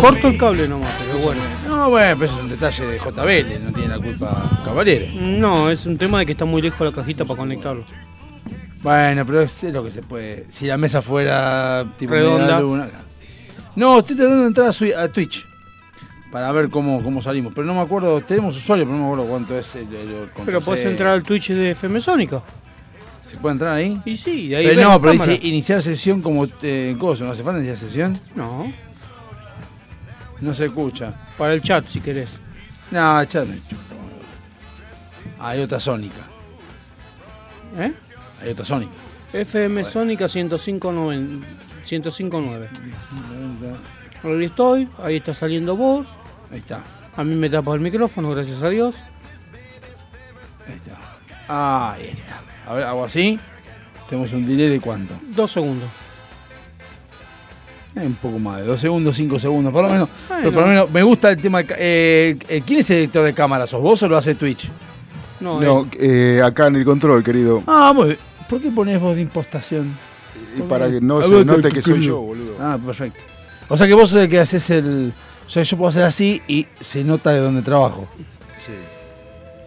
Corto el cable nomás, pero bueno. No, bueno, pero es un detalle de JBL, no tiene la culpa Caballero. No, es un tema de que está muy lejos la cajita para conectarlo. Bueno, pero es lo que se puede. Si la mesa fuera tipo Redonda. luna. No, estoy tratando de entrar a, Swi- a Twitch para ver cómo, cómo salimos. Pero no me acuerdo, tenemos usuario, pero no me acuerdo cuánto es el, el- el Pero puedes entrar al Twitch de FM Sónica. ¿Se puede entrar ahí? Y sí, de ahí Pero no, pero cámara. dice iniciar sesión como eh, cosa, ¿no hace falta iniciar sesión? No, No se escucha. para el chat si querés. No, echame. Hay otra sónica. ¿Eh? Hay otra sónica. FM Sónica 105.9. 105.9. Ahí estoy, ahí está saliendo vos. Ahí está. A mí me tapa el micrófono, gracias a Dios. Ahí está. Ahí está. A ver, hago así. Tenemos un delay de cuánto? Dos segundos. Eh, un poco más de dos segundos, cinco segundos, por lo menos. Bueno. Pero por lo menos me gusta el tema. eh, eh, ¿Quién es el director de cámara? ¿Sos vos o lo hace Twitch? No, No, eh, acá en el control, querido. Ah, muy bien. ¿Por qué pones voz de impostación? Y para que no A se note que soy yo, boludo. Ah, perfecto. O sea que vos sos el que haces el. O sea, yo puedo hacer así y se nota de dónde trabajo. Sí.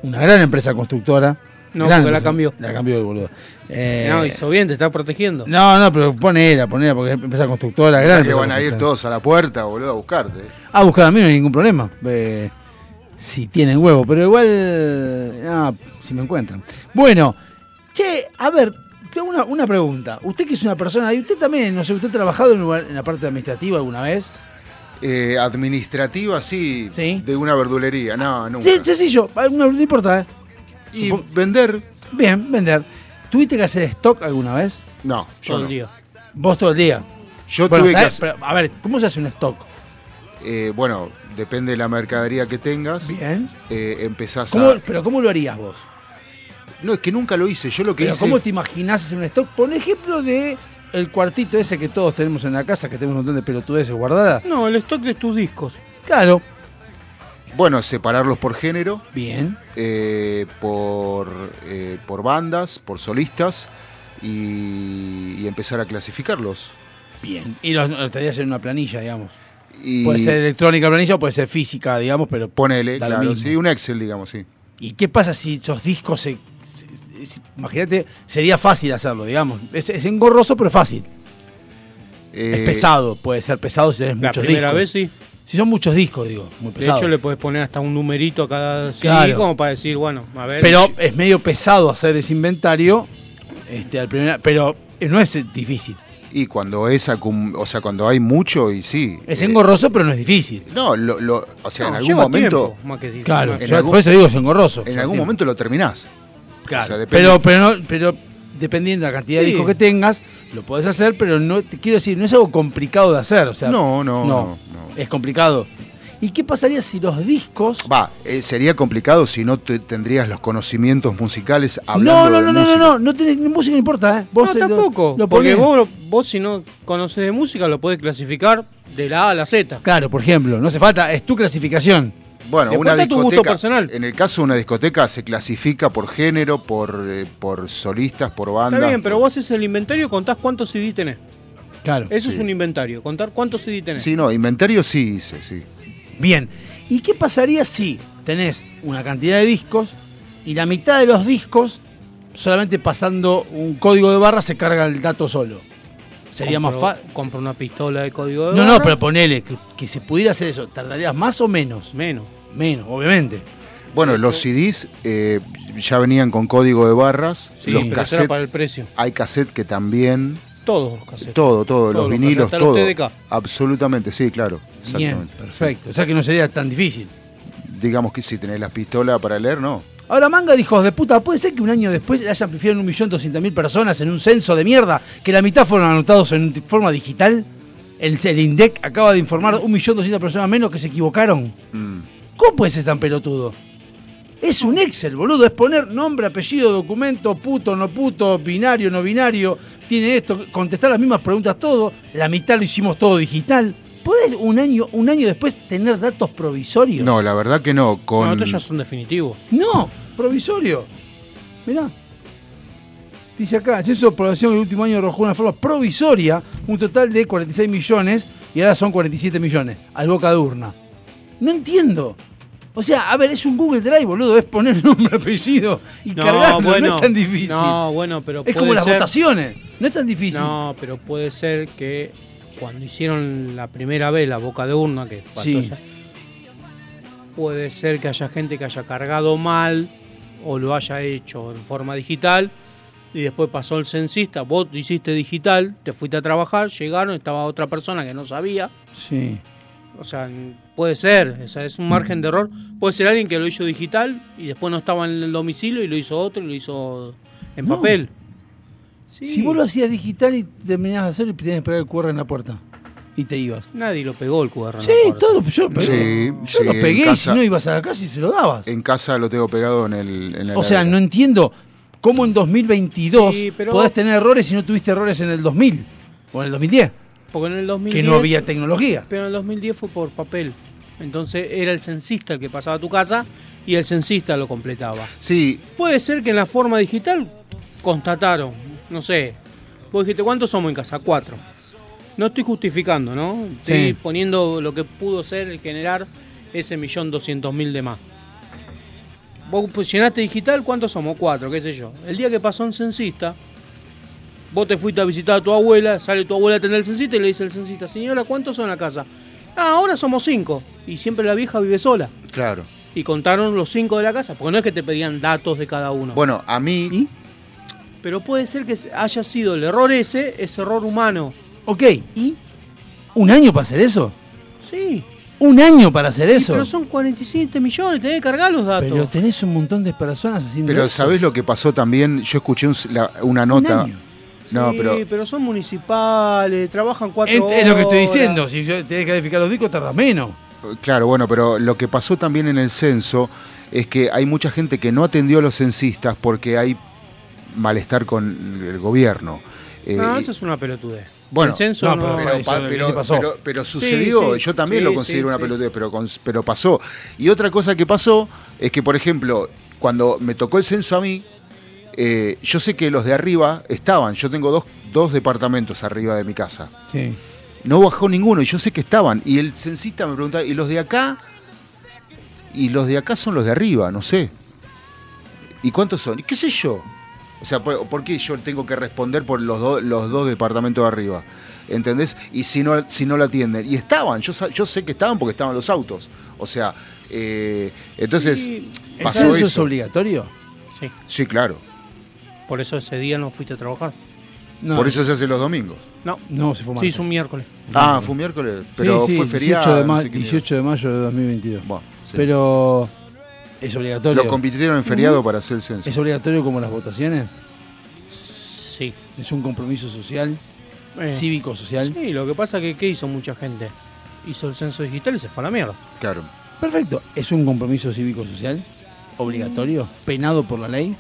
Una gran empresa constructora. No, porque la cambió. La cambió el boludo. Eh, no, hizo bien, te está protegiendo. no, no, pero ponela, ponela, porque es empresa constructora, gran Mirá que van a ir todos a la puerta, boludo, a buscarte. Ah, buscar a mí no hay ningún problema. Eh, si tienen huevo, pero igual. ah, si me encuentran. Bueno, che, a ver, tengo una, una pregunta. Usted que es una persona, y usted también, no sé, ¿usted ha trabajado en, lugar- en la parte administrativa alguna vez? Eh, administrativa, sí, Sí. de una verdulería. No, nunca. Sí, sencillo, ah, no, no importa. ¿eh? Y vender, Bien, vender. ¿Tuviste que hacer stock alguna vez? no, yo todo no. el día. Vos todo el día. Yo Bueno, tuve que hacer, Pero, a ver, ¿cómo se hace un stock? eh, bueno, depende de la mercadería que tengas. Bien. eh, empezás ¿Cómo- a. pero ¿cómo lo harías vos? No, es que nunca lo hice. Yo lo que Pero hice. ¿Cómo te imaginás hacer un stock? Por ejemplo, de el cuartito ese que todos tenemos en la casa, que tenemos un montón de pelotudeces guardadas. No, el stock de tus discos. Claro. Bueno, separarlos por género, Bien. eh, por, eh, por bandas, por solistas y, y empezar a clasificarlos. Bien. Y los, los tendrías en una planilla, digamos. Y Puede ser electrónica planilla o puede ser física, digamos, pero. Ponele, da lo claro, mismo. sí, un Excel, digamos, sí. ¿Y qué pasa si esos discos se. se- se- Imagínate, sería fácil hacerlo, digamos. Es, es engorroso, pero fácil. Eh, es pesado, puede ser pesado si tenés La muchos primera discos. vez sí. Si son muchos discos, digo, muy De pesado. hecho, le puedes poner hasta un numerito a cada CD Claro. como para decir, bueno, a ver. Pero es medio pesado hacer ese inventario. Este, al primer- pero no es difícil. Y cuando es o sea, cuando hay mucho y sí. Es eh, engorroso, pero no es difícil. No, lo, lo- o sea, No, en algún momento, tiempo. Claro, En yo algún- por eso digo es engorroso. en algún tiempo. momento lo terminás. Claro, o sea, depende- pero, pero, no, pero dependiendo de la cantidad de discos que tengas, lo podés hacer, pero no te quiero decir, no es algo complicado de hacer. O sea, No, no, no, no. Es complicado. ¿Y qué pasaría si los discos. Va, eh, sería complicado si no te- tendrías los conocimientos musicales hablando No, no, de no, no, no, no, no tenés, ni música no importa, ¿eh? Vos No, eh, lo- tampoco. Lo, porque vos, vos, si no conoces de música, lo podés clasificar de la A a la Z. Claro, por ejemplo, no hace falta, es tu clasificación. Bueno, Después una está tu gusto discoteca, personal. en el caso de una discoteca se clasifica por género, por, eh, por solistas, por bandas. Está bien, pero vos haces el inventario y contás cuántos CD tenés. Claro. Eso Sí. es un inventario, contar cuántos CD tenés. Sí, no, inventario sí hice, sí. Bien. ¿Y qué pasaría si tenés una cantidad de discos y la mitad de los discos, solamente pasando un código de barra, se carga el dato solo? Sería más fácil. Compro una pistola de código de No, no, pero ponele que, que se pudiera hacer eso. ¿Tardarías más o menos? Menos. Menos, obviamente. Bueno, los CDs eh, ya venían con código de barras, Sí, los pero cassettes, para el precio. hay cassette que también, todos los casetes. Todo, todo, Todos los los vinilos, hasta todo. los TDK. Absolutamente, sí, claro. Bien, Exactamente. perfecto. O sea que no sería tan difícil. Digamos que si tenés las pistolas para leer, no. Ahora Manga dijo, de puta, ¿puede ser que un año después le hayan pifiado un millón doscientas mil personas en un censo de mierda? Que la mitad fueron anotados en forma digital. El, el INDEC acaba de informar un millón doscientas personas menos que se equivocaron. Mm. ¿Cómo puede ser tan pelotudo? Es un Excel, boludo. Es poner nombre, apellido, documento, puto, no puto, binario, no binario. Tiene esto, contestar las mismas preguntas todo. La mitad lo hicimos todo digital. ¿Puedes un año, un año después tener datos provisorios? No, la verdad que no. Con... No, estos ya son definitivos. No, provisorio. Mirá. Dice acá, el censo de población el último año arrojó una forma provisoria un total de 46 millones y ahora son 47 millones, al boca de urna. No entiendo. O sea, a ver, es un Google Drive, boludo, es poner nombre, apellido y No, cargarlo, bueno, no es tan difícil. No, bueno, pero es puede como las ser- votaciones, no es tan difícil. No, pero puede ser que cuando hicieron la primera vez la boca de urna, que pasó Sí. puede ser que haya gente que haya cargado mal o lo haya hecho en forma digital y después pasó el censista, vos lo hiciste digital, te fuiste a trabajar, llegaron, estaba otra persona que no sabía, Sí. o sea, puede ser, o sea, es un margen de error, puede ser alguien que lo hizo digital y después no estaba en el domicilio y lo hizo otro y lo hizo en No. papel. Sí. Si vos lo hacías digital y terminabas de hacerlo y tenías que pegar el QR en la puerta y te ibas. Nadie lo pegó el QR. en la Sí, todo, yo lo pegué. Sí, yo sí, lo pegué y si no ibas a la casa y se lo dabas. En casa lo tengo pegado en el. En O sea, no entiendo cómo en 2022 Sí, pero- podés tener errores si no tuviste errores en el 2000 o en el 2010, Porque en el 2010. que no había tecnología. Pero en el 2010 fue por papel. Entonces era el censista el que pasaba a tu casa y el censista lo completaba. Sí, Puede ser que en la forma digital constataron, no sé, vos dijiste, ¿cuántos somos en casa? Cuatro. No estoy justificando, ¿no? Estoy Sí. poniendo lo que pudo ser el generar ese millón doscientos mil de más. Vos llenaste digital, ¿cuántos somos? Cuatro, qué sé yo. El día que pasó un censista, vos te fuiste a visitar a tu abuela, sale tu abuela a atender al censista y le dice al censista, señora, ¿cuántos son en la casa? Ah, ahora somos cinco. Y siempre la vieja vive sola. claro. Y contaron los cinco de la casa, porque no es que te pedían datos de cada uno. Bueno, a mí. ¿Y? Pero puede ser que haya sido el error ese, ese error humano. Ok, ¿y un año para hacer eso? Sí. ¿Un año para hacer Sí, eso? pero son 47 millones, tenés que cargar los datos. Pero tenés un montón de personas haciendo Pero eso. ¿sabés lo que pasó también? Yo escuché un- la- una Un nota. año. No, Sí, pero. son municipales, trabajan cuatro Es, es lo que estoy horas. diciendo, si tenés que edificar los discos tarda menos. Claro, bueno, pero lo que pasó también en el censo es que hay mucha gente que no atendió a los censistas porque hay malestar con el gobierno. Eh, No, y- eso es una pelotudez. Bueno, el censo no, no, pero- pero, eso pa- lo que pero- sí pasó. pero- pero sucedió, sí, yo también sí, lo considero sí, una sí. pelotudez, pero, con- pero pasó. Y otra cosa que pasó es que, por ejemplo, cuando me tocó el censo a mí, eh, yo sé que los de arriba estaban, yo tengo dos, dos departamentos arriba de mi casa. Sí. No bajó ninguno y yo sé que estaban. Y el censista me preguntaba, ¿y los de acá? Y los de acá son los de arriba, no sé. ¿Y cuántos son? ¿Y qué sé yo? O sea, ¿por, por qué yo tengo que responder por los, do- los dos departamentos de arriba? ¿Entendés? Y si no, si no la atienden. Y estaban, yo, yo sé que estaban porque estaban los autos. O sea, eh, entonces Sí, ¿El censo es eso. obligatorio? Sí, Sí, claro. por eso ese día no fuiste a trabajar. No, Por eso se hace los domingos. No, No, se fue mal. sí, es un miércoles. Ah, fue un miércoles, pero sí, sí, fue feriado. 18 de, no sé qué 18 de mayo de 2022. Bueno, sí. Pero es obligatorio. Lo convirtieron en feriado para hacer el censo. ¿Es obligatorio como las votaciones? Sí. ¿Es un compromiso social, Eh, cívico social? Sí, lo que pasa es que ¿qué hizo mucha gente? Hizo el censo digital y se fue a la mierda. Claro. Perfecto. ¿Es un compromiso cívico social? ¿Obligatorio? ¿Penado por la ley?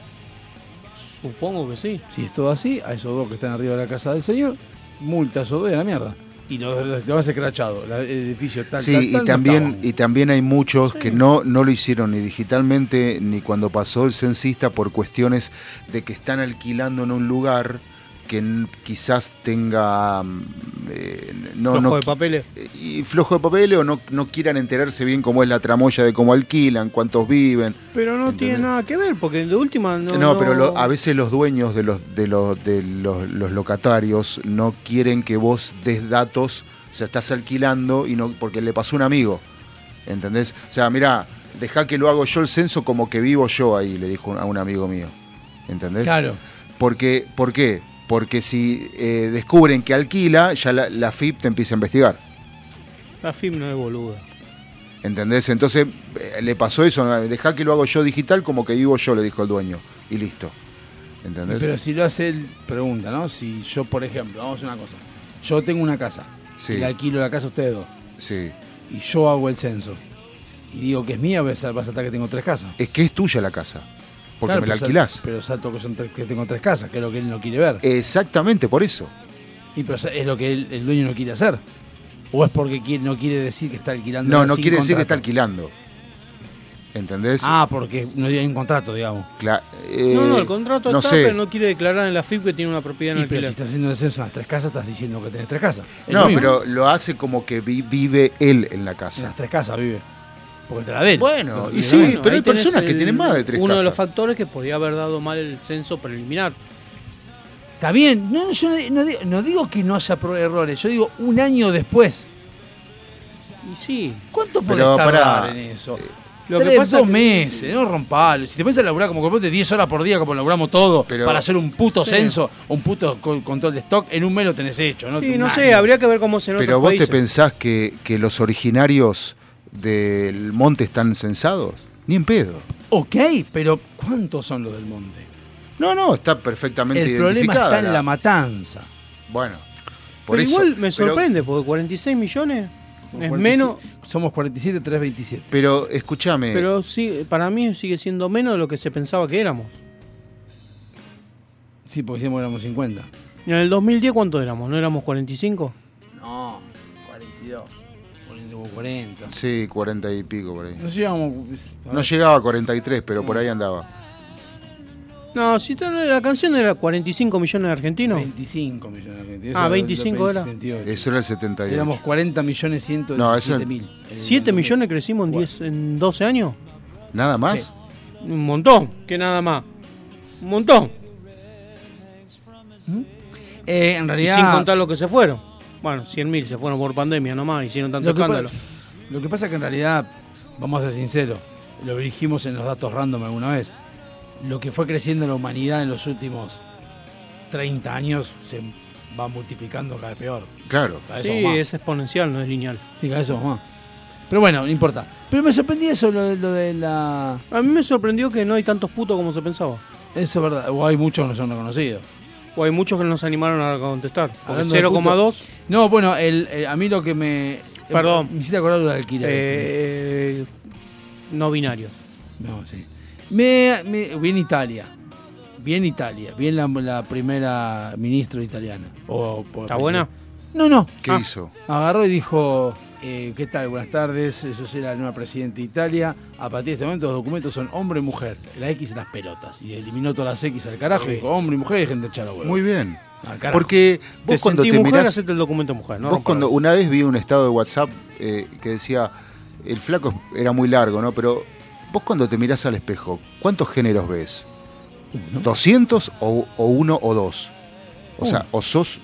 Supongo que sí. Si es todo así, a esos dos que están arriba de la casa del señor, multa esos dos y a la mierda. Y lo vas escrachado. la- El edificio tal, Sí, tal, y tal, también, y también hay muchos que no, no lo hicieron ni digitalmente ni cuando pasó el censista por cuestiones de que están alquilando en un lugar que quizás tenga mm, eh, no, Flojo no de papeles. y flojo de papel o no, no quieran enterarse bien cómo es la tramoya de cómo alquilan, cuántos viven. Pero no ¿Entendés? tiene nada que ver, porque de última no. No, pero lo- a veces los dueños de los de los de los, los locatarios no quieren que vos des datos, o sea, estás alquilando y no porque le pasó a un amigo. ¿Entendés? O sea, mira, deja que lo hago yo el censo como que vivo yo ahí, le dijo a un amigo mío. ¿Entendés? Claro. Porque, ¿Por qué? Porque si eh, descubren que alquila, ya la, la FIP te empieza a investigar. La FIP no es boluda. ¿Entendés? Entonces eh, le pasó eso, ¿no? dejá que lo hago yo digital como que vivo yo, le dijo el dueño. Y listo. ¿Entendés? Pero si lo hace él, pregunta, ¿no? Si yo, por ejemplo, vamos a una cosa. Yo tengo una casa. Sí. Y le alquilo la casa a ustedes dos. Sí. Y yo hago el censo. Y digo que es mía, vas a estar que tengo tres casas. Es que es tuya la casa. Porque Claro, me la pero alquilás. Pero salto que, son tres- que tengo tres casas, que es lo que él no quiere ver. Exactamente, por eso. Y pero es lo que él- el dueño no quiere hacer. ¿O es porque quiere- no quiere decir que está alquilando? No, no quiere decir que está alquilando. ¿Entendés? Ah, porque no hay un contrato, digamos. Cla- eh, no, no, el contrato no está, sé. pero no quiere declarar en la FIP que tiene una propiedad en Y pero si alquiler. estás haciendo el censo en las tres casas, estás diciendo que tenés tres casas. Es No, lo pero lo hace como que vi- vive él en la En casa. las tres casas vive. Porque te la den. Bueno, y sí, den. pero hay personas que el- tienen más de tres Uno de los casas. factores que podía haber dado mal el censo preliminar. Está bien. No, yo no, no digo, no digo que no haya errores. Yo digo un año después. Y sí, ¿Cuánto podés Pero tardar pará, en eso? lo Tres, que pasa dos que- meses, no rompalo. Si te pones a laburar como que de 10 horas por día, como laburamos todo, Pero- para hacer un puto Sí. censo, un puto co- control de stock, en un mes lo tenés hecho, ¿no? Sí, Un no año. sé, habría que ver cómo se en Pero otros vos países. te pensás que, que los originarios del monte están censados? Ni en pedo. Ok, pero ¿cuántos son los del monte? No, no, está perfectamente El problema está en la matanza. Bueno, por Pero eso. igual me pero- sorprende, porque 46 millones es 47 menos, Somos 47, 327. Pero escúchame, pero sí, para mí sigue siendo menos de lo que se pensaba que éramos. Sí, porque decíamos que éramos 50. ¿Y en el 2010 cuánto éramos? ¿No éramos 45? No, 42. 40. sí, 40 y pico por ahí. No llegamos. No llegaba a 43, pero por ahí andaba. No, si la canción era 45 millones de argentinos. 25 millones de argentinos. Ah, Eso 25 era. 78. Eso era el 78. Éramos 40 millones 117 No, eso- mil. ¿7 millones crecimos en, 10, en 12 años? ¿Nada más? Un montón, que nada más. Un montón. Eh, en Y realidad. sin contar los que se fueron. Bueno, 100.000 se fueron por pandemia nomás, hicieron tanto lo que, escándalo. lo que pasa es que en realidad, vamos a ser sinceros, lo dijimos en los datos random alguna vez. Lo que fue creciendo la humanidad en los últimos 30 años se va multiplicando cada vez peor. Claro. Cada vez Sí, más. es exponencial, no es lineal. Sí, cada vez somos más. Pero bueno, no importa. Pero me sorprendía eso, lo de, lo de la. A mí me sorprendió que no hay tantos putos como se pensaba. Eso es verdad. O hay muchos que no son reconocidos. O hay muchos que no se animaron a contestar. Porque Hablando de 0,2. No, bueno, el, eh, a mí lo que me. Perdón. Me hiciste acordar lo de alquiler. eh, no binarios. No, sí. Me, me- bien Italia. Bien Italia. Bien la, la primera ministra italiana. O, por ¿Está presidente. buena? No, no. ¿Qué Ah. hizo? Agarró y dijo, eh, ¿qué tal? Buenas tardes, yo soy la nueva presidenta de Italia. A partir de este momento los documentos son hombre y mujer. La X las pelotas. Y eliminó todas las X al carajo y dijo hombre y mujer y dejen de echar a huevo. Muy bien. Carajo. Porque Te vos cuando te mujer, mirás. el documento mujer. ¿no? Vos cuando una vez vi un estado de WhatsApp eh, que decía, el flaco era muy largo, ¿no? Pero vos cuando te mirás al espejo, ¿cuántos géneros ves? ¿200 o, o uno o dos? O sea, o sos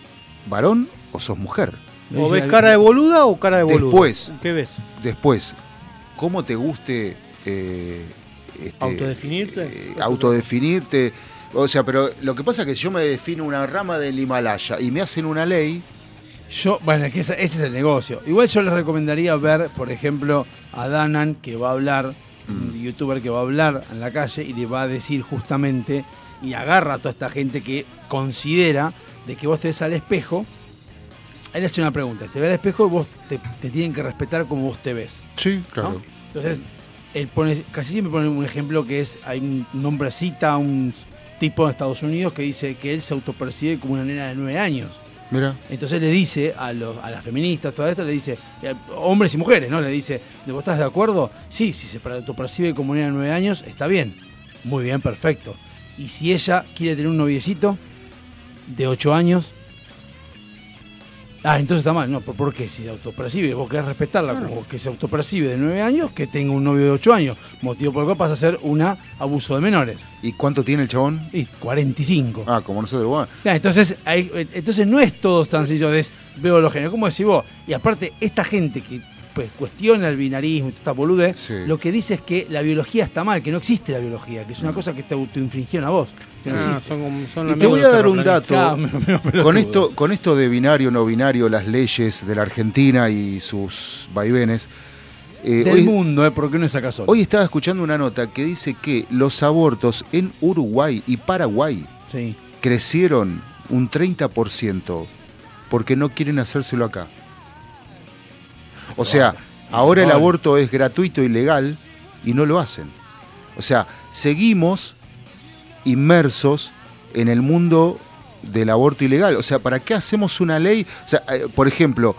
varón o sos mujer. ¿O ves cara de boluda o cara de boludo? Después. ¿Qué ves? Después, ¿cómo te guste eh, este, ¿Autodefinirte? eh, autodefinirte. O sea, pero lo que pasa es que si yo me defino una rama del Himalaya y me hacen una ley, Yo, bueno, es que ese, ese es el negocio. Igual yo les recomendaría ver, por ejemplo, a Danan, que va a hablar, Mm. un youtuber que va a hablar en la calle y le va a decir justamente, y agarra a toda esta gente que considera de que vos te ves al espejo. Él hace una pregunta, te ves al espejo y vos te, te tienen que respetar como vos te ves. sí, ¿no? claro. Entonces, él pone, casi siempre pone un ejemplo que es, hay un nombre cita a un tipo de Estados Unidos que dice que él se autopercibe como una nena de nueve años. Mira, Entonces le dice a, los, a las feministas, todo esto, le dice, eh, hombres y mujeres, ¿no? Le dice, ¿vos estás de acuerdo? Sí, si se autopercibe como una de nueve años, está bien. Muy bien, perfecto. Y si ella quiere tener un noviecito de ocho años, ah, entonces está mal. No, ¿por, por qué? Si se autopercibe, vos querés respetarla como que se autopercibe de nueve años, que tenga un novio de ocho años. Motivo por el cual pasa a ser un abuso de menores. ¿y cuánto tiene el chabón? Y 45. Ah, como nosotros, bueno. Claro, entonces, hay- entonces no es todo tan sencillo de veo los géneros. ¿Cómo decís vos? Y aparte, esta gente que pues, cuestiona el binarismo y toda esta boludez, Sí. lo que dice es que la biología está mal, que no existe la biología, que es una cosa que te autoinfligieron a vos. Que no Ah, existe. son como- son Y te voy a dar un dato. Con esto, con esto de binario, no binario, las leyes de la Argentina y sus vaivenes. eh, Del hoy, mundo, ¿eh? ¿Por qué no es acá solo? hoy estaba escuchando una nota que dice que los abortos en Uruguay y Paraguay Sí. crecieron un 30% porque no quieren hacérselo acá. O sea, ahora el aborto es gratuito y legal y no lo hacen. O sea, seguimos inmersos en el mundo del aborto ilegal. O sea, ¿para qué hacemos una ley? O sea, eh, por ejemplo,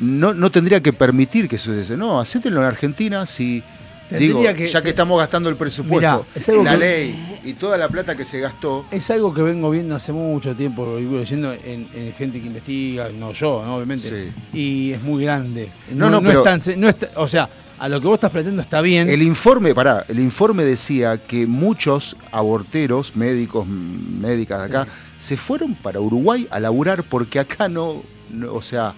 no, no tendría que permitir que sucediese. No, hacételo en Argentina si... Digo, que- ya que estamos gastando el presupuesto, Mirá, es algo la que- ley y toda la plata que se gastó, Es algo que vengo viendo hace mucho tiempo, lo vivo leyendo en, en gente que investiga, no yo, ¿no? obviamente. Sí. Y es muy grande. No, no, es pero- tan no es ta- o sea, a lo que vos estás planteando está bien. El informe, pará, el informe decía que muchos aborteros, médicos, médicas de acá, se fueron para Uruguay a laburar porque acá no, no, o sea,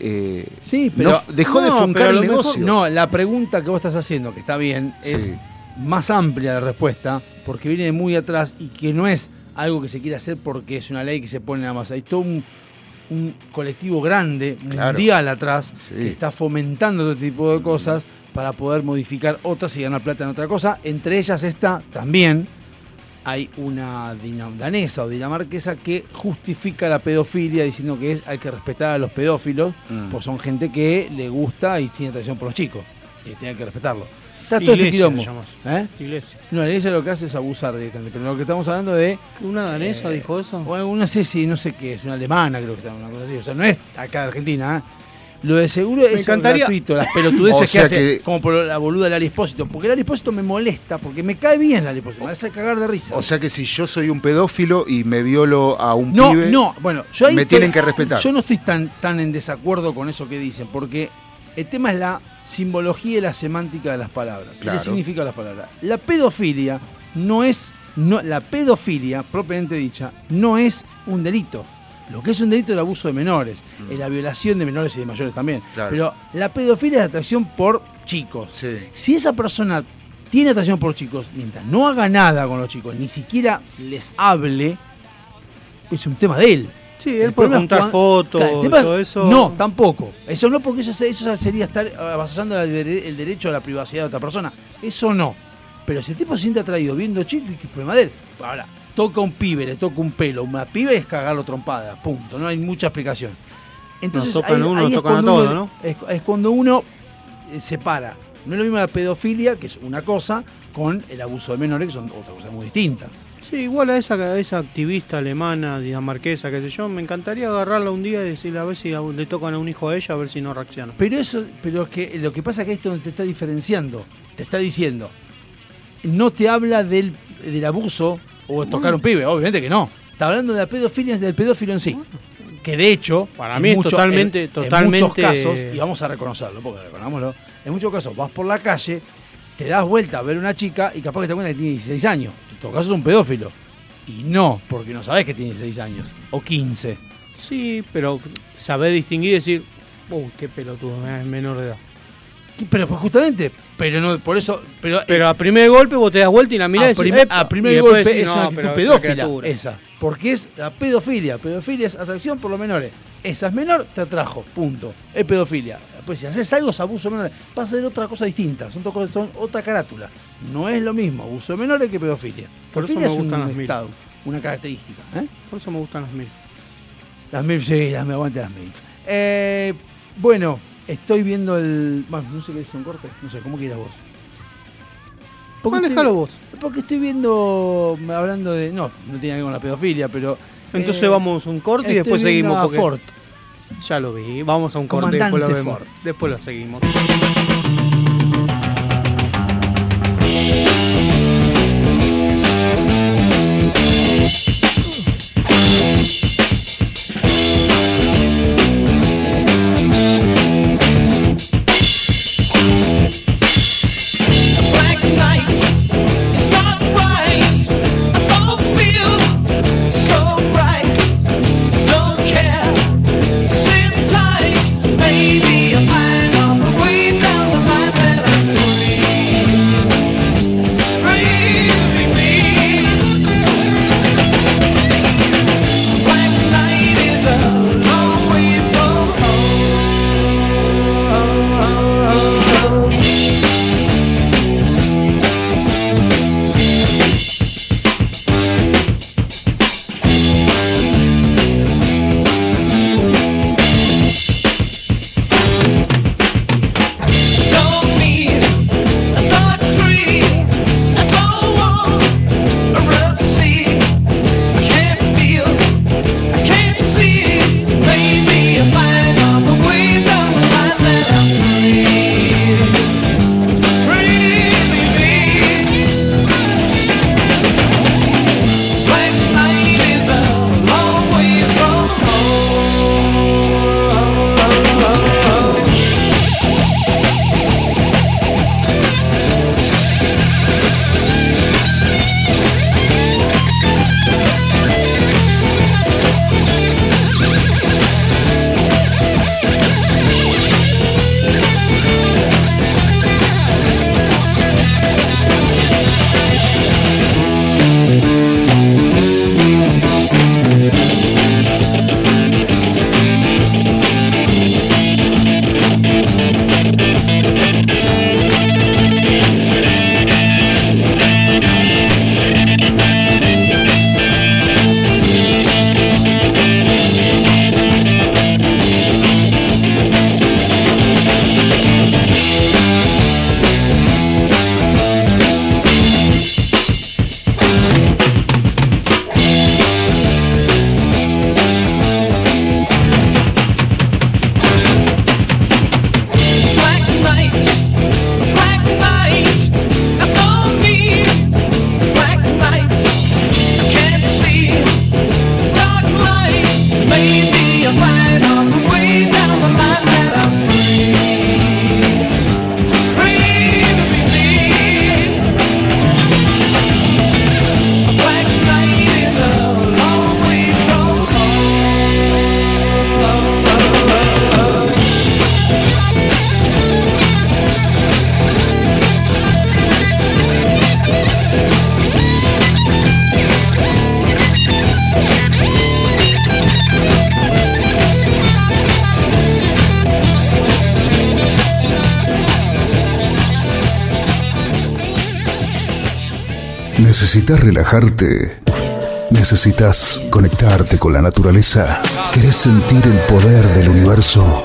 eh, sí, pero no- dejó de funcar el mejor- negocio. no, la pregunta que vos estás haciendo, que está bien, es Sí. más amplia la respuesta, porque viene de muy atrás y que no es algo que se quiere hacer porque es una ley que se pone nada más. Hay todo un, un colectivo grande, Claro. mundial atrás, Sí. que está fomentando todo este tipo de cosas para poder modificar otras y ganar plata en otra cosa. Entre ellas está también hay una danesa o dinamarquesa que justifica la pedofilia diciendo que es, hay que respetar a los pedófilos, Mm. pues son gente que le gusta y tiene atracción por los chicos, y tiene que respetarlo. Está todo este Iglesia quilombo. ¿Eh? Iglesia. No, la iglesia lo que hace es abusar directamente, pero lo que estamos hablando de ¿Una danesa Eh, dijo eso? bueno, no sé si, no sé qué, es una alemana creo que está, una cosa así. O sea, no es acá de Argentina, ¿eh? Lo de seguro es encantaría- gratuito, las pelotudeces O que hace, que- como por la boluda Lali Espósito. Porque Lali Espósito me molesta, porque me cae bien Lali Espósito, me hace cagar de risa. O sea que si yo soy un pedófilo y me violo a un no, pibe, no, bueno, yo ahí me estoy- tienen que respetar. Yo no estoy tan, tan en desacuerdo con eso que dicen, porque el tema es la simbología y la semántica de las palabras. Claro. ¿Qué significa las palabras? La pedofilia no es, no, la pedofilia, propiamente dicha, no es un delito. Lo que es un delito es el abuso de menores, es la violación de menores y de mayores también. Mm. Claro. Pero la pedofilia es la atracción por chicos. Sí. Si esa persona tiene atracción por chicos, mientras no haga nada con los chicos, ni siquiera les hable, es un tema de él. Sí, él puede juntar cuan- fotos, Claro, es- todo eso. No, tampoco. Eso no, porque eso, se- eso sería estar avasallando el, dere- el derecho a la privacidad de otra persona. Eso no. Pero si el tipo se siente atraído viendo chicos, ¿qué problema de él? Ahora, toca un pibe, le toca un pelo, una pibe es cagarlo trompada, punto. No hay mucha explicación. Entonces, tocan ahí- uno, ahí nos es tocan a todos, uno- Es, es cuando uno eh, separa. No es lo mismo la pedofilia, que es una cosa, con el abuso de menores, que son otra cosa muy distinta. Sí, igual a esa, a esa activista alemana, dinamarquesa, qué sé yo, me encantaría agarrarla un día y decirle a ver si a- le tocan a un hijo de ella, a ver si no reacciona. Pero eso, pero es que lo que pasa es que esto te está diferenciando, te está diciendo, no te habla del, del abuso o de tocar un pibe, obviamente que no. Está hablando de la pedofilia, del pedófilo en sí. Que de hecho, Para en mí es mucho- totalmente- en- en totalmente- muchos casos, y vamos a reconocerlo, porque reconámoslo, en muchos casos vas por la calle, te das vuelta a ver una chica y capaz que te cuenta que tiene 16 años. En todo caso es un pedófilo. Y no, porque no sabes que tiene 16 años, o 15. Sí, pero saber distinguir y decir, uy, qué pelotudo, es menor de edad. Pero pues justamente, pero no, por eso, pero Pero a primer golpe vos te das vuelta y la mirás a, decís, "Epa", a primer y golpe decís, es "No, una actitud pero es pedófila criatura". esa. Porque es la pedofilia. Pedofilia es atracción por los menores. Esa es menor, te atrajo. Punto. Es pedofilia. Después, si haces algo, es abuso de menores. Va a ser otra cosa distinta. Son, to- son otra carátula. No es lo mismo abuso de menores que pedofilia. Por eso me es gustan un las mil. estado, una característica. ¿eh? Por eso me gustan las mil. Las MILF, sí, las me aguante las MILF. Eh, bueno, estoy viendo el. Bueno, no sé qué es un corte. No sé, ¿cómo quieras vos? Porque Manejalo estoy- vos. Porque estoy viendo, hablando de. No, no tiene que ver con la pedofilia, pero. Entonces eh, vamos a un corte y después seguimos. a Porque Ford. Ya lo vi. Vamos a un corte y después lo vemos. Ford. Después lo seguimos. ¿Necesitas relajarte? ¿Necesitas conectarte con la naturaleza? ¿Querés sentir el poder del universo?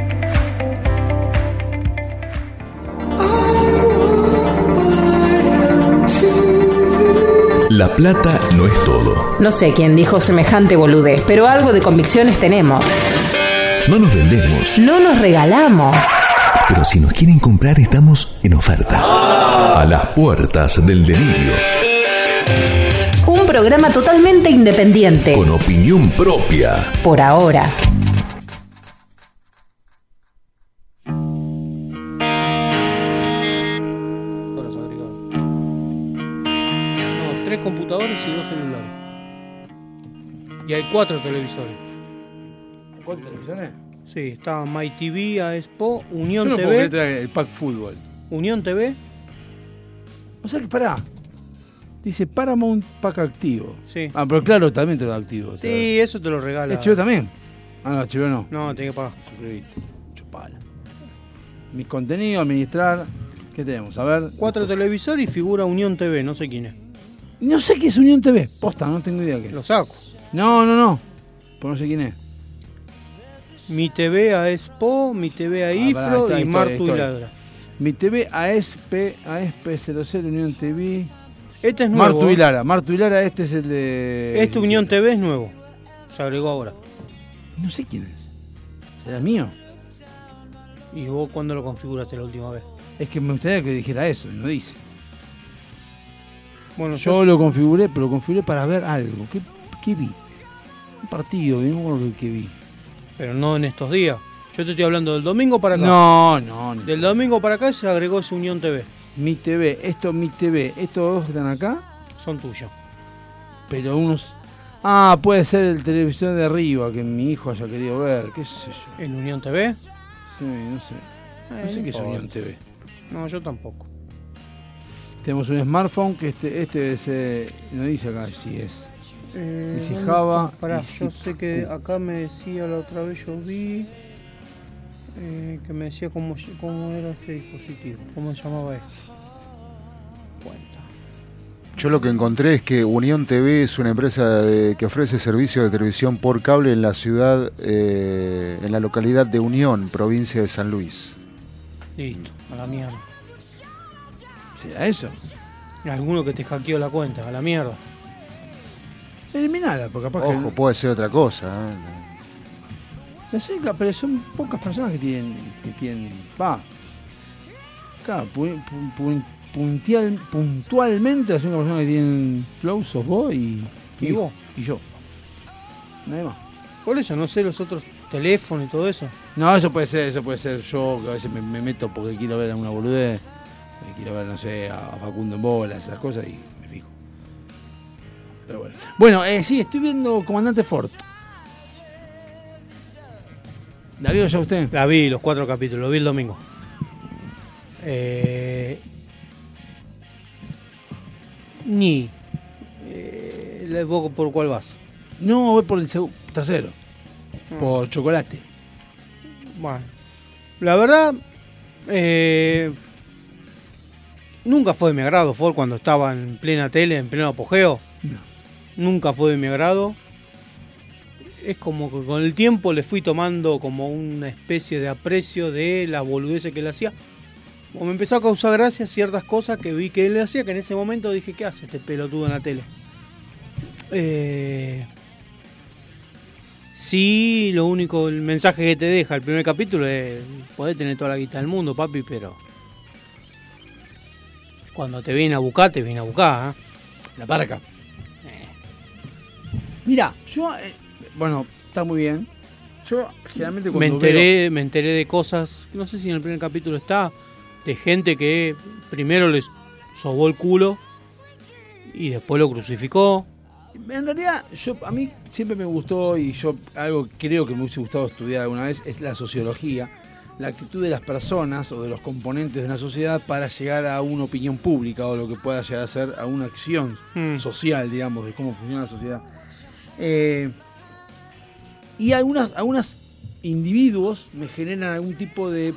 Plata no es todo. No sé quién dijo semejante boludez, pero algo de convicciones tenemos. No nos vendemos. No nos regalamos. Pero si nos quieren comprar, estamos en oferta. A las puertas del delirio. Un programa totalmente independiente. Con opinión propia. Por ahora. Computadores y dos celulares. Y hay cuatro televisores. ¿Cuántas televisiones? Sí, está My TV, AESPO, Yo Unión no puedo creer que TV, traiga el pack fútbol. Unión TV, O sea que pará. Dice Paramount Pack activo. sí. Ah, pero claro, también te lo activo. Sí, eso te lo regala. ¿HBO también? Ah, no, HBO no. No, tenés que pagar. Suscribiste. Chupala. Mis contenidos, administrar. ¿Qué tenemos? A ver. Cuatro televisores y figura Unión TV, no sé quién es. No sé qué es Unión TV. Posta, no tengo idea qué es. Lo saco. No, no, no. Pues no sé quién es. Mi TV AESPO, mi TV a Ah, IFRO y Martu y. Ladra. Mi TV ASP, ASP00 Unión TV. Este es nuevo. Martu y ¿eh? Lara. Martu y Lara, este es el de. Este Unión TV es nuevo. Se agregó ahora. No sé quién es. ¿Será mío? ¿Y vos cuándo lo configuraste la última vez? Es que me gustaría que dijera eso, y no dice. Bueno, Yo lo configuré, pero lo configuré para ver algo. ¿Qué, qué vi? Un partido, vi lo que vi. Pero no en estos días. Yo te estoy hablando del domingo para acá. No, no, no. Del domingo para acá se agregó ese Unión TV. Mi TV, esto mi TV, estos dos que están acá, Son tuyos. pero unos. Ah, puede ser el televisión de arriba que mi hijo haya querido ver, qué sé yo. ¿El Unión TV? Sí, no sé. No Eh, sé qué es. Unión TV. No, yo tampoco. Tenemos un smartphone que este, este es, eh, no dice acá si es. Eh, Dice ¿dónde Java está? Pará, y yo sé que acá me decía la otra vez, yo vi eh, que me decía cómo, cómo era este dispositivo, cómo se llamaba esto. Cuenta. Yo lo que encontré es que Unión TV es una empresa de- que ofrece servicio de televisión por cable en la ciudad, eh, en la localidad de Unión, provincia de San Luis. Listo, a la mierda. ¿Será eso? Y Alguno que te hackeó la cuenta, a la mierda. Eliminala, porque capaz Ojo, que. puede ser otra cosa. ¿eh? Las únicas- pero son pocas personas que tienen. que tienen. Va. Claro, pu- pu- pu- puntial- puntualmente las únicas personas que tienen flow sos vos y. ¿Y vos? Y yo. Nadie más. Por eso no sé los otros teléfonos y todo eso. No, eso puede ser, eso puede ser yo, que a veces me, me meto porque quiero ver alguna boludez, eh, quiero ver, no sé, a Facundo en bolas, esas cosas, y me fijo. Pero bueno. Bueno, eh, sí, estoy viendo Comandante Ford. ¿La vio ya usted? La vi, los cuatro capítulos, lo vi el domingo. Eh, ni. Eh, le- ¿vos ¿Por cuál vas? No, voy por el tercero. Por chocolate. Bueno, la verdad, eh, nunca fue de mi agrado Ford cuando estaba en plena tele, en pleno apogeo. No. Nunca fue de mi agrado. Es como que con el tiempo le fui tomando como una especie de aprecio de la boludez que él hacía. O me empezó a causar gracia ciertas cosas que vi que él hacía, que en ese momento dije, ¿qué hace este pelotudo en la tele? Eh, Sí, lo único, el mensaje que te deja el primer capítulo es, podés tener toda la guita del mundo, papi, pero cuando te viene a buscar, te viene a buscar. ¿eh? La parca. Mira, yo, eh, bueno, está muy bien. Yo generalmente Me cuando enteré, me enteré de cosas, no sé si en el primer capítulo está, de gente que primero les sobó el culo y después lo crucificó. en realidad, yo a mí siempre me gustó y yo algo creo que me hubiese gustado estudiar alguna vez es la sociología, la actitud de las personas o de los componentes de una sociedad para llegar a una opinión pública o lo que pueda llegar a ser a una acción Mm. social, digamos, de cómo funciona la sociedad. Eh, y algunas, algunos individuos me generan algún tipo de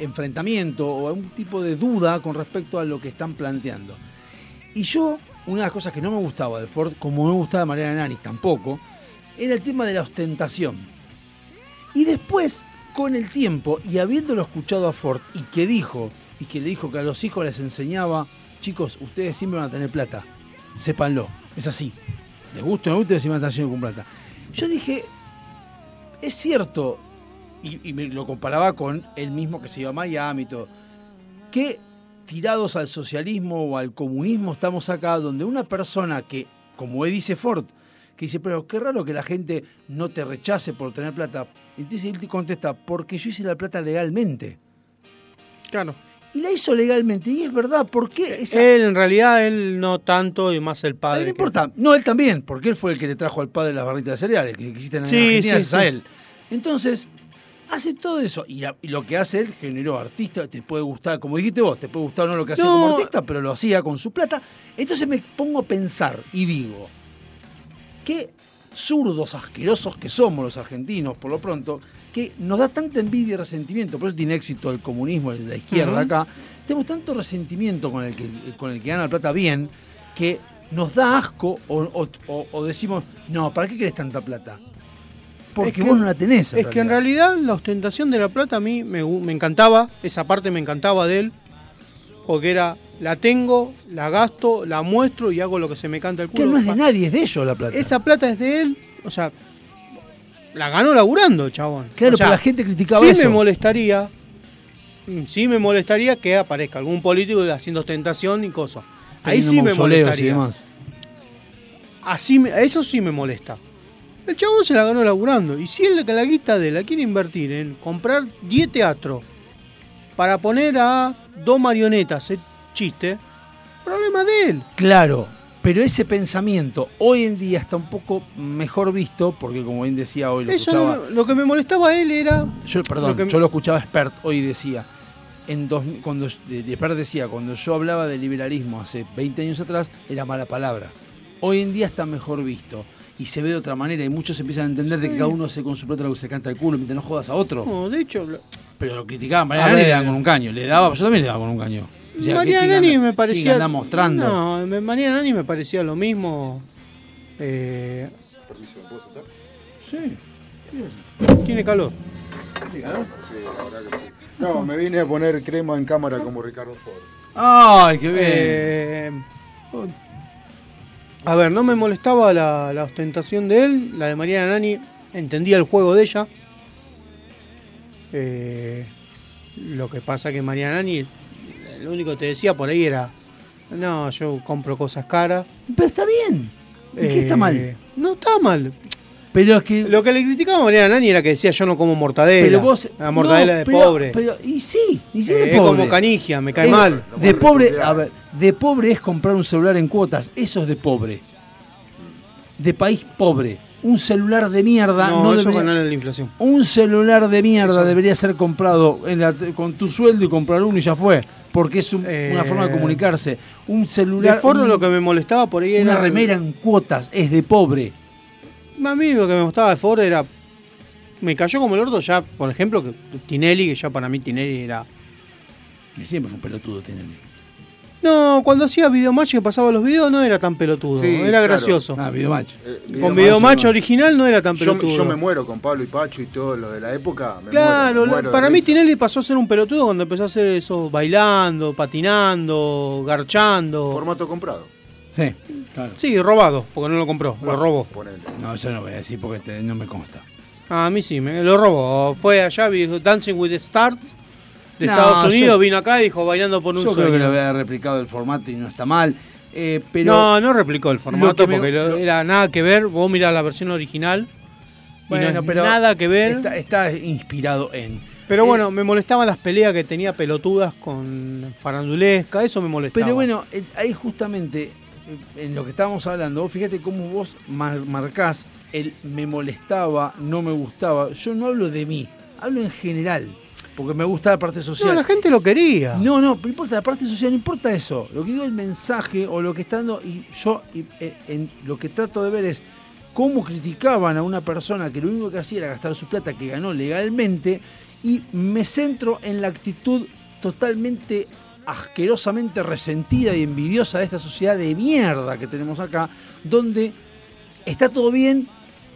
enfrentamiento o algún tipo de duda con respecto a lo que están planteando. Y yo, una de las cosas que no me gustaba de Ford, como no me gustaba de Mariana Nanis tampoco, era el tema de la ostentación. Y después, con el tiempo, y habiéndolo escuchado a Ford, y que dijo, y que le dijo que a los hijos les enseñaba, chicos, ustedes siempre van a tener plata, sépanlo, es así. Les gusta o no gusta, siempre van a estar llenos con plata. Yo dije, es cierto, y, y me lo comparaba con el mismo que se iba a Miami y todo, que tirados al socialismo o al comunismo estamos acá, donde una persona que, como dice Ford, que dice, pero qué raro que la gente no te rechace por tener plata. Entonces él te contesta, porque yo hice la plata legalmente. Claro. Y la hizo legalmente, y es verdad, ¿por qué? Esa- Él, en realidad, él no tanto y más el padre. no que- importa. No, él también, porque él fue el que le trajo al padre las barritas de cereales que existen en Sí, Argentina, sí, gracias a sí. él. Entonces, hace todo eso. Y, lo que hace él generó artista, te puede gustar, como dijiste vos, te puede gustar o no lo que hacía No. como artista, pero lo hacía con su plata. Entonces me pongo a pensar y digo, qué zurdos, asquerosos que somos los argentinos, por lo pronto, que nos da tanta envidia y resentimiento, por eso tiene éxito el comunismo de la izquierda acá, tenemos tanto resentimiento con el que, con el que gana la plata bien, que nos da asco o, o- o- o decimos, no, ¿para qué querés tanta plata? Porque Es que- vos no la tenés. Es que en realidad la ostentación de la plata a mí me, me encantaba, esa parte me encantaba de él, porque era, la tengo, la gasto, la muestro y hago lo que se me canta el Que culo. no es de nadie, es de ellos la plata. Esa plata es de él, o sea, la ganó laburando, chabón. Claro, O sea, pero la gente criticaba sí eso. me molestaría, mm, sí me molestaría que aparezca algún político haciendo ostentación y cosas. Ahí sí me y molestaría. demás. Así me- eso sí me molesta. El chabón se la ganó laburando. Y si él que la guita de él la quiere invertir en comprar 10 teatros para poner a dos marionetas, el chiste, problema de él. Claro, pero ese pensamiento hoy en día está un poco mejor visto, porque como bien decía hoy, lo Eso escuchaba. no- lo que me molestaba a él era. yo, perdón, lo que- yo lo escuchaba expert hoy decía. en dos, cuando de- Despert decía, cuando yo hablaba de liberalismo hace 20 años atrás, era mala palabra. Hoy en día está mejor visto. Y se ve de otra manera. Y muchos empiezan a entender de que cada uno hace con su plata lo que se canta el culo mientras no jodas a otro. No, de hecho, lo- Pero lo criticaban. A le daban con un caño. Le daba, yo también le daba con un caño. O sea, María ¿qué- qué Nani anda- me parecía. anda mostrando. No, me- María Nani me parecía lo mismo. Eh, Sí. tiene calor. No, me vine a poner crema en cámara como Ricardo Ford. Ay, qué bien. Eh, a ver, no me molestaba la, la ostentación de él. La de Mariana Nani, entendía el juego de ella. Eh, lo que pasa que Mariana Nani, lo único que te decía por ahí era: No, yo compro cosas caras. Pero está bien. ¿Y qué está Eh, mal? No está mal. Pero es que. Lo que le criticaba a Nani era que decía: Yo no como mortadela. Pero vos. la mortadela no, de pero- pobre. Pero, y sí, y sí Eh, de es pobre. como canigia, me cae Eh, mal. De pobre, a ver, de pobre es comprar un celular en cuotas. Eso es de pobre. De país pobre. Un celular de mierda No, no, eso debería- la inflación. Un celular de mierda debería ser comprado en la- con tu sueldo y comprar uno y ya fue. Porque es un- Eh, una forma de comunicarse. Un De celular. Ford un- lo que me molestaba por ahí era. una remera en cuotas es de pobre. A mí lo que me gustaba de Ford era. Me cayó como el orto ya, por ejemplo, que Tinelli, que ya para mí Tinelli era. Que siempre fue un pelotudo Tinelli. No, cuando hacía Videomatch que pasaba los videos no era tan pelotudo, Sí, era claro. gracioso. Ah, Videomatch. Eh, Con Videomatch, no. original no era tan Yo, pelotudo. yo me muero con Pablo y Pacho y todo lo de la época. me Claro, muero, me la- muero de para mí risa. Tinelli pasó a ser un pelotudo cuando empezó a hacer eso bailando, patinando, garchando. Formato comprado. Sí, claro. Sí, robado, porque no lo compró, lo robó. ponele. No, yo no voy a decir porque te- no me consta. A mí sí, me lo robó. Fue allá, Dancing with the Stars de No, Estados yo- Unidos, vino acá y dijo bailando por un Yo creo sueño. que lo había replicado el formato y no está mal. eh, pero no, no replicó el formato que me- porque lo- era nada que ver. Vos mirás la versión original y bueno, no es pero nada que ver. Está, está inspirado en. pero eh, bueno, me molestaban las peleas que tenía pelotudas con farandulesca, eso me molestaba. Pero bueno, eh, ahí justamente en lo que estábamos hablando, vos fíjate cómo vos mar- marcás el me molestaba, no me gustaba. Yo no hablo de mí, hablo en general, porque me gusta la parte no, social. la gente lo quería. No, no, no importa la parte social, no importa eso. Lo que digo es el mensaje o lo que está dando. Y yo y, eh, en, lo que trato de ver es cómo criticaban a una persona que lo único que hacía era gastar su plata que ganó legalmente. Y me centro en la actitud totalmente asquerosamente resentida y envidiosa de esta sociedad de mierda que tenemos acá, donde está todo bien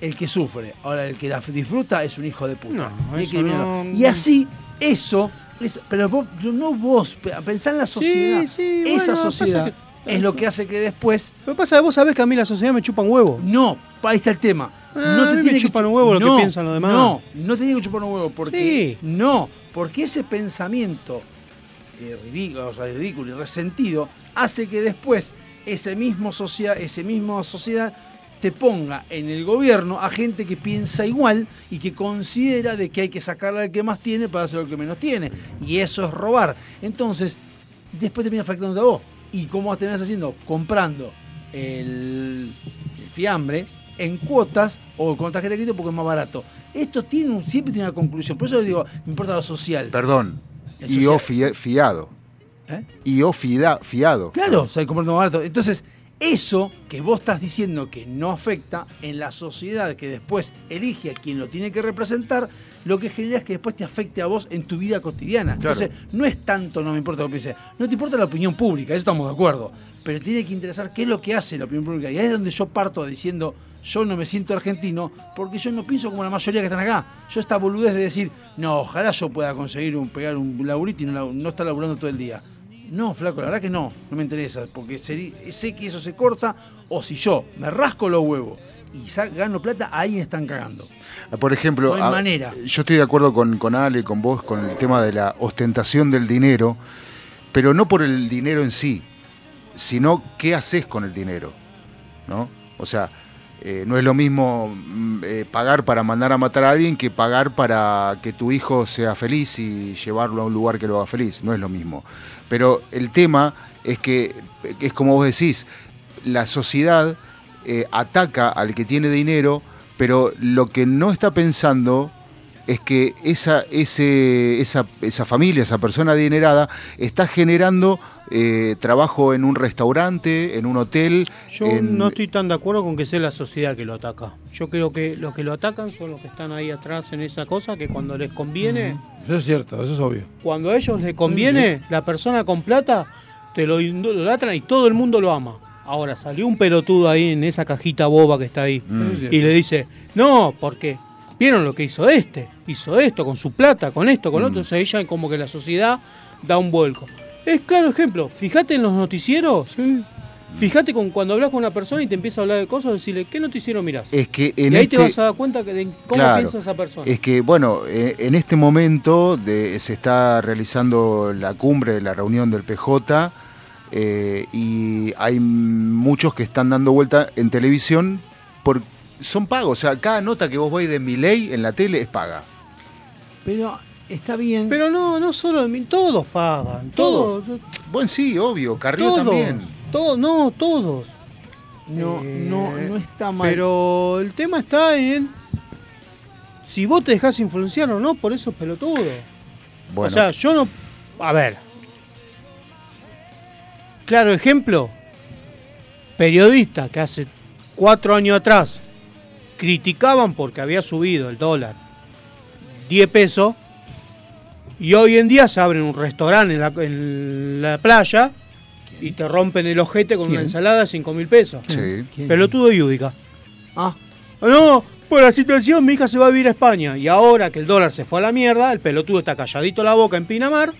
el que sufre. Ahora, el que la disfruta es un hijo de puta. No, Y mierda. no- Y así, eso, es, pero vos, no vos, pe- pensá en la sociedad. sí, Esa bueno, sociedad que- es lo que hace que después. Lo que pasa es que vos sabés que a mí la sociedad me chupa un huevo. No, ahí está el tema. Ah, no a mí me tiene chupan chu- un huevo lo que no, piensan los demás. No, no te tiene que chupar un huevo. Porque, Sí. No, porque ese pensamiento eh, ridículo, o sea, ridículo y resentido hace que después ese mismo sociedad, ese mismo sociedad te ponga en el gobierno a gente que piensa igual y que considera de que hay que sacarle al que más tiene para hacer lo que menos tiene. Y eso es robar. Entonces, después termina afectando a vos. ¿Y cómo terminas haciendo? Comprando el, el fiambre en cuotas o con tarjeta de crédito porque es más barato. Esto tiene un- siempre tiene una conclusión. Por eso digo, me importa lo social. Perdón. Y o fia- fiado. ¿Eh? Y o fiado. Claro, o sea, comprando más barato. Entonces, eso que vos estás diciendo que no afecta en la sociedad que después elige a quien lo tiene que representar, lo que genera es que después te afecte a vos en tu vida cotidiana. Claro. Entonces, no es tanto, no me importa lo que piense, no te importa la opinión pública, eso estamos de acuerdo, pero tiene que interesar qué es lo que hace la opinión pública. Y ahí es donde yo parto diciendo, yo no me siento argentino porque yo no pienso como la mayoría que están acá. Yo esta boludez de decir, no, ojalá yo pueda conseguir un, pegar un laburito y no, no estar laburando todo el día. No, flaco, la verdad que no, no me interesa, porque sé, que eso se corta, o si yo me rasco los huevos y gano plata, ahí están cagando. Por ejemplo, No hay a- manera. yo estoy de acuerdo con, con Ale, con vos, con el tema de la ostentación del dinero, pero no por el dinero en sí, sino qué haces con el dinero, ¿no? O sea, eh, no es lo mismo mm, eh, pagar para mandar a matar a alguien que pagar para que tu hijo sea feliz y llevarlo a un lugar que lo haga feliz, no es lo mismo. Pero el tema es que, es como vos decís, la sociedad eh, ataca al que tiene dinero, pero lo que no está pensando es que esa, ese, esa, esa familia, esa persona adinerada, está generando eh, trabajo en un restaurante, en un hotel. Yo en- no estoy tan de acuerdo con que sea la sociedad que lo ataca. Yo creo que los que lo atacan son los que están ahí atrás en esa cosa que cuando les conviene, Eso es cierto, eso es obvio. cuando a ellos les conviene, la persona con plata te lo idolatran y todo el mundo lo ama. Ahora salió un pelotudo ahí en esa cajita boba que está ahí Mm. y le dice, no, porque vieron lo que hizo este, hizo esto con su plata, con esto, con lo otro, entonces ella como que la sociedad da un vuelco. Es claro ejemplo, fíjate en los noticieros, fíjate con cuando hablas con una persona y te empieza a hablar de cosas, decirle, ¿qué noticiero mirás? Es que en y ahí este, te vas a dar cuenta que de cómo Claro. piensa esa persona. Es que, bueno, eh, en este momento de- se está realizando la cumbre, la reunión del PJ, eh, y hay muchos que están dando vuelta en televisión por son pagos. O sea, cada nota que vos veis de mi ley en la tele es paga. Pero está bien. Pero no, no solo de mí, todos pagan, todos, Bueno, sí, obvio, Carrió todos, también. todos, no, todos. no, Eh, no, no está mal. Pero el tema está en si vos te dejás influenciar o no por esos pelotudos. Bueno, O sea, yo no. A ver. Claro, ejemplo. Periodistas que hace cuatro años atrás criticaban porque había subido el dólar 10 pesos y hoy en día se abren un restaurante en la, en la playa y te rompen el ojete con una ensalada de 5 mil pesos. sí. ¿Quién? Pelotudo y Udica. Ah, No, por la situación mi hija se va a vivir a España y ahora que el dólar se fue a la mierda, el pelotudo está calladito la boca en Pinamar,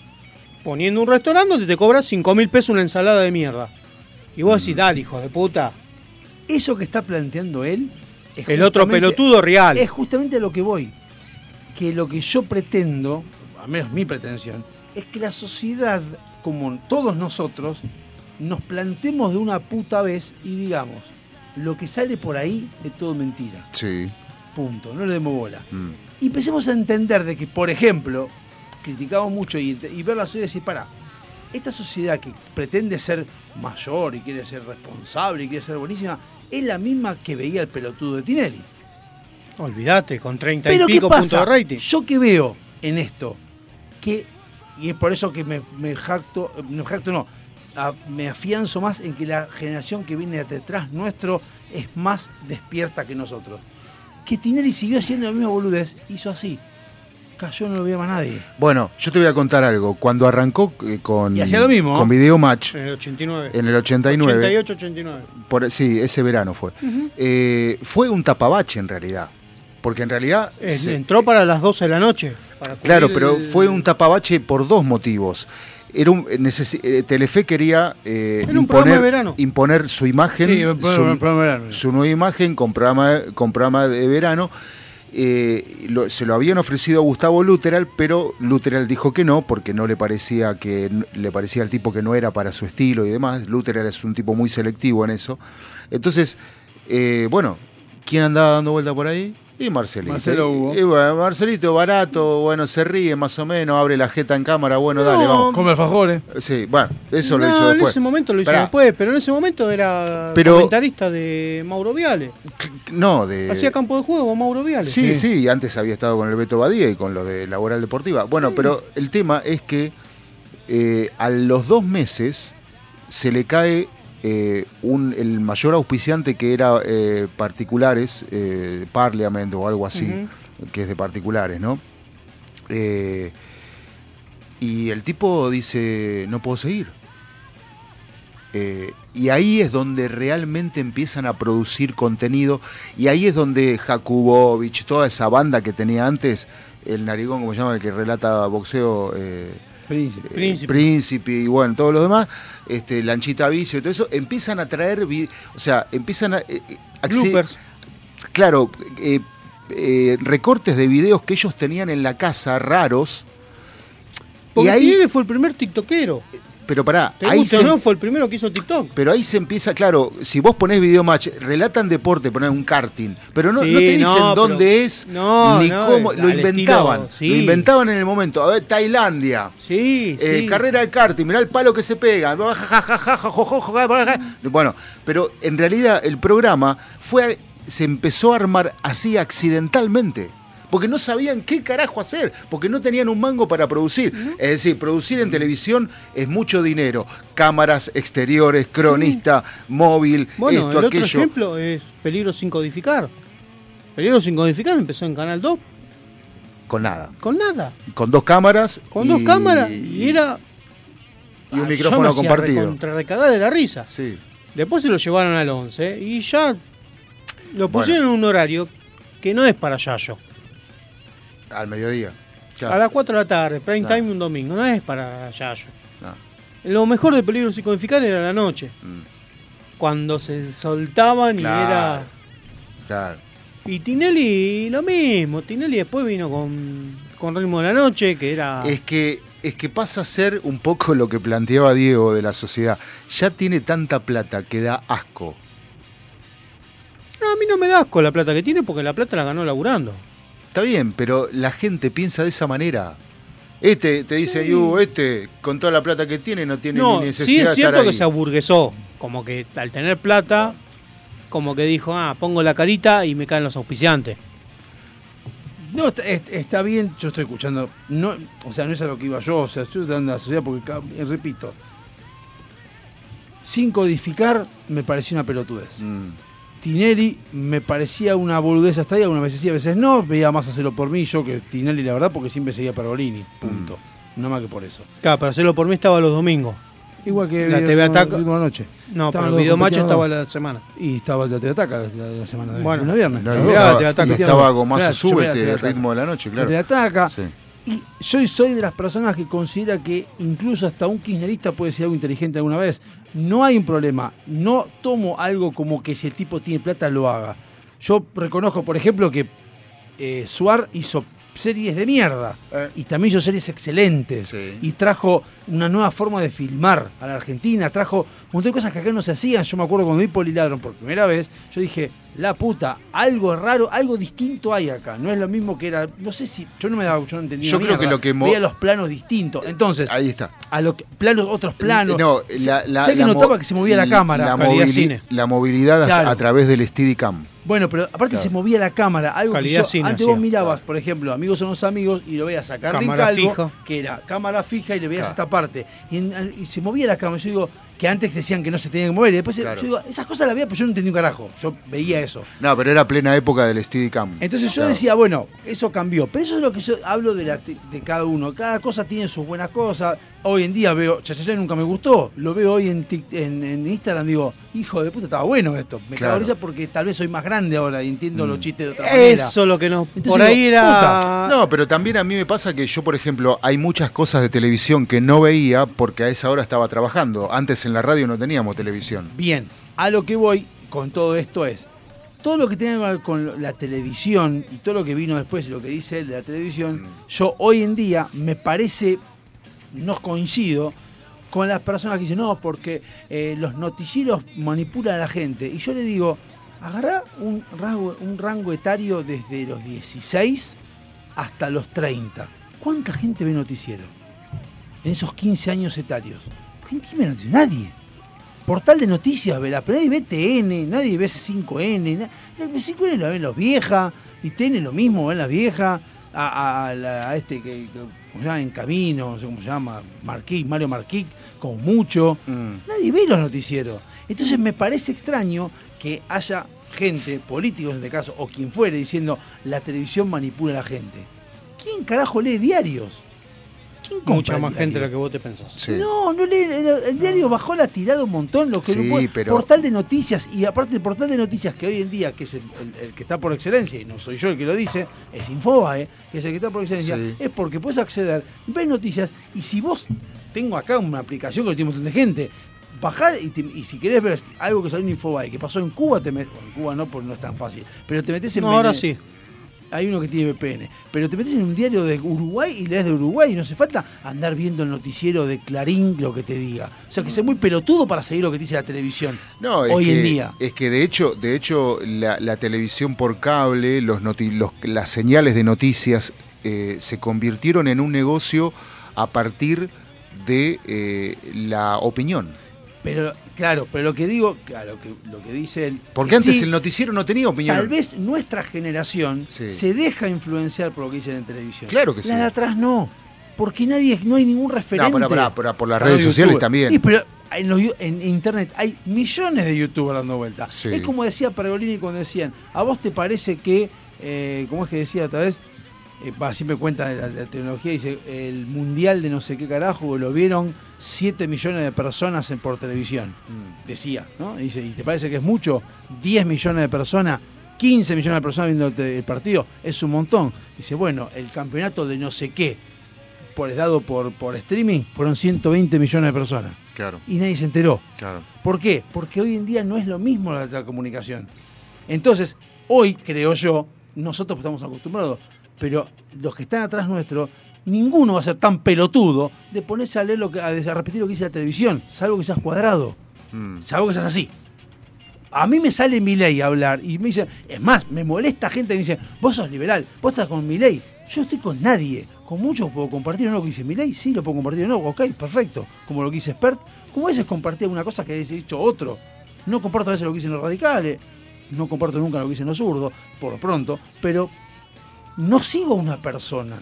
poniendo un restaurante donde te cobra 5 mil pesos una ensalada de mierda. Y vos decís, dale, hijo de puta. eso que está planteando él. Es El otro pelotudo real. Es justamente a lo que voy. Que lo que yo pretendo, al menos mi pretensión, es que la sociedad, como todos nosotros, nos plantemos de una puta vez y digamos, lo que sale por ahí es todo mentira. Sí. Punto. No le demos bola. mm. Y empecemos a entender de que, por ejemplo, criticamos mucho y, y ver la sociedad y decir, para, esta sociedad que pretende ser mayor y quiere ser responsable y quiere ser buenísima, es la misma que veía el pelotudo de Tinelli. Olvídate, con 30 Pero y ¿qué pico puntos de rating. Yo que veo en esto, que, y es por eso que me, me jacto, me jacto no, a- me afianzo más en que la generación que viene detrás nuestro es más despierta que nosotros. Que Tinelli siguió haciendo la misma boludez, hizo así. Cayó, no lo veía más nadie. Bueno, yo te voy a contar algo. Cuando arrancó eh, con, Y hacía lo mismo. con Video Match En el 89. en el 89, 88, 89. por- sí, ese verano fue, eh, fue un tapabache en realidad. Porque en realidad... Eh, se- Entró para las 12 de la noche. para Claro, pero el- fue un tapabache por dos motivos. Era un, necesi- eh, Telefe quería eh, Era un programa de verano. imponer su imagen, Sí, un programa- su, un programa de verano. su nueva imagen con programa, con programa de verano. Eh, se lo habían ofrecido a Gustavo Luteral, pero Luteral dijo que no, porque no le parecía que le parecía al tipo que no era para su estilo y demás. Luteral es un tipo muy selectivo en eso. Entonces, eh, bueno, ¿quién andaba dando vuelta por ahí? Y Marcelito. Marcelo Hugo. Y, y bueno, Marcelito, barato, bueno, se ríe más o menos, abre la jeta en cámara, bueno, dale, vamos. Come alfajores. Sí, bueno, eso lo no, hizo en después. ese momento lo hizo Pará. después, pero en ese momento era Pero- comentarista de Mauro Viale. No, de. Hacía campo de juego Mauro Viale. Sí, sí, y antes había estado con el Beto Badía y con lo de Laboral Deportiva. Bueno, pero el tema es que eh, a los dos meses se le cae eh, un, el mayor auspiciante que era eh, particulares, eh, Parliament o algo así, que es de particulares, ¿no? Eh, y el tipo dice, no puedo seguir. Y ahí es donde realmente empiezan a producir contenido. Y ahí es donde Jakubovich, toda esa banda que tenía antes, el narigón, como se llama, el que relata boxeo, Príncipe. eh, Príncipe. Príncipe y bueno, todos los demás, este, Lanchita Vicio y todo eso, empiezan a traer, o sea, empiezan a... eh, eh, Bloopers. Claro, eh, eh, recortes de videos que ellos tenían en la casa, raros. Y ahí, fue el primer tiktokero. Pero pará, ¿Te ahí gusta se, no? Fue el primero que hizo TikTok. pero ahí se empieza, claro, si vos ponés video match, relatan deporte, ponés un karting, pero no, Sí, no te dicen no, dónde pero- es, ni cómo, lo inventaban, estilo, sí. lo inventaban en el momento. A ver, Tailandia, Sí, eh, sí. carrera de karting, mirá el palo que se pega. Bueno, pero en realidad el programa fue se empezó a armar así accidentalmente. Porque no sabían qué carajo hacer, porque no tenían un mango para producir. Es decir, producir en televisión es mucho dinero. Cámaras exteriores, cronista, móvil, Bueno, esto, el otro ejemplo es Peligro sin codificar. Peligro sin codificar empezó en Canal 2 Con nada. con nada. Con dos cámaras. Con y- dos cámaras y era. Y un Ah, micrófono yo me compartido. recontra recagada de la risa. Sí. Después se lo llevaron al 11 y ya lo pusieron en un horario que no es para Yayo. Al mediodía. Claro. A las 4 de la tarde, prime time un domingo, no es para Yayo. No. Lo mejor de Peligro sin codificar era la noche. Mm, Cuando se soltaban Claro. y era. Claro. Y Tinelli lo mismo. Tinelli después vino con, con Ritmo de la Noche, que era. Es que, es que pasa a ser un poco lo que planteaba Diego de la sociedad. Ya tiene tanta plata que da asco. No, a mí no me da asco la plata que tiene porque la plata la ganó laburando. Está bien, pero la gente piensa de esa manera. Este te dice, Sí. "Yu, este con toda la plata que tiene no tiene No, ni necesidad sí de es estar cierto que ahí". se aburguesó. Como que al tener plata, como que dijo, ah, pongo la carita y me caen los auspiciantes. No, está, es- está bien, yo estoy escuchando. No, o sea, no es a lo que iba yo, o sea, estoy dando la sociedad porque, eh, repito, sin codificar me pareció una pelotudez. Mm, Tinelli me parecía una boludez hasta ahí, algunas veces sí, a veces no, veía más hacerlo por mí yo que Tinelli, la verdad, porque siempre seguía Pergolini, punto. No más que por eso. Claro, pero hacerlo por mí estaba los domingos. Igual que La el- TV el- Ataca- el- la noche. No, pero el los video macho estaba la semana. Y estaba la TV Ataca la, la- la semana de Bueno. viernes. No, mirá, estaba, estaba Claro, yo sube este te ataca. ritmo de la noche, La claro. TV Ataca. Sí. Y yo soy de las personas que considera que incluso hasta un kirchnerista puede ser algo inteligente alguna vez. No hay un problema. No tomo algo como que si el tipo tiene plata lo haga. Yo reconozco, por ejemplo, que eh, Suar hizo series de mierda Eh. y también hizo series excelentes Sí. y trajo una nueva forma de filmar a la Argentina, trajo un montón de cosas que acá no se hacían. Yo me acuerdo cuando vi Poliladron por primera vez, yo dije, la puta, algo raro, algo distinto hay acá. No es lo mismo que era, no sé si, yo no me daba, yo no entendía. Yo creo que lo que veía los planos distintos. Entonces, Ahí está. a lo que, planos, otros planos. No, la, la, sé que la mo- notaba que se movía la cámara. La, movili- cine. la movilidad a- a través del Steadicam. Bueno, pero aparte Claro. se movía la cámara, algo Calidad que yo, antes vos mirabas, por ejemplo, Amigos son los amigos y lo veías a Carlin Calvo, fija. que era cámara fija y le veías Claro. esta parte. Y, en- y se movía la cámara, yo digo, que antes decían que no se tenía que mover, y después Claro. yo digo, esas cosas las veía, pero yo no entendí un carajo, yo veía eso. No, pero era plena época del Steadicam. Entonces yo Claro. decía, bueno, eso cambió. Pero eso es lo que yo hablo de, la, de cada uno. Cada cosa tiene sus buenas cosas. Hoy en día veo, Chachachá nunca me gustó. Lo veo hoy en, Tik- en, en Instagram, digo, hijo de puta, estaba bueno esto. Me Claro. cago porque tal vez soy más grande ahora y entiendo los chistes de otra manera. Eso lo que nos. Entonces por digo, ahí era. No, pero también a mí me pasa que yo, por ejemplo, hay muchas cosas de televisión que no veía porque a esa hora estaba trabajando. Antes en la radio no teníamos televisión. Bien, a lo que voy con todo esto es, todo lo que tiene que ver con la televisión y todo lo que vino después y lo que dice él de la televisión, yo hoy en día me parece, no coincido con las personas que dicen, no, porque eh, los noticieros manipulan a la gente. Y yo le digo, agarrá un rango, un rango etario desde los 16 hasta los 30. ¿Cuánta gente ve noticiero? En esos 15 años etarios. ¿Quién ve noticiero? Nadie. Portal de noticias, ve la pero nadie ve TN, nadie ve C5N. na- El C5N lo ven los viejas, y TN lo mismo, ven las viejas, a, a- a la- a este que, que ¿cómo se llama? en camino, no sé cómo se llama, Marquí, Mario Marquí, como mucho. Mm. Nadie ve los noticieros. Entonces me parece extraño que haya gente, políticos en este caso, o quien fuere, diciendo la televisión manipula a la gente. ¿Quién carajo lee diarios? ¿Quién compra Mucha más gente de la que vos te pensás. Sí. No, no lee, el, el diario bajó la tirada un montón, lo que Sí, lo pero- portal de noticias y aparte el portal de noticias que hoy en día que es el, el- el que está por excelencia y no soy yo el que lo dice, es Infobae, que es el que está por excelencia, Sí. es porque puedes acceder, ves noticias y si vos tengo acá una aplicación que lo tiene un montón de gente, bajar y, te- y si querés ver algo que salió en Infobae que pasó en Cuba, te metes, en Cuba no, porque no es tan fácil, pero te metes en No, ahora sí. Hay uno que tiene VPN. Pero te metes en un diario de Uruguay y lees de Uruguay y no hace falta andar viendo el noticiero de Clarín lo que te diga. O sea que es muy pelotudo para seguir lo que te dice la televisión. No, hoy que, en día. Es que de hecho, de hecho la, la televisión por cable, los noti- los- las señales de noticias eh, se convirtieron en un negocio a partir de eh, la opinión. Pero Claro, pero lo que digo, claro, que, lo que dice él. Porque que antes sí, el noticiero no tenía opinión. Tal vez nuestra generación Sí. se deja influenciar por lo que dicen en televisión. Claro que sí. La de atrás no. Porque nadie, no hay ningún referente. pará, pará, por las Para redes sociales también. Sí, pero en, los yu- en internet hay millones de youtubers dando vueltas. Sí. Es como decía Pergolini cuando decían, ¿a vos te parece que, eh, ¿cómo es que decía otra vez? Eh, va, siempre cuenta la, tecnología, dice, el mundial de no sé qué carajo lo vieron 7 millones de personas en, por televisión. Mm. Decía, ¿no? Dice, ¿y te parece que es mucho? 10 millones de personas, 15 millones de personas viendo el partido, es un montón. Dice, bueno, el campeonato de no sé qué, por, dado por, por streaming, fueron 120 millones de personas. Claro, Y nadie se enteró. claro. ¿Por qué? Porque hoy en día no es lo mismo la, la comunicación. Entonces, hoy, creo yo, nosotros estamos acostumbrados, pero los que están atrás nuestro, ninguno va a ser tan pelotudo de ponerse a leer lo que, a, repetir lo que dice la televisión, salvo que seas cuadrado, Mm. salvo que seas así. A mí me sale mi ley a hablar y me dice, es más, me molesta gente que me dice, vos sos liberal, vos estás con mi ley. Yo estoy con nadie. Con muchos puedo compartir o no lo que dice mi ley, sí lo puedo compartir o no, ok, perfecto. Como lo que dice Spert, como a veces compartir una cosa que ha dicho otro. No comparto a veces lo que dicen los radicales, no comparto nunca lo que dicen los zurdos, por lo pronto, pero no sigo a una persona.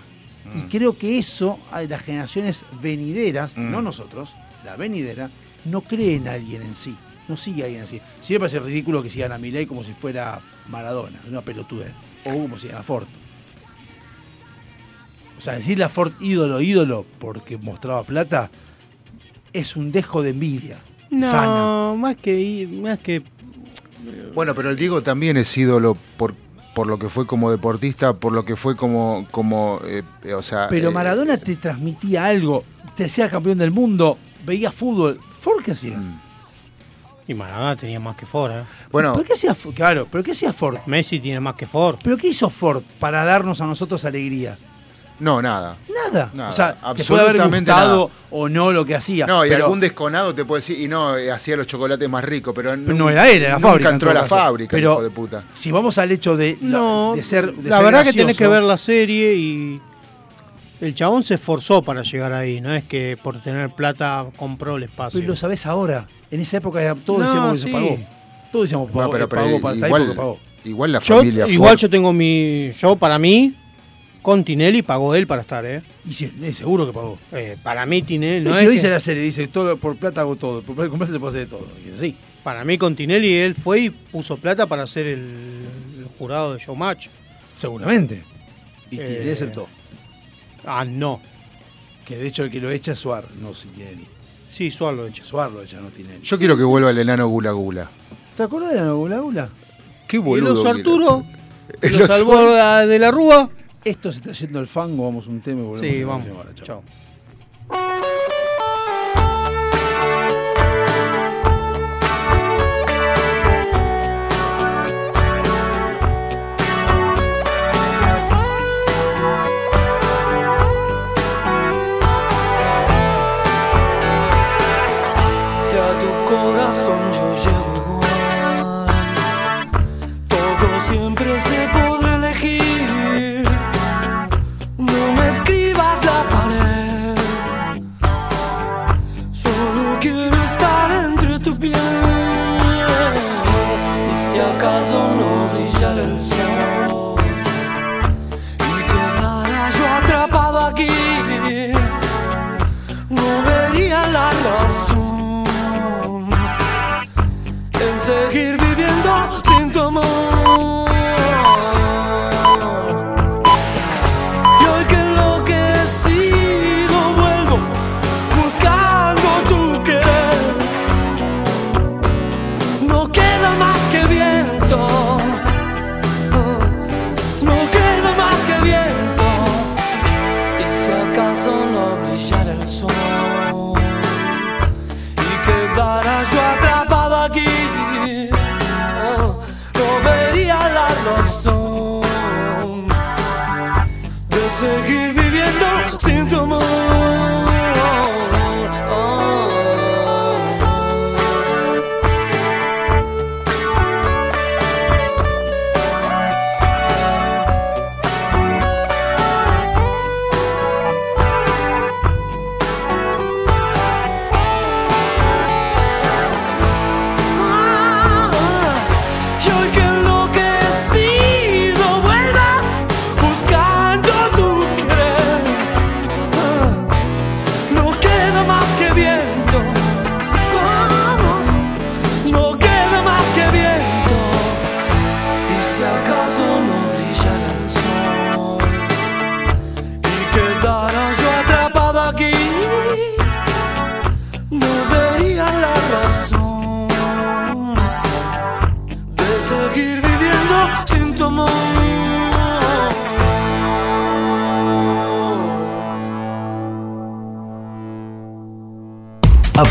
Y creo que eso a las generaciones venideras, Mm. no nosotros, la venidera, no cree en alguien en sí. No sigue a alguien así. Sí me parece ridículo que sigan a Milei como si fuera Maradona, una pelotudez. O como si a Ford. O sea, decirle a Ford ídolo, ídolo, porque mostraba plata, es un dejo de envidia. No, Sana. más que más que Bueno, pero el Diego también es ídolo por, por lo que fue como deportista, por lo que fue como, como eh, eh, o sea... Pero eh, Maradona te transmitía algo, te hacía campeón del mundo, veía fútbol. ¿Ford qué hacía? Mm. y Maradona tenía más que Ford, ¿eh? Bueno, ¿Pero qué hacía Ford? Claro, pero ¿qué hacía Ford? Messi tiene más que Ford. ¿Pero qué hizo Ford para darnos a nosotros alegría? No, nada. Nada. Nada, o sea, te puede haber absolutamente gustado nada. o no lo que hacía. No, y pero algún desconado te puede decir, y no, eh, hacía los chocolates más ricos, pero, pero no era él, era la nunca fábrica. en entró a la caso. fábrica, pero hijo de puta. si vamos al hecho de, la- No, de ser de la ser verdad que tenés que ver la serie y el chabón se esforzó para llegar ahí, no es que por tener plata compró el espacio. Pero lo sabés ahora. En esa época todos No, decíamos que sí. se pagó. Todos decíamos No, pagó, pero, pero pagó, igual, pagó. igual la Yo, familia igual Ford- yo tengo mi yo para mí con Tinelli pagó él para estar, ¿eh? Y sí, eh, seguro que pagó. Eh, para mí Tinelli no No es lo que- dice la serie, dice todo por plata hago todo, por plata comprar se puede hacer de todo. Y así. para mí con Tinelli él fue y puso plata para hacer el, el jurado de Showmatch. Seguramente. Y Eh, Tinelli aceptó. Ah, no. Que de hecho el que lo echa es Suar, no Tinelli. Sí, Suar lo hecho. Suar lo echa, no Tinelli. Yo quiero que vuelva el enano Gula Gula. ¿Te acuerdas de la Gula Gula? Qué Y boludo. los que Arturo lo Los salvó de la rúa. Esto se está yendo al fango, vamos un tema y volvemos Sí, a la vamos. Chao.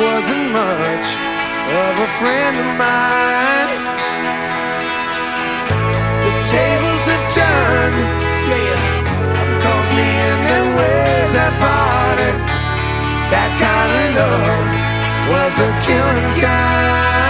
Wasn't much of a friend of mine. The tables have turned, yeah. Calls me in them ways that parted. That kind of love was the killing kind.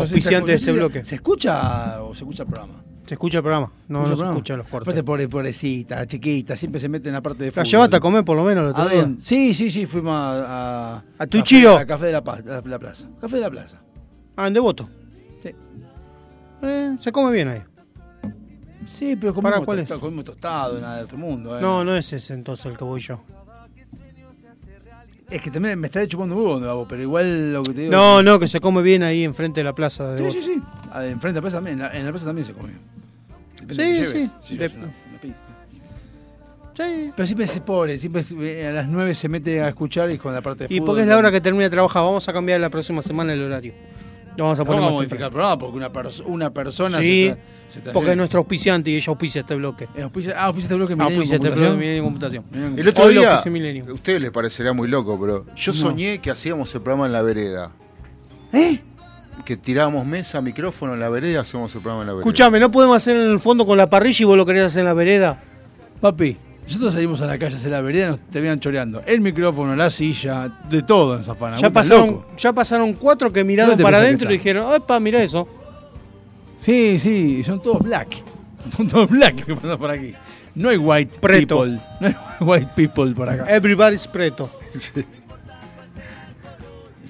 Auspiciante de este bloque. ¿Se escucha o se escucha el programa? Se escucha el programa, no, no se escucha los cortes. Aparte, pobre, pobrecita, chiquita, siempre se mete en la parte de ¿La fútbol. llevaste a comer por lo menos el otro ¿A día? dónde? Sí, sí, sí, fuimos a... A, ¿A tu chío? A Café de la, Paz, la, la Plaza. Café de la Plaza. Ah, en Devoto. Sí. Eh, se come bien ahí. Sí, pero ¿Para comimos, cuál tosta- es? comimos tostado, nada de otro mundo. ¿eh? No, no es ese entonces el que voy yo. Es que también me está chupando un huevo, donde hago, pero igual lo que te digo... No, no, que se come bien ahí enfrente de la plaza de Sí, sí, sí. Ah, Enfrente a la plaza también, en la, en la plaza también se come. Depende Sí, de sí. Si De- llevas una- una pizza. Sí. Pero siempre se pobre, siempre se- a las 9 se mete a escuchar y con la parte de Y fútbol, porque es la hora que termina de trabajar, vamos a cambiar la próxima semana el horario. Lo vamos a No vamos a modificar el programa porque una, una persona Sí, se está, se está porque es nuestro auspiciante y ella auspicia este bloque. Eh, auspicia- ah, auspicia este bloque Millennium Auspicia este bloque Millennium Computación. El otro Hoy día, a ustedes les parecerá muy loco, pero yo No. soñé que hacíamos el programa en la vereda. ¿Eh? Que tirábamos mesa, micrófono en la vereda y hacemos el programa en la vereda. Escuchame, ¿no podemos hacer en el fondo con la parrilla y vos lo querés hacer en la vereda? Papi, nosotros salimos a la calle a hacer la vereda y nos terminan choreando. El micrófono, la silla, de todo en Zafana. Ya pasaron, loco. ya pasaron cuatro que miraron ¿Dónde te para adentro y dijeron, ¡epa, mira eso! Sí, sí, son todos black. Son todos black los que pasan por aquí. No hay white Preto. people. No hay white people por acá. Everybody's preto.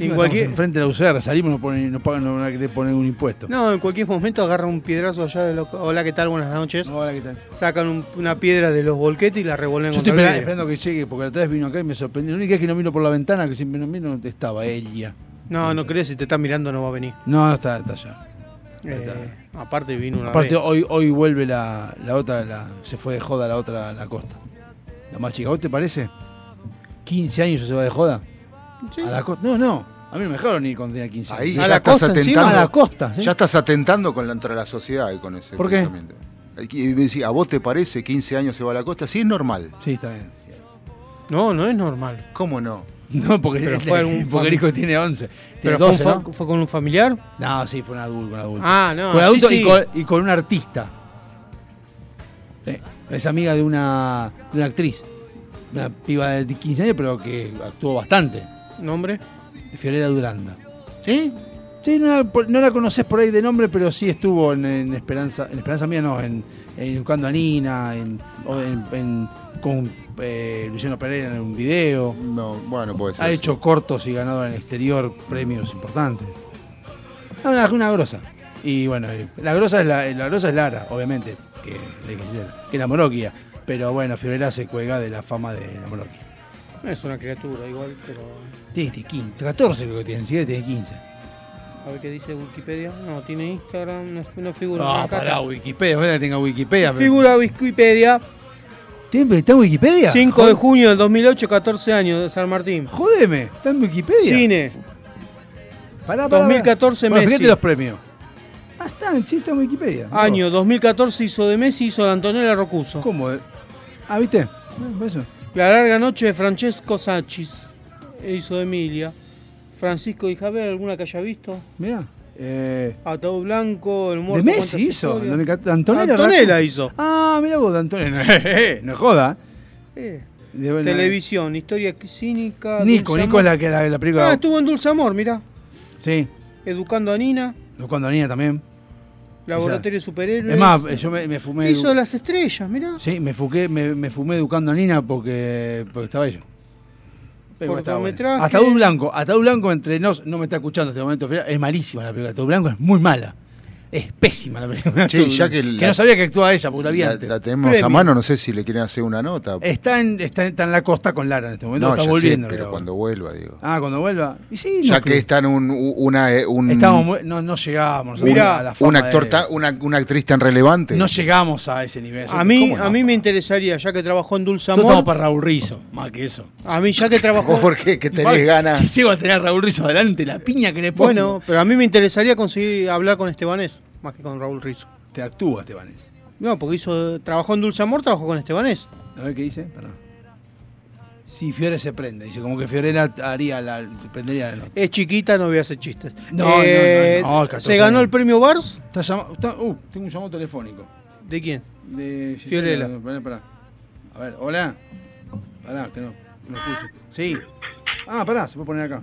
Encima en cualquier- enfrente de la UCR, salimos y no, ponen, no, pagan, no van a querer poner un impuesto. No, en cualquier momento agarran un piedrazo allá de los... Hola, ¿qué tal? Buenas noches. Hola, ¿qué tal? Sacan un- una piedra de los volquetes y la revuelven Yo estoy el esperando, que llegue, porque la otra vez vino acá y me sorprendió. La única vez que no vino por la ventana, que siempre no vino, estaba ella. No, no crees, si te está mirando no va a venir. No, no está, está allá. Eh, aparte vino una Aparte, vez. hoy, hoy vuelve la, la otra, la, se fue de joda la otra a la costa. La más chica, ¿vos te parece? 15 años se va de joda. Sí. A la costa. No, no. A mí me dejaron ni cuando tenía 15 años. Ahí ¿A ya la estás costa encima? atentando. A la costa, ¿sí? Ya estás atentando con la, contra la sociedad y con ese ¿Por qué? pensamiento. Y me decía, ¿A vos te parece 15 años se va a la costa? Sí, es normal. Sí, está bien. No, no es normal. ¿Cómo no? No, porque, Pero fue un porque el hijo tiene 11. Tiene ¿Pero fue, un 12, fa- ¿no? fue con un familiar? No, sí, fue un adulto. Un adulto. Ah, no. Con adulto sí, y, sí. con, y con un artista. Sí, Es amiga de una, de una actriz. Una piba de 15 años, pero que actuó bastante. ¿Nombre? Fiorella Duranda. ¿Sí? Sí, no la, por- no la conoces por ahí de nombre, pero sí estuvo en, en Esperanza. En Esperanza Mía, no, en, en Buscando a Nina, en, o en- en- con eh, Luciano Pereira en un video. No, bueno, puede ser. Ha sí. hecho cortos y ganado en el exterior premios importantes. Ah, Una, una grosa. Y bueno, eh, la grosa es la, la grosa es Lara, obviamente, que, que, la Moroquia. Pero bueno, Fiorella se cuelga de la fama de la Moroquia. Es una criatura igual, pero... Tiene 15, 14 creo que tiene, si tiene 15. A ver qué dice Wikipedia. No, tiene Instagram, no, no figura. No, acá pará. Wikipedia, no que tenga Wikipedia. Figura Wikipedia. ¿Tiene- ¿Está en Wikipedia? 5 de Joder, junio del 2008, 14 años de San Martín. Jodeme, ¿está en Wikipedia? Cine. Pará, pará, 2014 pará. Bueno, Messi. fíjate los premios. Ah, está, sí, está en Wikipedia. Año 2014 hizo de Messi, hizo de Antonella Rocuso. ¿Cómo? Ah, ¿viste? Ah, por eso. La larga noche de Francesco Sachis. Hizo de Emilia. Francisco y Javier, ¿alguna que haya visto? Mirá. Eh, Ataúd Blanco, El ¿De Muerto. Messi cuenta su hizo? historia. ¿Dónde ca- Antonella? Antonella hizo. Ah, mira vos, de Antonella. no es joda. Eh, De- no- Televisión, historia cínica. Nico, Dulce Nico es la, que, la, la película. Ah, estuvo en Dulce Amor, mirá. Sí, Educando a Nina, cuando niña también. Laboratorio de Superhéroes. Es más, yo me, me fumé. Hizo las estrellas, mirá. Sí, me, fuqué, me, me fumé educando a Nina porque, porque estaba ella. Pero estaba bueno. Cortometraje. Ataúd Blanco, Blanco entre nos, no me está escuchando en este momento, es malísima la película. Ataúd Blanco es muy mala. Es pésima la película. Che, ya que la- no sabía que actuaba ella, porque la vi La, antes. la tenemos a Premio. mano, no sé si le quieren hacer una nota. Está en, está, está en la costa con Lara en este momento. no, está ya sé, volviendo. pero creo. cuando vuelva, digo. Ah, cuando vuelva. Y sí, ya no, que está en un, una, eh, un, Estamos no, no llegamos. nosotros a la fama un actor de- tan- una, una actriz tan relevante. No llegamos a ese nivel. A mí, a mí me interesaría, ya que trabajó en Dulce Amor. estamos para Raúl Rizzo, más que eso. A mí, ya que trabajó. ¿Vos por qué? Que tenés ganas. Si llego a tener a Raúl Rizzo adelante, la piña que le pongo. Bueno, pero a mí me interesaría conseguir hablar con Estebanés, más que con Raúl Rizzo. Te actúa, Estebanés. No, porque hizo, trabajó en Dulce Amor, trabajó con Estebanés. A ver qué dice. Pará. Sí, Fiore se prende. Dice como que Fiorella haría la. prendería la. Es chiquita, no voy a hacer chistes. No, Eh, no, no, no, 14 ¿Se ganó años. el premio Bars? Está llama- está- uh, tengo un llamado telefónico. ¿De quién? De Fiorella. Pará, pará. A ver, hola. Pará, que no, no escucho. Sí. Ah, pará, se puede poner acá.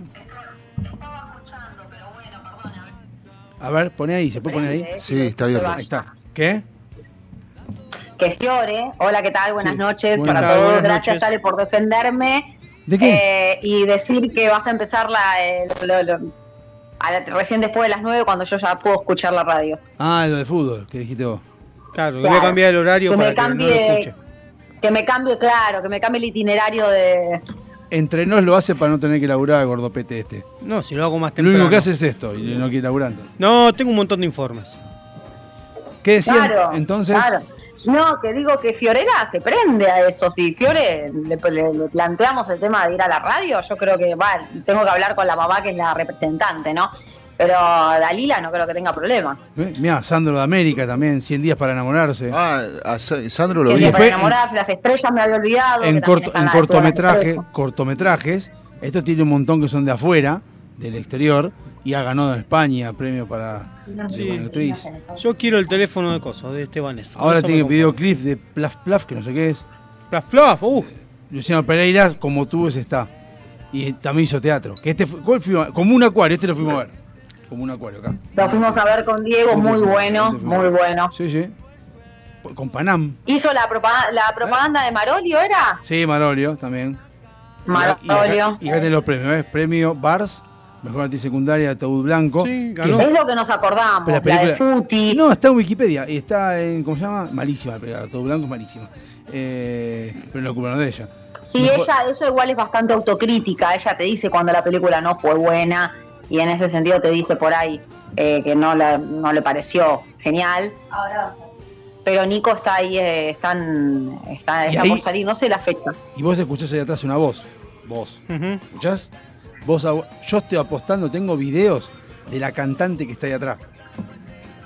A ver, pone ahí, ¿se puede poner ahí? Sí, está abierto. Ahí está. ¿Qué? que Fiore, hola, ¿qué tal? Buenas Sí. noches Buenas para todos. Gracias, noches. Ale, por defenderme. ¿De qué? Eh, y decir que vas a empezar la, eh, lo- lo- a la- recién después de las 9 cuando yo ya puedo escuchar la radio. Ah, lo de fútbol, que dijiste vos. Claro, Claro. voy a cambiar el horario Que me para que no lo cambie- escuche. Que me cambie, claro, que me cambie el itinerario de... Entre nos lo hace para no tener que laburar gordopete este. No, si lo hago más Lo temprano. único que hace es esto y no quiere laburando. No, tengo un montón de informes. ¿Qué decían Claro, entonces? claro. No, que digo que Fiorella se prende a eso. Si Fiore le, le- le planteamos el tema de ir a la radio, yo creo que, va, tengo que hablar con la mamá que es la representante, ¿no? Pero Dalila no creo que tenga problema. ¿Eh? Mirá, Sandro de América también, 100 días para enamorarse. Ah, a Sandro lo vi. para después- enamorarse, las estrellas me había olvidado. en, corto- en cortometraje, cortometrajes, esto tiene un montón que son de afuera, del exterior, y ha ganado en España premio para Sí. actriz. Yo quiero el teléfono de cosas, de Estebanés. Ahora tiene videoclip de Plaf Plaf, que no sé qué es. Plaf Plaf, uh. Luciano Pereira, como tú ves, está. Y también hizo teatro. Que este fue- ¿cuál a- Como un acuario, este lo fuimos a ver. Como un acuario acá. Lo fuimos a ver con Diego, muy bueno, muy bueno. Sí, sí. Con Panam. ¿Hizo la, propa- la propaganda de Marolio, era? Sí, Marolio también. Y Marolio. acá, y acá tenés los premios, ¿ves? Premio Bars, Mejor Actriz Secundaria, Ataúd Blanco. Sí, que- Es lo que nos acordamos, Pero la de Futi. No, está en Wikipedia. y Está en. ¿Cómo se llama? Malísima la película. Ataúd Blanco es malísima. Eh, pero no culpa no de ella. Sí, Mejor- ella, ella igual es bastante autocrítica, ella te dice cuando la película no fue buena y en ese sentido te dice por ahí eh, que no, la- no le pareció genial. Pero Nico está ahí, eh, están, está, está ahí- por salir, no sé la fecha. Y vos escuchás ahí atrás una voz. Vos. ¿Escuchás? Vos, yo estoy apostando, tengo videos de la cantante que está ahí atrás.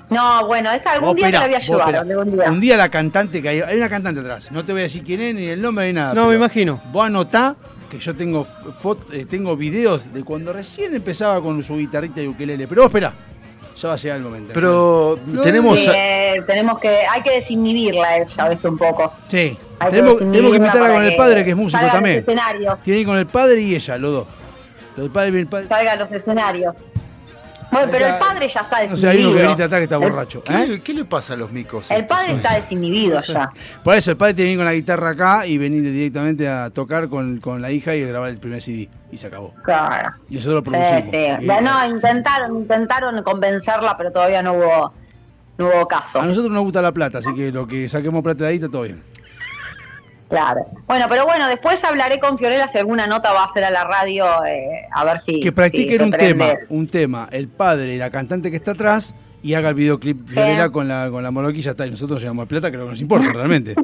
No, bueno, esta algún Vos día te esperá, la voy a vos llevar, esperá. algún día. Un día la cantante que hay, hay una cantante atrás. No te voy a decir quién es, ni el nombre, ni nada. No, me imagino. Vos anotá que yo tengo foto, eh, tengo videos de cuando recién empezaba con su guitarrita y ukelele. Pero vos esperá, ya va a llegar el momento. Pero tenemos. Sí, eh, tenemos que, hay que desinhibirla a ella, ¿viste? Un poco. Sí, Hay tenemos, tenemos que invitarla para con el padre, que es músico también. Tiene que ir con el padre y ella, los dos. El padre, el padre- Salga a los escenarios. Bueno, pero el padre ya está no sé, hay uno que desinhibido. grita que está El- borracho. ¿Qué, ¿eh? le- qué le pasa a los micos? El padre está desinhibido ya. Por eso el padre tiene que ir con la guitarra acá y venir directamente a tocar con, con la hija y grabar el primer CD. Y se acabó. Claro. Y nosotros lo producimos. sí. Y- Bueno, intentaron, intentaron convencerla, pero todavía no hubo, no hubo caso. A nosotros nos gusta la plata, así que lo que saquemos plata de ahí está todo bien. Claro. Bueno, pero bueno, después hablaré con Fiorella si alguna nota va a hacer a la radio, eh, a ver si. Que practiquen si un tema, un tema, el padre y la cantante que está atrás, y haga el videoclip Fiorella con la, con la moroquilla está y nosotros llegamos a plata, que lo que nos importa realmente.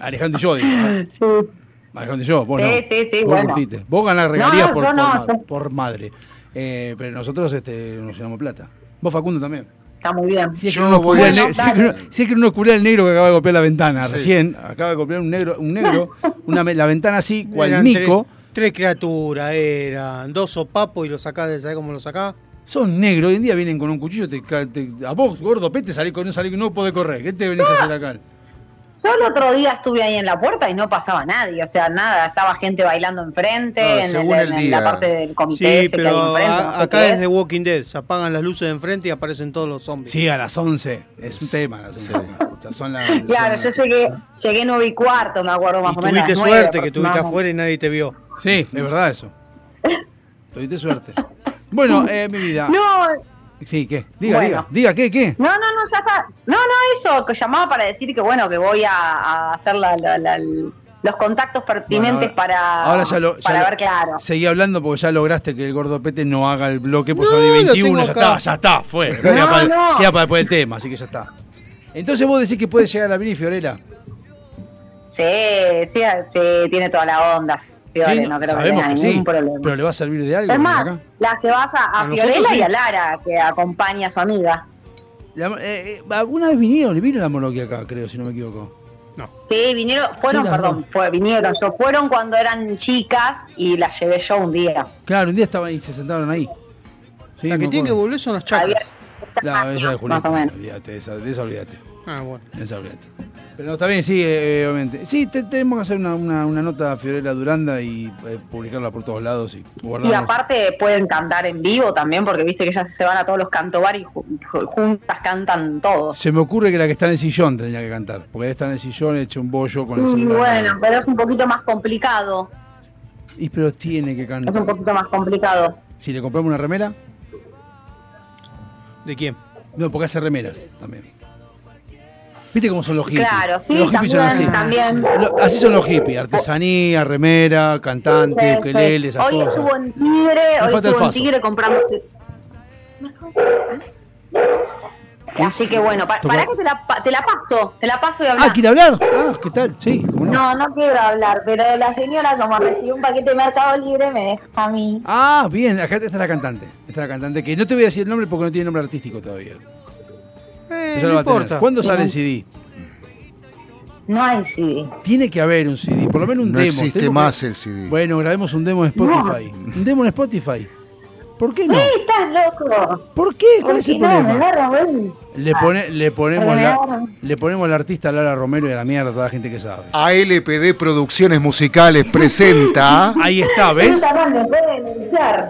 Alejandro y yo, digo. ¿eh? Alejandro y yo, vos Sí, no. sí, sí, vos bueno. Vos ganás regalías No, por, por, no, madre. Eh, pero nosotros este, nos llenamos plata. Vos, Facundo, también. Está muy bien. Si es que no voy a- ne- si es que no- si es que no nos cubría el negro que acaba de golpear la ventana recién. Acaba de golpear un negro, un negro, una, la ventana así, cual Eran mico. Tres, tres criaturas eran, dos sopapos y lo sacás de, ¿sabés cómo lo sacás? Son negros, hoy en día vienen con un cuchillo, te, te- a vos, gordo, pete, salí con salí, no podés correr. ¿Qué te venís a hacer acá? Yo el otro día estuve ahí en la puerta y no pasaba nadie, o sea, nada, estaba gente bailando enfrente, Ah, en, el- según el en día. la parte del comité Sí, ese que pero hay enfrente. a- no sé acá es de Walking Dead, se apagan las luces de enfrente y aparecen todos los zombies. Sí, a las 11. Es un tema. las 11. Ya son las- Claro, son yo llegué, llegué nueve y cuarto, me acuerdo más y o menos. tuviste suerte que estuviste afuera y nadie te vio. Sí, es verdad eso. Tuviste suerte. Bueno, eh, mi vida. No, Sí, ¿qué? Diga, Bueno. diga. Diga, ¿qué, qué? No, no, no, ya está. No, no, eso, que llamaba para decir que bueno, que voy a, a hacer la- la- la- los contactos pertinentes Bueno, para, Ahora ya lo. ya para lo- ver claro. Seguí hablando porque ya lograste que el gordo Pete no haga el bloque por No, Sony lo 21. tengo Ya acá. está, ya está, fue. No, queda, para, no. queda para después del tema, así que ya está. Entonces vos decís que puede llegar a venir Fiorella. Sí, sí, sí, tiene toda la onda. Fiore, Sí, no creo que sabemos tenga que ningún sí. problema. Pero le va a servir de algo. Es venir más, acá. la llevas a, a A nosotros Fiorella sí. y a Lara, que acompaña a su amiga. La- eh, eh, ¿Alguna vez vinieron? Vino la Moroquia acá, creo, si no me equivoco. Sí, vinieron, fueron, Sí, perdón, fue, vinieron, yo fueron cuando eran chicas y las llevé yo un día. Claro, un día estaban ahí, se sentaron ahí. Sí, La que me tiene que volver son las chacras. No, ella de Julieta, Más o menos. olvídate, de esa, de esa olvídate. Ah, bueno. De esa olvídate. Pero no, está bien, sí, eh, obviamente. Sí, te- tenemos que hacer una, una, una nota a Fiorella Duranda y eh, publicarla por todos lados y Y aparte pueden cantar en vivo también, porque viste que ellas se van a todos los cantobar y ju- ju- juntas cantan todos. Se me ocurre que la que está en el sillón tendría que cantar, porque estar en el sillón hecho un bollo con el Y celular. bueno, pero es un poquito más complicado. Y pero tiene que Es un cantar. poquito más complicado. Si le compramos una remera, ¿De quién? no, porque hace remeras también. ¿Viste cómo son los hippies? Claro, sí, los hippies son así. también. Lo- así son los hippies, artesanía, remera, cantante, Sí, sí. Hoy cosas. estuvo en Tigre, Me hoy estuvo en. Tigre comprando. Así que bueno, pa- para que te la, pa- te la paso, te la paso y hablar. Ah, ¿quiere hablar? Ah, ¿qué tal? Sí, cómo no. No, no quiero hablar, pero la señora como recibió un paquete de Mercado Libre me deja a mí. Ah, bien, acá está la cantante. Esta es la cantante, que no te voy a decir el nombre porque no tiene nombre artístico todavía. Eh, no importa. ¿Cuándo sale el CD? No hay CD. Tiene que haber un CD, por lo menos un No demo. existe Tenemos que- más el CD. Bueno, grabemos un demo en Spotify. Un demo en Spotify. ¿Por qué no? ¡Eh, estás loco! ¿Por qué? ¿Cuál es el no, me problema? agarra. Le, pone, le, ponemos la, le ponemos al artista Lara Romero y a la mierda a toda la gente que sabe. ALPD Producciones Musicales presenta. Ahí está, ¿ves?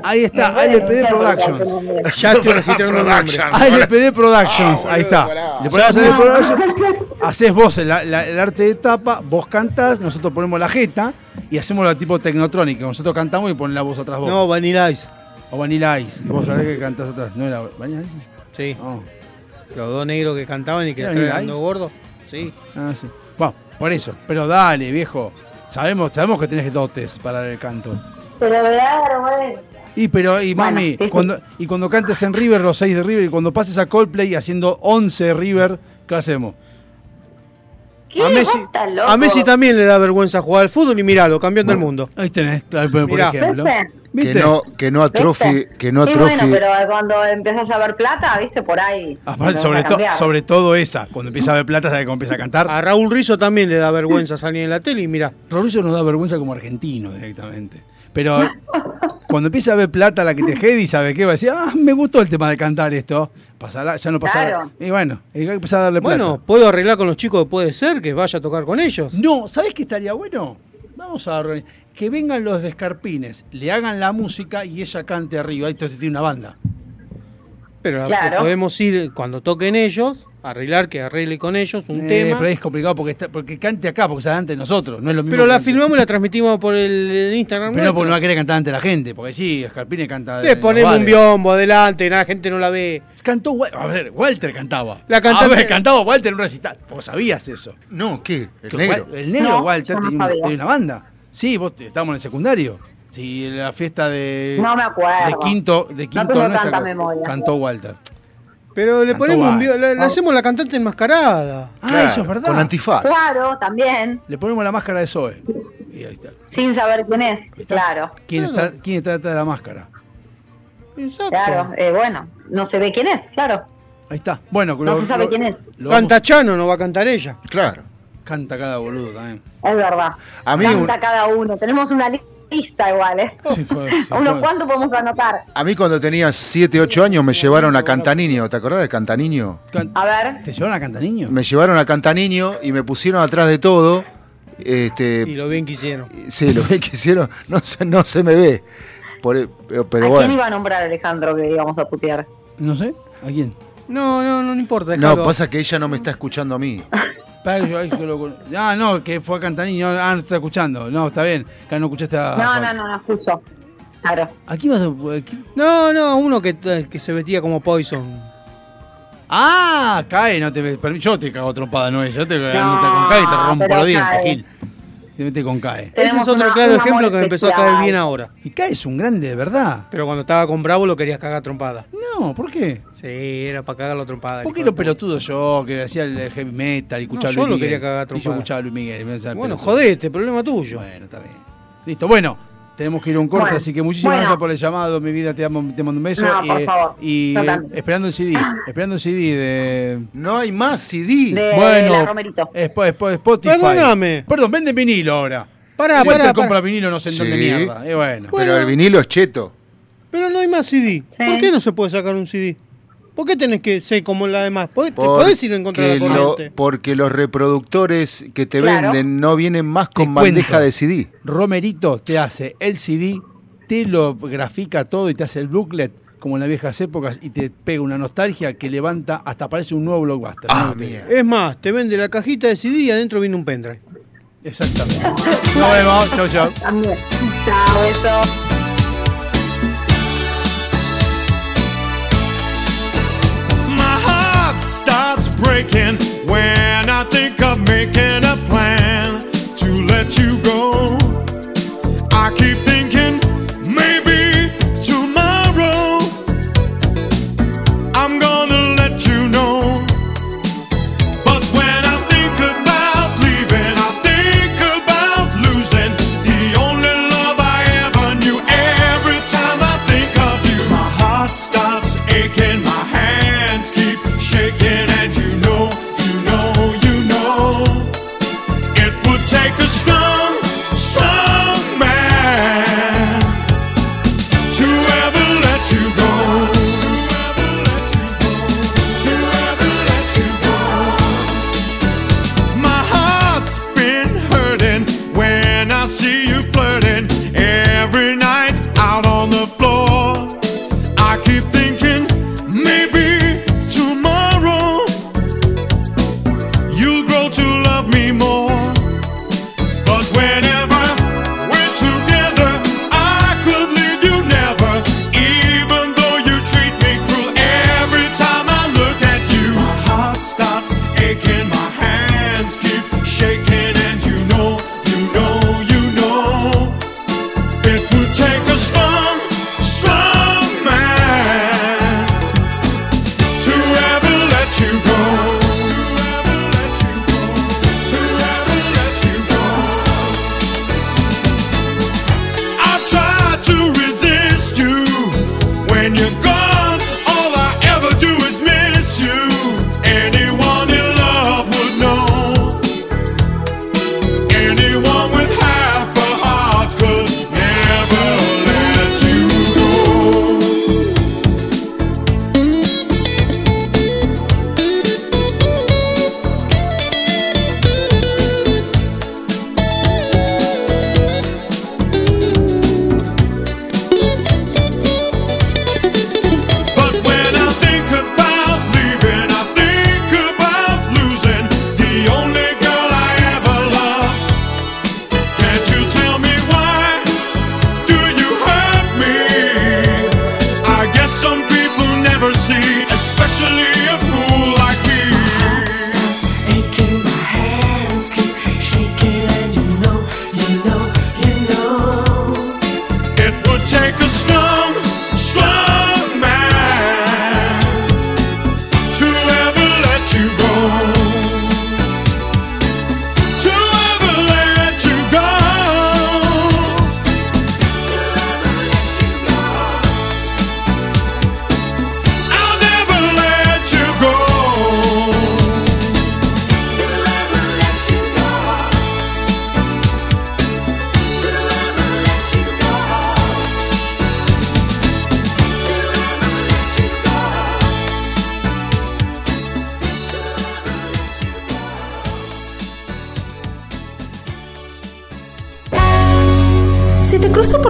Ahí está, ALPD Productions. Ya estoy registrando el nombre. ALPD Productions, Ah, ahí está. Le ponemos ALPD Productions, haces vos el, la- el arte de tapa, vos cantás, nosotros ponemos la jeta y hacemos la tipo tecnotrónica. Nosotros cantamos y ponen la voz atrás vos. No, Vanilla Ice. O Vanilla Ice, vos sabés que cantás atrás. ¿No era Vanilla Ice? Sí. No. Los dos negros que cantaban y que ¿Era estaban gordos. Sí. Ah, sí. Bueno, por eso. Pero dale, viejo. Sabemos, sabemos que tenés dotes para el canto. Pero agarra, güey. Y pero, y Bueno, mami, sí, sí. cuando, y cuando cantes en River, los 6 de River, y cuando pases a Coldplay haciendo 11 de River, ¿qué hacemos? ¿Qué? A Messi, Vos estás loco. a Messi también le da vergüenza jugar al fútbol y miralo, campeón del mundo. Ahí tenés, por, por Mirá. ejemplo. ¿Viste? Que no, que no atrofie, que no Sí, bueno, atrofie. pero cuando empiezas a ver plata, viste, por ahí. Aparte, sobre, to- todo esa, cuando empieza a ver plata, sabe cómo empieza a cantar. A Raúl Rizzo también le da vergüenza salir en la tele y mirá. Rodrigo nos da vergüenza como argentino directamente. Pero cuando empieza a ver plata la que te jede y sabe qué va a decir, ah, me gustó el tema de cantar esto. Pasará, ya no pasará. Claro. Y bueno, hay que empezar a darle plata. Bueno, puedo arreglar con los chicos que puede ser que vaya a tocar con ellos. No, ¿sabes qué estaría bueno? Vamos a organi- que vengan los de Escarpines, le hagan la música y ella cante arriba. Esto se tiene una banda. Pero Claro. podemos ir cuando toquen ellos, arreglar que arregle con ellos un Eh, tema. Pero es complicado porque, está- porque cante acá, porque sea ante nosotros. No es lo mismo. Pero la filmamos y la transmitimos por el, el Instagram. Pero no porque no va a querer cantar ante la gente. Porque sí, Escarpines canta. Le ponemos un biombo adelante, la gente no la ve. Cantó, a ver, Walter cantaba. La cantante- A ver, cantaba Walter en un recital. Vos sabías eso. No, ¿qué? El Que negro. Wal- el negro No, Walter no tenía, una banda. Sí, vos estábamos en el secundario. Sí, en la fiesta de. No me acuerdo. De quinto, de quinto tengo nuestra, tanta memoria. Cantó Walter. Pero le ponemos un bio- le, le hacemos la cantante enmascarada. Ah, Claro, eso es verdad. Con antifaz. Claro, también. Le ponemos la máscara de Zoe. Y ahí está. Sin saber quién es. Claro. ¿Quién, está, ¿Quién está detrás de la máscara? Exacto. Claro, eh, bueno, no se ve quién es, claro. Ahí está. Bueno, No se sabe quién es. lo vamos- Canta Chano, no va a cantar ella. Claro. Canta cada boludo también. Es verdad. A mí Canta un- cada uno. Tenemos una lista igual, ¿eh? Sí, fue- sí, Unos cuantos podemos anotar. A mí cuando tenía 7, 8 años me llevaron a Cantaniño. ¿Te acordás de Cantaniño? Can- A ver. ¿Te llevaron a Cantaniño? Me llevaron a Cantaniño y me pusieron atrás de todo. Este, Y lo bien que hicieron. Sí, lo que hicieron, no se, no se me ve. Por- e, pero pero ¿A quién iba a nombrar Alejandro que íbamos a putear? No sé. ¿A quién? No, no, no, importa. No, pasa que ella no me está escuchando a mí. Ah, no, que fue a Cantaniño. Ah, no está escuchando. No, está bien. Que no escuchaste a. No, no, no, no escucho. Claro. Aquí vas a. aquí- No, no, uno que, que se vestía como Poison. Ah, cae, no te Yo te cago trompada, no ella. Yo te metes con cae y te rompo los dientes. Gil. Te metes con cae. Ese es otro una- claro ejemplo que me empezó a caer bien ahora. Y cae es un grande de verdad. Pero cuando estaba con Bravo lo querías cagar trompada. No, ¿por qué? Sí, era para cagarlo trompada. ¿Por qué lo pelotudo yo, que hacía el heavy metal y escuchaba No, yo Luis lo Miguel? quería cagar a Y yo trompada. escuchaba a Luis Miguel. y. Bueno, pelotudo. jodete, problema tuyo. Bueno, está bien. Listo, bueno, tenemos que ir a un corte, Bueno, así que muchísimas bueno. gracias por el llamado, mi vida, te, amo, te mando un beso. No, y por favor. y eh, esperando el CD, esperando el CD de... No hay más CD. De bueno, la Romerito. Spo- Spo- Spotify. Perdóname. Perdón, venden vinilo ahora. Pará, Walter pará, compra vinilo no sé en dónde Sí. mierda. Y bueno. Pero el vinilo es cheto. Pero no hay más CD. ¿Por qué no se puede sacar un CD? ¿Por qué tenés que ser como la demás? ¿Te podés ir en contra de la lo- corriente? porque los reproductores que te Claro. venden no vienen más Te con bandeja cuento. de CD. Romerito te hace el CD, te lo grafica todo y te hace el booklet como en las viejas épocas y te pega una nostalgia que levanta hasta parece un nuevo blockbuster. Ah. Es más, te vende la cajita de CD y adentro viene un pendrive. Exactamente. Nos vemos. Chau, chau. Chao, eso. Starts breaking when I think of making a plan to let you go. I keep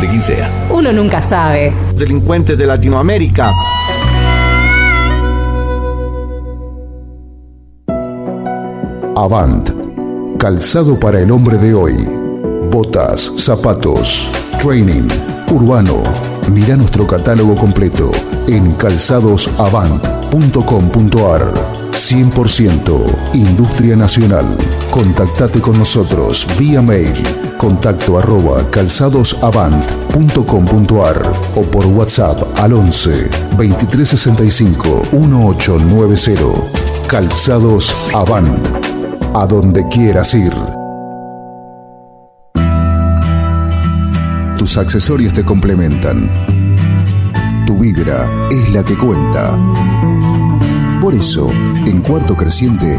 de quien sea. Uno nunca sabe. Delincuentes de Latinoamérica. Avant. Calzado para el hombre de hoy. Botas, zapatos, training, urbano. Mira nuestro catálogo completo en calzadosavant.com.ar. 100% Industria Nacional. Contactate con nosotros vía mail contacto arroba calzadosavant.com.ar o por WhatsApp al 11 2365 1890. Calzados Avant. A donde quieras ir. Tus accesorios te complementan. Tu vibra es la que cuenta. Por eso, en Cuarto Creciente,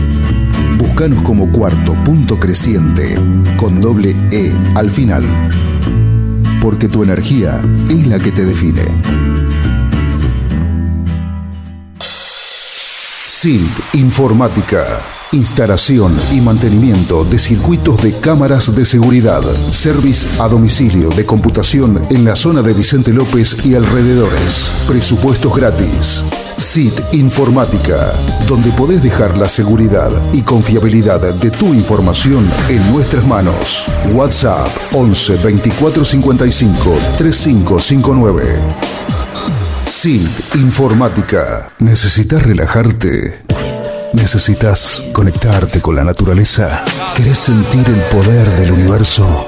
Búscanos como cuarto punto creciente con doble E al final. Porque tu energía es la que te define. SILT Informática. Instalación y mantenimiento de circuitos de cámaras de seguridad. Service a domicilio de computación en la zona de Vicente López y alrededores. Presupuestos gratis. SIT Informática, donde podés dejar la seguridad y confiabilidad de tu información en nuestras manos. WhatsApp 11 24 55 3559. SIT Informática. ¿Necesitas relajarte? ¿Necesitas conectarte con la naturaleza? ¿Querés sentir el poder del universo?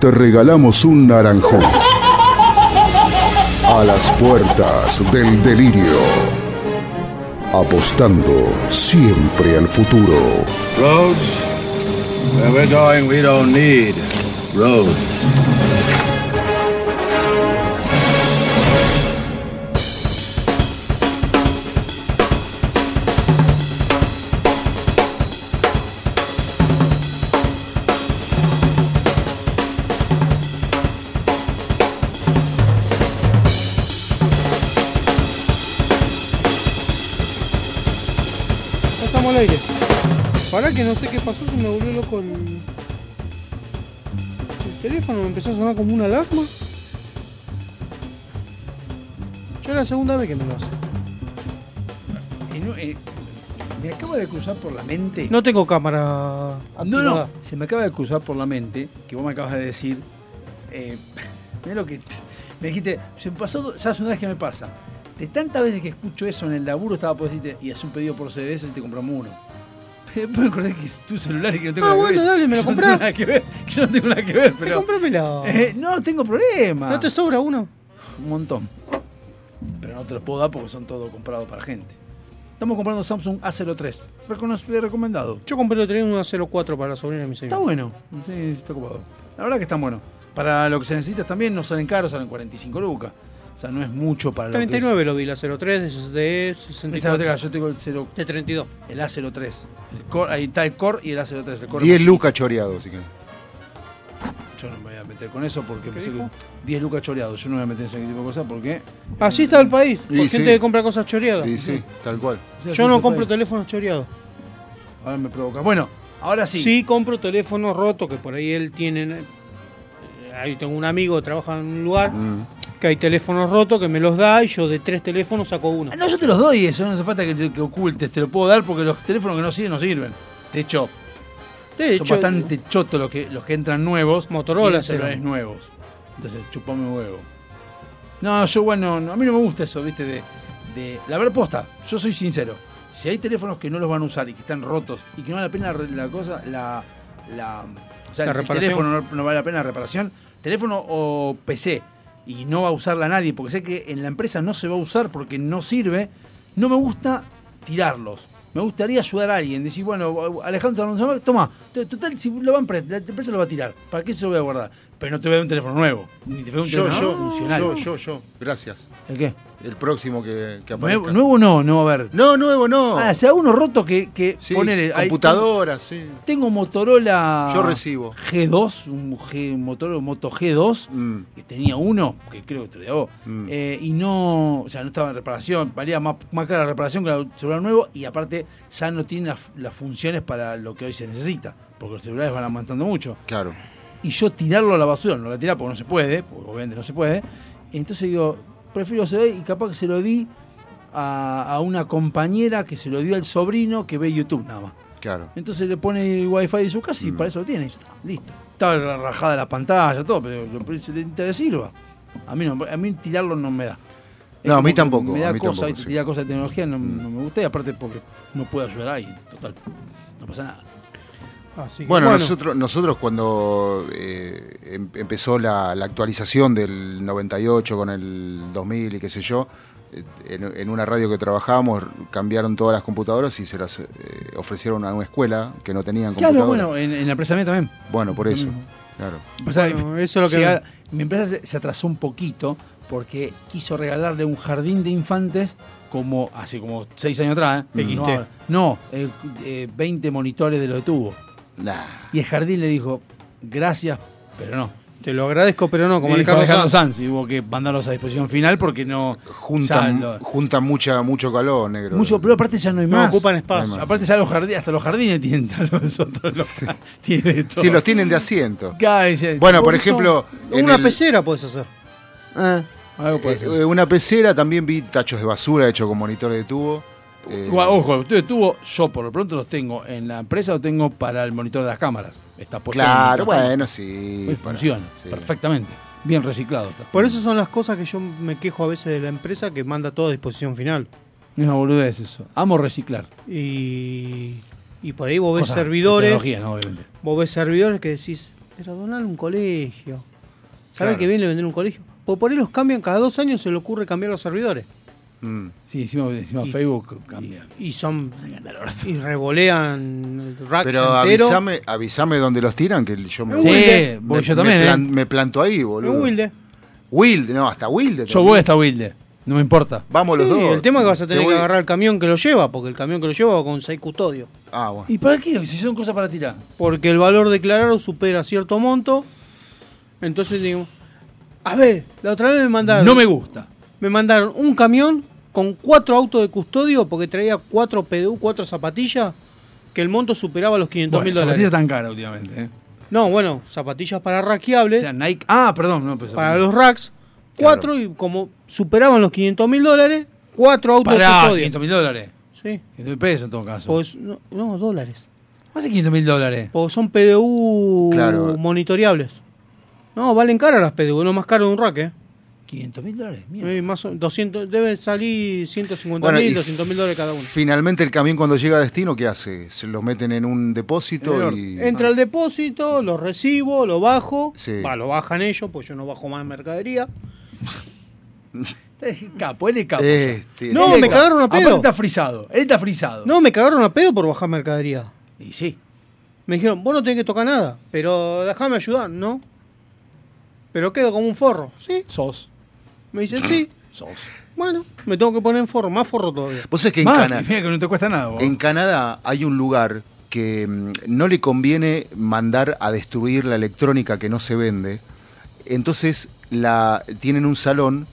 te regalamos un naranjón. A las puertas del delirio. Apostando siempre al futuro. Roads? Where we're going, we don't need roads. Que no sé qué pasó, se me volvió loco el, el teléfono, me empezó a sonar como una alarma. Ya es la segunda vez que me lo hace. Eh, no, eh, me acaba de cruzar por la mente. No tengo cámara. No, no, se me acaba de cruzar por la mente que vos me acabas de decir. Eh, mirá lo que. Me dijiste, se me pasó, ¿sabes una vez que me pasa? De tantas veces que escucho eso en el laburo, estaba por decirte, y haces un pedido por CDS y te compramos uno. Después me acordé que es tu celular y que no tengo Ah, nada que bueno, ver. dale, me lo no comprás. nada que ver. Yo no tengo nada que ver, pero. Cómpramelo. Eh, no, tengo problema. ¿No te sobra uno? Un montón. Pero no te los puedo dar porque son todos comprados para gente. Estamos comprando Samsung A03. Recono- recomendado. Yo compré otro un 04 para la sobrina de mi señora. Está bueno. Sí, sí, está ocupado. La verdad que está bueno. Para lo que se necesita también no salen caros, salen 45 lucas. O sea, no es mucho para lo 39 lo vi, la 03 de que es. 64. Esa Yo tengo el 0, De 32. el A03. El core, ahí está el core y el A03. El core 10 es lucas choreados, si querés. Yo no me voy a meter con eso porque ¿Qué pensé que dijo? 10 lucas choreados. Yo no me voy a meter en ese tipo de cosas porque. Así está el país. Por gente sí. que compra cosas choreadas. Y sí, tal cual. Yo no compro teléfonos choreados. Ahora me provoca. Bueno, ahora sí. Sí compro teléfonos rotos que por ahí él tiene. Ahí tengo un amigo que trabaja en un lugar Mm. que hay teléfonos rotos que me los da y yo de tres teléfonos saco uno. Ah, No, yo te los doy eso, no hace falta que, que ocultes, te lo puedo dar porque los teléfonos que no sirven no sirven. De hecho, De son hecho, bastante chotos los que, los que entran nuevos. Motorola y celulares nuevos. Entonces, chupame huevo. No, yo bueno, no, a mí no me gusta eso, viste, de, de la verdad posta, yo soy sincero. Si hay teléfonos que no los van a usar y que están rotos y que no vale la pena la cosa, la, la o sea, La el reparación. teléfono no, no vale la pena la reparación, teléfono o PC y no va a usarla nadie porque sé que en la empresa no se va a usar porque no sirve, no me gusta tirarlos. Me gustaría ayudar a alguien, decir, bueno, Alejandro, toma, total, si lo van la empresa lo va a tirar, ¿para qué se lo voy a guardar? Pero no te voy a dar un teléfono nuevo, ni te voy a dar un Yo, teléfono yo, funcional. yo, yo, yo. Gracias. ¿El qué? El próximo que, que Nuevo, aparezca. nuevo no, no a haber. No, nuevo no. Ah, sea uno roto que, que Sí, ponele. ahí computadoras, sí. tengo, Motorola. Yo recibo. G2, un, G, un Motorola Moto G2, Mm, que tenía uno, que creo que te lo mm. eh, y no, o sea, no estaba en reparación, valía más, más cara la reparación que el celular nuevo, y aparte ya no tiene las, las funciones para lo que hoy se necesita, porque los celulares van aumentando mucho. Claro. Y yo tirarlo a la basura, no lo voy a tirar porque no se puede, porque obviamente no se puede, entonces digo, prefiero se y capaz que se lo di a, a una compañera que se lo dio al sobrino que ve YouTube nada más. Claro. Entonces le pone el wifi de su casa y para eso lo tiene. está, listo. Estaba rajada la pantalla, todo, pero lo- se le sirva. A mí, no, a mí tirarlo no me da. Es No, a mí tampoco, Me da a mí cosa, tampoco, ¿viste? sí. tirar cosas de tecnología no, no me gusta y aparte porque no puedo ayudar a alguien, total. No pasa nada. Así que, Bueno, nosotros, nosotros cuando eh, em- empezó la, la actualización del 98 con el 2000 y qué sé yo, eh, en, en una radio que trabajábamos cambiaron todas las computadoras y se las eh, ofrecieron a una escuela que no tenían Claro, computadoras. bueno, en, en la empresa mía también. Bueno, por eso. Claro. O sea, Bueno, eso es lo que- llega- mi empresa se, se atrasó un poquito porque quiso regalarle un jardín de infantes como hace como seis años atrás. ¿eh? No, no eh, eh, 20 monitores de lo de tubo. Nah. Y el jardín le dijo, gracias, pero no. Te lo agradezco, pero no, como Y el Carlos Alejandro Sanz. Sanz, y hubo que mandarlos a disposición final porque no Juntan, lo- juntan mucha, mucho calor, negro. mucho, pero aparte ya no hay No, más. ocupan espacio. Aparte ya los jardines, hasta los jardines tienen los otros los, tienen de todo. Sí, los tienen de asiento. Cállate. Bueno, por ejemplo, en Una el- pecera puedes hacer. Ah, algo puede ser. eh, una pecera también vi tachos de basura hechos con monitores de tubo. Eh, Igual, Ojo, usted tuvo, yo por lo pronto los tengo en la empresa, los tengo para el monitor de las cámaras. Está puesto claro, bueno, sí. Para- funciona sí. perfectamente. Bien reciclado está. Por eso son las cosas que yo me quejo a veces de la empresa que manda todo a disposición final. Es una boludez eso. Amo reciclar. Y, y por ahí vos ves Cosas servidores. tecnología, ¿no? Obviamente. Vos ves servidores que decís, pero donar un colegio. ¿Sabes Claro. qué bien le vender un colegio? Pues por ahí los cambian, cada dos años se le ocurre cambiar los servidores. Mm. Sí, encima, encima Y- Facebook cambia. Y son. Y revolean racks Pero entero. avísame, avísame dónde los tiran, que yo me, En Wilde. voy me, yo me también, plan- ¿eh? me planto ahí, boludo. En Wilde. Wilde, no, hasta Wilde. Yo voy hasta Wilde. No me importa. Vamos los Sí, dos. el tema es que vas a Te tener que agarrar el camión que lo lleva, porque el camión que lo lleva va con seis custodios. Ah, bueno. ¿Y para qué? Si son cosas para tirar. Porque el valor declarado supera cierto monto. Entonces digo, a ver, la otra vez me mandaron. No me gusta. Me mandaron un camión con cuatro autos de custodio porque traía cuatro PDU, cuatro zapatillas, que el monto superaba los 500 Bueno, mil zapatillas dólares. tan caras últimamente. ¿eh? No, bueno, zapatillas para rackeables, O sea, Nike. Ah, perdón. No, pues, para los racks, cuatro y como superaban los 500 mil dólares, cuatro autos de custodio. 500 mil dólares. Sí. 500 mil pesos en todo caso. Pues, no, no, dólares. Hace 500 mil dólares. Porque son PDU Claro. monitoreables. No, valen caras las PDU, no más caro de un rack, ¿eh? 500 mil dólares. Mierda. Eh, más o- 200, debe salir 150 Bueno, mil, y 200 mil dólares cada uno. Finalmente el camión cuando llega a destino, ¿qué hace? Se los meten en un depósito el y... Entra al depósito, lo recibo, lo bajo. Sí. Va, lo bajan ellos, pues yo no bajo más mercadería. Es capo, él es capo. Este, No, me capo. cagaron a pedo. Aparte está frisado. Él está frisado. No, me cagaron a pedo por bajar mercadería. Y sí. Me dijeron, vos no tenés que tocar nada, pero déjame ayudar, ¿no? Pero quedo como un forro, ¿sí? Sos. Me dice, sí. Sos. Bueno, me tengo que poner en forro, más forro todavía. Vos sabés que en, Mal, Cana- mira que no te cuesta nada. vos. en Canadá hay un lugar que mm, no le conviene mandar a destruir la electrónica que no se vende. Entonces la, tienen un salón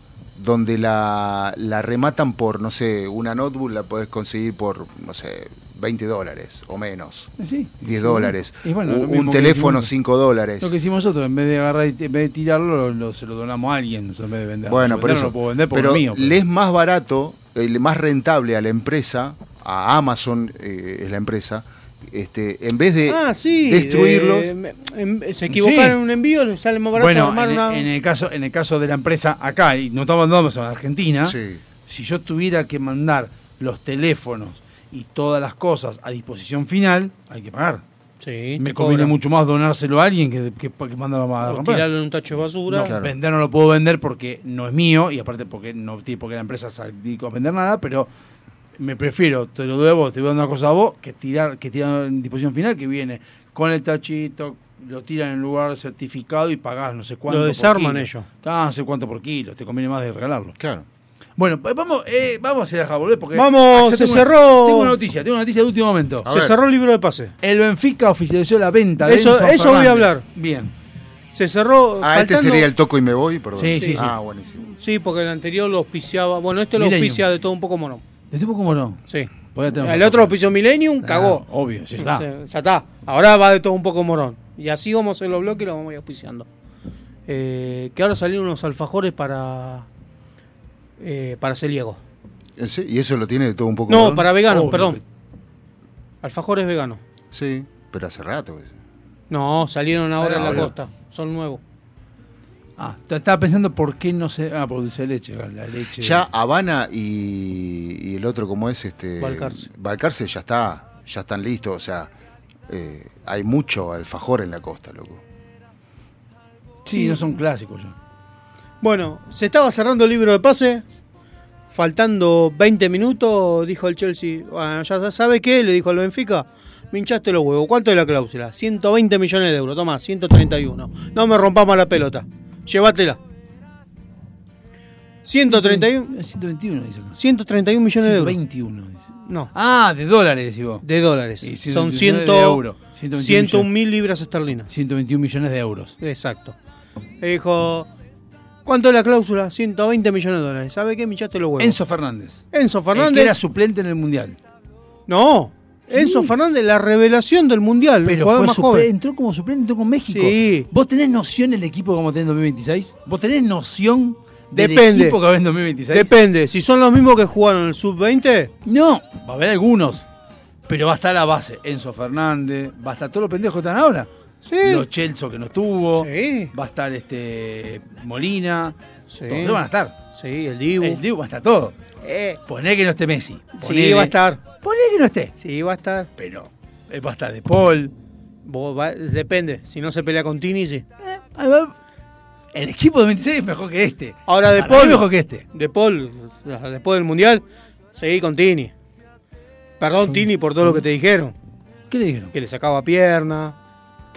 donde la, la rematan por, no sé, una notebook la podés conseguir por, no sé, 20 dólares o menos. Sí. 10 Sí, dólares. bueno, un teléfono, hicimos- 5 dólares. Lo que hicimos nosotros, en vez de agarrar, y- en vez de tirarlo, lo, lo- se lo donamos a alguien, en vez de venderlo. Bueno, por eso. lo puedo vender porque pero es mío. pero- le es más barato, eh, más rentable a la empresa, a Amazon eh, es la empresa, este, en vez de ah, sí. destruirlo. de- me- em- se equivocaron Sí. en un envío, les sale más barato Bueno, armar en, una... en el caso, en el caso de la empresa acá, y no estamos hablando de Argentina, Sí. si yo tuviera que mandar los teléfonos y todas las cosas a disposición final, hay que pagar. Sí, Me conviene cobran. mucho más donárselo a alguien que, que, que mandarlo a O romper. tirarlo en un tacho de basura. No, Claro. vender no lo puedo vender porque no es mío y aparte porque no tiene porque la empresa se a vender nada, pero me prefiero, te lo doy a vos, te voy a dar una cosa a vos, que tirar, que tirar en disposición final que viene con el tachito, lo tiran en el lugar certificado y pagás no sé cuánto. Lo por desarman kilo. ellos. Ah, no sé cuánto por kilo, te conviene más de regalarlo. Claro. Bueno, pues vamos, eh, vamos a dejar volver porque. Vamos, Ah, se tengo una- cerró. tengo una noticia, tengo una noticia de último momento. A Se ver. cerró el libro de pase. El Benfica oficializó la venta de Eso- Enzo eso voy a hablar. Bien. Se cerró. Ah, este faltando- sería el toco y me voy, perdón. Sí, sí, sí. Ah, buenísimo. Sí, porque el anterior lo auspiciaba. Bueno, este lo auspicia de todo un poco mono. ¿De tipo cómo no? Sí. Tener El otro cosas. auspició Millennium, cagó. Ah, obvio, ya está. Se- Ya está. Ahora va de todo un poco morón. Y así vamos a hacer los bloques y los vamos a ir auspiciando. Eh, que ahora salieron unos alfajores para. Eh, para celíacos. ¿Y eso lo tiene de todo un poco? No, para veganos, perdón. que- Alfajores veganos. Sí, pero hace rato. eso. No, salieron ahora en la Ahora. costa. Son nuevos. Ah, estaba pensando por qué no se. Ah, de leche, la leche. Ya Habana y, y el otro, como es? este Balcarce. Balcarce ya está, ya están listos. O sea, eh, hay mucho alfajor en la costa, loco. Sí, no son clásicos ya. Bueno, se estaba cerrando el libro de pase. Faltando 20 minutos, dijo el Chelsea. "Ah, ya sabe qué, le dijo al Benfica. Me hinchaste los huevos. ¿Cuánto es la cláusula? 120 millones de euros. Toma, 131. No me rompamos la pelota. Llévatela. 131, 121 dice acá. 131 millones de euros. 121 dice. No, Ah, de dólares, decís vos. de dólares. Y Son 129 100, de euro. 121 101 mil libras esterlinas. 121 millones de euros. Exacto. Le dijo, ¿cuánto es la cláusula? 120 millones de dólares. ¿Sabe qué? Me hinchaste los huevos. Enzo Fernández. Enzo El Fernández. que era suplente en el Mundial. No, Enzo Fernández, la revelación del Mundial. el Pero fue más joven. entró como suplente, entró con México. Sí. ¿Vos tenés noción del equipo que vamos a tener en 2026? ¿Vos tenés noción del Depende. equipo que va a haber en 2026? Depende. Si son los mismos que jugaron en el Sub-20, No, va a haber algunos. Pero va a estar la base. Enzo Fernández, va a estar todos los pendejos que están ahora. Sí. Los Chelso que no estuvo. Sí. Va a estar este Molina. Sí. Todos van a estar. Sí, el Dibu. El Dibu va a estar todo. Eh, Poné que no esté Messi. sí, Ponele- va a estar. Poné que no esté. Sí, va a estar. Pero eh, va a estar De Paul. Vos va- depende. Si no se pelea con Tini, sí. Eh. El equipo de 26 es mejor que este. Ahora De Paul. mejor que este. De Paul, después del Mundial, seguí con Tini. Perdón, Tini, por todo lo que te dijeron. ¿Qué le dijeron? Que le sacaba pierna,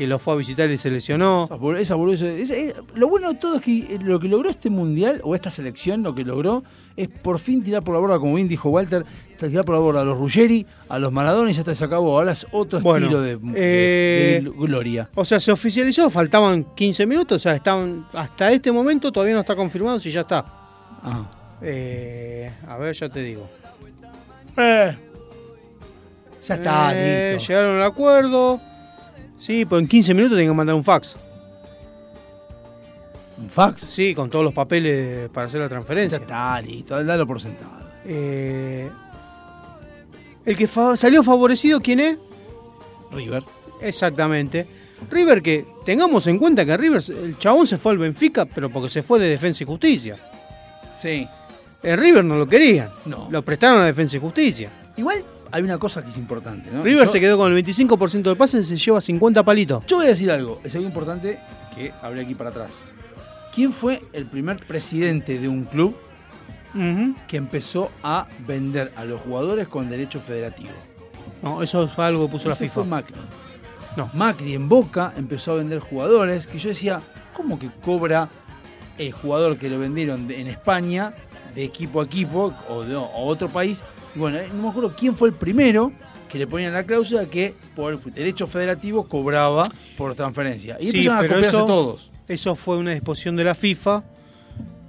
que lo fue a visitar y se lesionó. Esa esa esa- lo bueno de todo es que eh, lo que logró este mundial, o esta selección, lo que logró, es por fin tirar por la borda, como bien dijo Walter, tirar por la borda a los Ruggeri, a los Maradona y ya se acabó. Ahora es otro Bueno, estilo de, eh, de gloria. O sea, se oficializó, faltaban 15 minutos, o sea, estaban hasta este momento todavía no está confirmado si ya está. Ah. Eh, a ver, ya te digo. Ya está, Eh, listo. Llegaron al acuerdo. Sí, pues en 15 minutos tienen que mandar un fax. ¿Un fax? Sí, con todos los papeles para hacer la Ya transferencia. está, listo. Dalo por sentado. Eh, el que fa- salió favorecido, ¿quién es? River. Exactamente. River, que tengamos en cuenta que River, el chabón se fue al Benfica, pero porque se fue de Defensa y Justicia. Sí. El River no lo querían. No. Lo prestaron a Defensa y Justicia. Igual hay una cosa que es importante, ¿no? River Yo- se quedó con el 25% del pase y se lleva 50 palitos. Yo voy a decir algo, es algo importante que hablé aquí para atrás. ¿Quién fue el primer presidente de un club que empezó a vender a los jugadores con derecho federativo. No, eso fue algo que puso la Ese FIFA. fue Macri. No. Macri en Boca empezó a vender jugadores que yo decía, ¿cómo que cobra el jugador que lo vendieron en España de equipo a equipo o de o otro país? Bueno, eh, no me acuerdo quién fue el primero que le ponían la cláusula que por derecho federativo cobraba por transferencia. Y Sí, a pero copiarse eso, todos. eso fue una disposición de la FIFA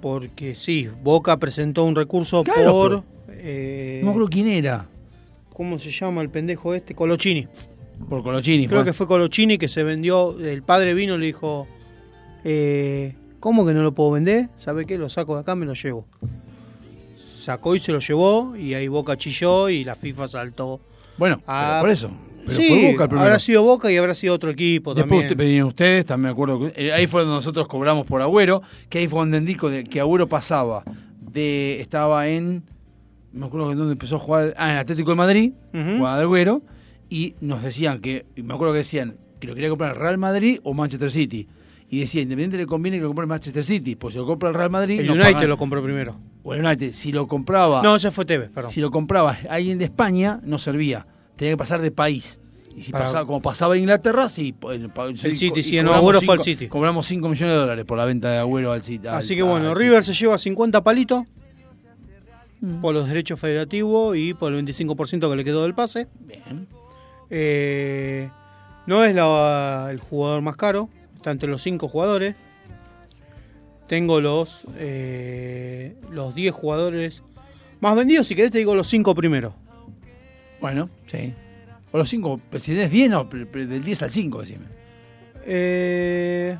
porque sí, Boca presentó un recurso Claro, por... eh, No me acuerdo quién era. ¿Cómo se llama el pendejo este? Colochini. Por Colochini. Creo fue. que fue Colochini que se vendió. El padre vino y le dijo: eh, ¿Cómo que no lo puedo vender? ¿Sabe qué? Lo saco de acá, me lo llevo. Sacó y se lo llevó. Y ahí Boca chilló y la FIFA saltó. Bueno, Ah, por eso. Pero sí, fue Boca el primero. habrá sido Boca y habrá sido otro equipo Después también. usted- venían ustedes, también me acuerdo. que- eh, ahí fue donde nosotros cobramos por Agüero, que ahí fue donde indico de, que Agüero pasaba de. Estaba en. Me acuerdo que donde empezó a jugar. Ah, en Atlético de Madrid, Ujú. jugaba de Agüero, y nos decían que. Me acuerdo que decían que lo quería comprar Real Madrid o Manchester City. Y decía, Independiente le conviene que lo compre el Manchester City, pues si lo compra el Real Madrid. el United pagan- lo compró primero. O el United, si lo compraba. No, ese fue Tevez, perdón. Si lo compraba alguien de España, no servía. Tenía que pasar de país. Y si Para- pasaba, como pasaba en Inglaterra, sí. po- el, El City, y no, cobramos Agüero fue al City. Cobramos 5 millones de dólares por la venta de Agüero al City. Así al- que bueno, River se lleva 50 palitos Mm. por los derechos federativos y por el 25% que le quedó del pase. Bien. Eh, no es la- el jugador más caro, está entre los 5 jugadores. Tengo los, eh, los 10 jugadores más vendidos. Si querés, te digo los 5 primeros. Bueno, sí. O los 5, si tenés 10, no, del 10 al 5, decime. Eh,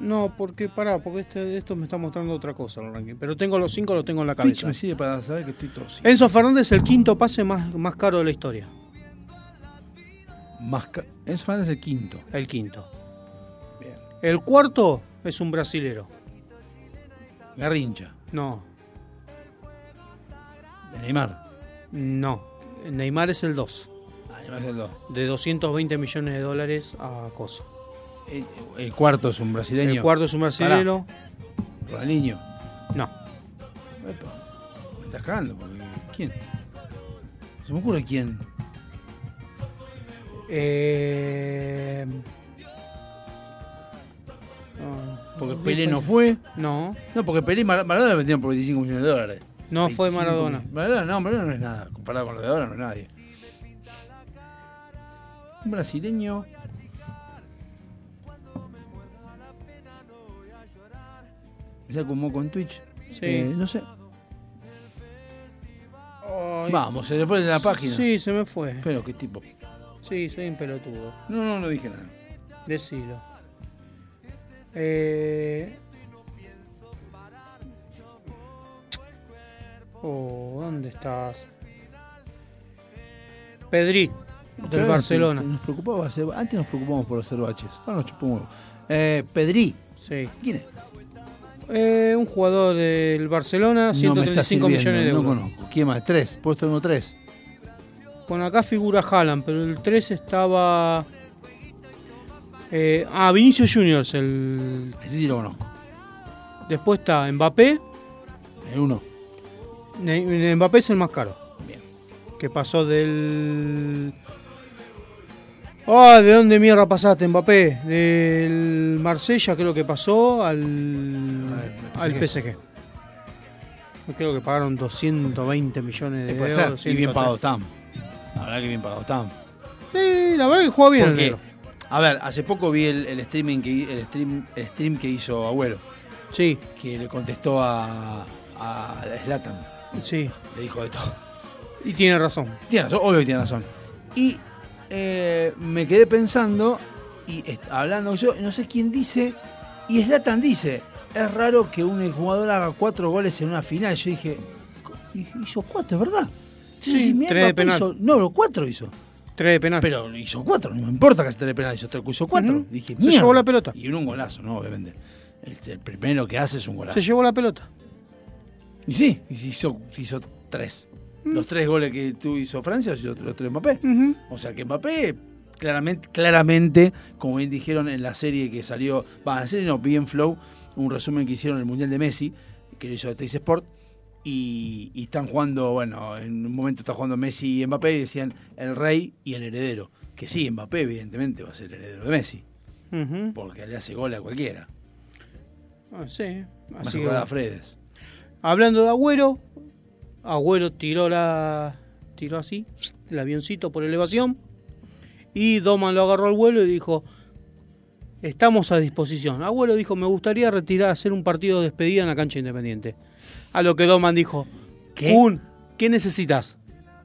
no, porque pará, porque este, esto me está mostrando otra cosa el ranking. Pero tengo los 5, los tengo en la Twitch cabeza. me sirve para saber que estoy torcido. Enzo Fernández, el quinto pase más, más caro de la historia. Más ca- Enzo Fernández el quinto. El quinto. El cuarto es un brasilero. Garrincha. No, De Neymar. no. Neymar es el 2. Ah, Neymar es el 2. De 220 millones de dólares a cosa. El, el cuarto es un brasileño. El cuarto es un brasilero. Ronaldinho. No. Epa, me estás cagando, porque. ¿Quién? Se me ocurre quién. Eh, Porque Pelé no fue. No. No, porque Pelé y Mar- Maradona lo vendieron por 25 millones de dólares. No fue 25 Maradona. Maradona no, Maradona no es nada. Comparado con lo de ahora, no es nadie. Un brasileño. ¿Se acomodó con Twitch? Sí. Eh, no sé. Ay. Vamos, se le fue de la página. Sí, se me fue. Pero qué tipo. Sí, soy un pelotudo. No, no, no dije nada. Decilo. Eh... Oh, ¿dónde estás? Pedri, del Barcelona. Nos preocupaba hacer- antes nos preocupamos por hacer baches. Ahora nos chupamos. Eh, Pedri. Sí. ¿Quién es? Eh, un jugador del Barcelona, No me está 135 sirviendo, millones de no euros. conozco. ¿Quién más? Tres. Puesto número tres. Bueno, acá figura Haaland, pero el 3 estaba. Eh, ah, Vinicius Juniors. El... Ese sí lo conozco. Después está Mbappé. El uno. Ne- Mbappé es el más caro. Bien. Que pasó del. Ah, ¿de dónde mierda pasaste, Mbappé? Del Marsella, creo que pasó al. al PSG. Creo que pagaron 220 millones de Eh, euros. Y bien 130. pagados están. La verdad que bien pagados están. Sí, la verdad que juega bien el negro. A ver, hace poco vi el, el streaming que el stream, el stream que hizo Agüero. Sí. Que le contestó a, a Slatan. Sí. Le dijo de todo. Y tiene razón. Tiene razón, obvio que tiene razón. Y eh, me quedé pensando, y hablando yo, no sé quién dice, y Slatan dice, es raro que un jugador haga cuatro goles en una final. Yo dije, hizo cuatro, es verdad. Entonces, Sí, si tres de penal. hizo- no, los cuatro hizo. Tres de penal. Pero hizo cuatro, no me importa que se de penal, hizo, tres, hizo cuatro. Ujú. Dije, Se llevó la pelota. Y un golazo, ¿no? Obviamente. El, el primero que hace es un golazo. Se llevó la pelota. Y sí, hizo, hizo tres. Los tres goles que tú hizo Francia, hizo los tres Mbappé. O sea que Mbappé, claramente, claramente, como bien dijeron en la serie que salió, va, en la serie no, bien Flow, un resumen que hicieron en el Mundial de Messi, que lo hizo Teis Sport, y, y están jugando, bueno, en un momento está jugando Messi y Mbappé y decían el rey y el heredero. Que sí, Mbappé evidentemente va a ser el heredero de Messi, porque le hace gol a cualquiera. Ah, sí. Así que, a Fredes. hablando de Agüero, Agüero tiró la tiró así el avioncito por elevación y Doman lo agarró al vuelo y dijo estamos a disposición. Agüero dijo me gustaría retirar hacer un partido de despedida en la cancha independiente. A lo que Doman dijo ¿Qué? "Kun, ¿qué necesitas?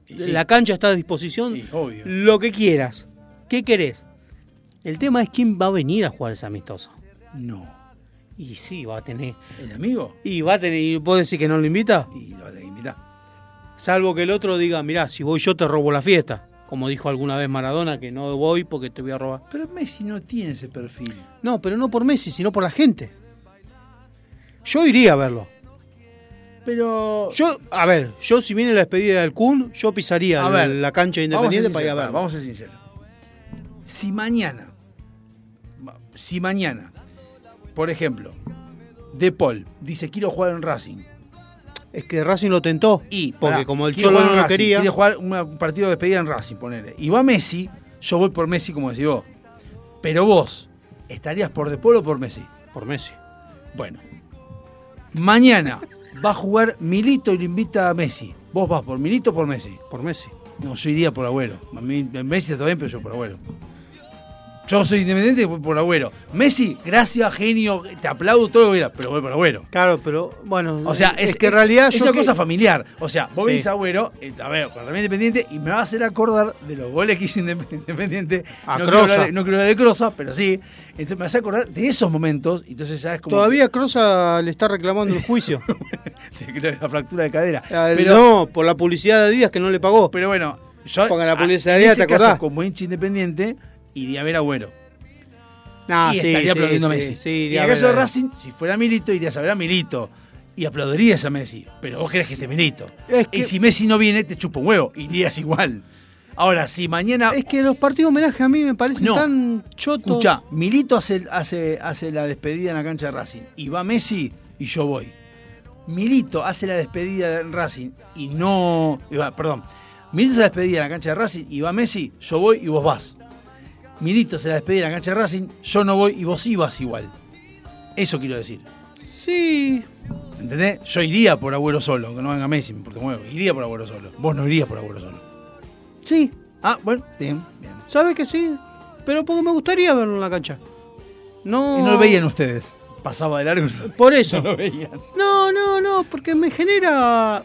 sí. La cancha está a disposición. Sí, obvio. Lo que quieras. ¿Qué querés? El tema es quién va a venir a jugar ese amistoso. No. Y sí, va a tener. ¿El amigo? Y va a tener. ¿Y vos decís que no lo invita? Y lo va a tener que invitar. Salvo que el otro diga, mirá, si voy yo te robo la fiesta. Como dijo alguna vez Maradona, que no voy porque te voy a robar. Pero Messi no tiene ese perfil. No, pero no por Messi, sino por la gente. Yo iría a verlo. Pero. Yo, a ver, yo si viene la despedida del Kun, yo pisaría A la- ver, la cancha independiente para ir a verlo. Vamos a ser sinceros. Si mañana, si mañana, por ejemplo, De Paul dice quiero jugar en Racing. Es que Racing lo tentó. Y porque pará, como el Cholo no lo quería. Quiere jugar un partido de despedida en Racing, ponele. Y va Messi, yo voy por Messi, como decís vos. Pero vos, ¿estarías por De Paul o por Messi? Por Messi. Bueno. Mañana va a jugar Milito y le invita a Messi. ¿Vos vas por Milito o por Messi? Por Messi. No, yo iría por Agüero. A mí, Messi está bien, pero yo por Agüero. Yo soy independiente voy por Agüero. Messi, gracias, genio, te aplaudo todo lo que quieras, pero voy por Agüero. Claro, pero bueno. O sea, es, que en realidad es una que- cosa familiar. O sea, vos Sí. venís a Agüero, eh, a ver, con Ramírez Independiente, y me va a hacer acordar de los goles que hizo Indep- Independiente. A no, Crosa. de, no hablar de Crosa, pero sí. Entonces me hace acordar de esos momentos, entonces ya es como. Todavía Crosa le está reclamando el juicio. de la fractura de cadera. Ah, Pero- no, por la publicidad de Díaz que no le pagó. Pero bueno, yo. La publicidad de Díaz, ¿te caso, acordás? como hincha independiente, iría a ver a Agüero. Ah, y sí, estaría sí, aplaudiendo a Messi. sí, y en el caso de Racing, si fuera Milito, irías a ver a Milito. Y aplaudirías a Messi. Pero vos querés que esté Milito. Y si Messi no viene, te chupa un huevo. Irías igual. Ahora, si mañana. Es que los partidos homenaje a mí me parecen No. tan chotos. Escucha, Milito hace, hace, hace la despedida en la cancha de Racing. Y va Messi y yo voy. Milito hace la despedida en Racing y no. Perdón. Milito hace la despedida en la cancha de Racing y va Messi, yo voy y vos vas. Milito hace la despedida en la cancha de Racing, yo no voy y vos vas igual. Eso quiero decir. Sí. ¿Entendés? Yo iría por Agüero solo, que no venga Messi, me importa. Iría por Agüero solo. Vos no irías por Agüero solo. Sí. Ah, bueno, bien, bien. ¿Sabes que sí? Pero porque me gustaría verlo en la cancha. No. Y no lo veían ustedes. Pasaba de largo. Por eso. No lo veían. No, no, no, porque me genera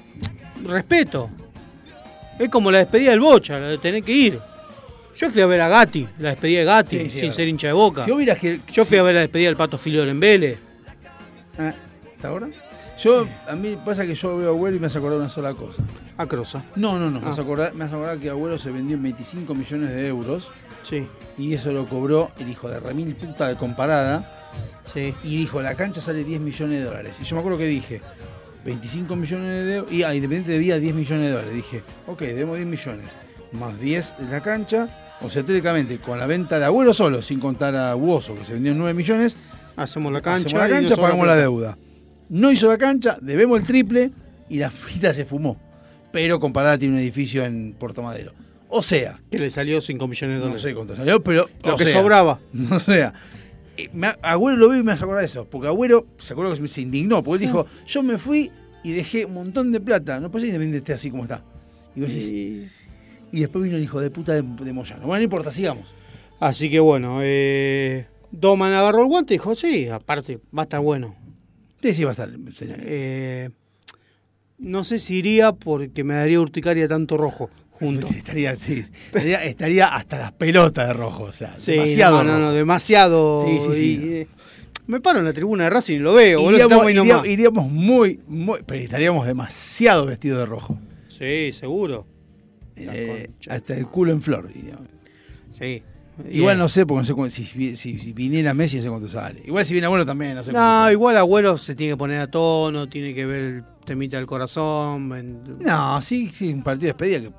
respeto. Es como la despedida del Bocha, la de tener que ir. Yo fui a ver a Gatti, la despedida de Gatti, Sí, sí, sin ser hincha de boca. Si vos vieras que. Yo fui a ver la despedida del Pato Filio en Vélez. Ah, ¿Está ahora? Yo, a mí pasa que yo veo a Agüero y me hace acordar una sola cosa. A Crosa. No, no, no. Me, Ah. hace acordar, me hace acordar que Agüero se vendió en 25 millones de euros. Sí. Y eso lo cobró el hijo de remil puta de comparada. Sí. Y dijo, la cancha sale 10 millones de dólares. Y yo me acuerdo que dije, 25 millones de euros. Y ah, Independiente debía 10 millones de dólares. Dije, ok, debemos 10 millones. Más 10 en la cancha. O sea, técnicamente, con la venta de Agüero solo, sin contar a Buoso, que se vendió en 9 millones, Hacemos la cancha. hacemos la cancha, pagamos la deuda. No hizo la cancha, debemos el triple y la frita se fumó. Pero comparada tiene un edificio en Puerto Madero. O sea, Que le salió 5 millones de no dólares. sé cuánto salió, pero. Lo o que sea, sobraba. O sea, eh, Agüero lo vi y me hace acordar de eso. Porque Agüero se acuerda que se indignó. Porque él dijo: Yo me fui y dejé un montón de plata. No puede ser que Independiente esté así como está. Y, vos decís- y después vino el hijo de puta de, de Moyano. Bueno, no importa, sigamos. Así que bueno, eh, Doman agarró el guante y dijo, sí, aparte, va a estar bueno. Sí, sí, va a estar, señor. Eh, no sé si iría porque me daría urticaria tanto rojo junto. Estaría, sí, estaría, estaría hasta las pelotas de rojo. O sea, Sí, demasiado. no, no, no, demasiado. Sí, sí, sí. y, eh, me paro en la tribuna de Racing y lo veo, Iríamos, iría- iríamos muy, muy. Pero estaríamos demasiado vestidos de rojo. Sí, seguro. Eh, hasta el culo en flor. Sí. Igual no sé, porque no sé si, si, si viniera Messi, no sé cuánto sale. Igual si viene Agüero también, no sé cuánto No, sale. igual Agüero se tiene que poner a tono, tiene que ver el temita del corazón. en- No, sí, sí, un partido de despedida que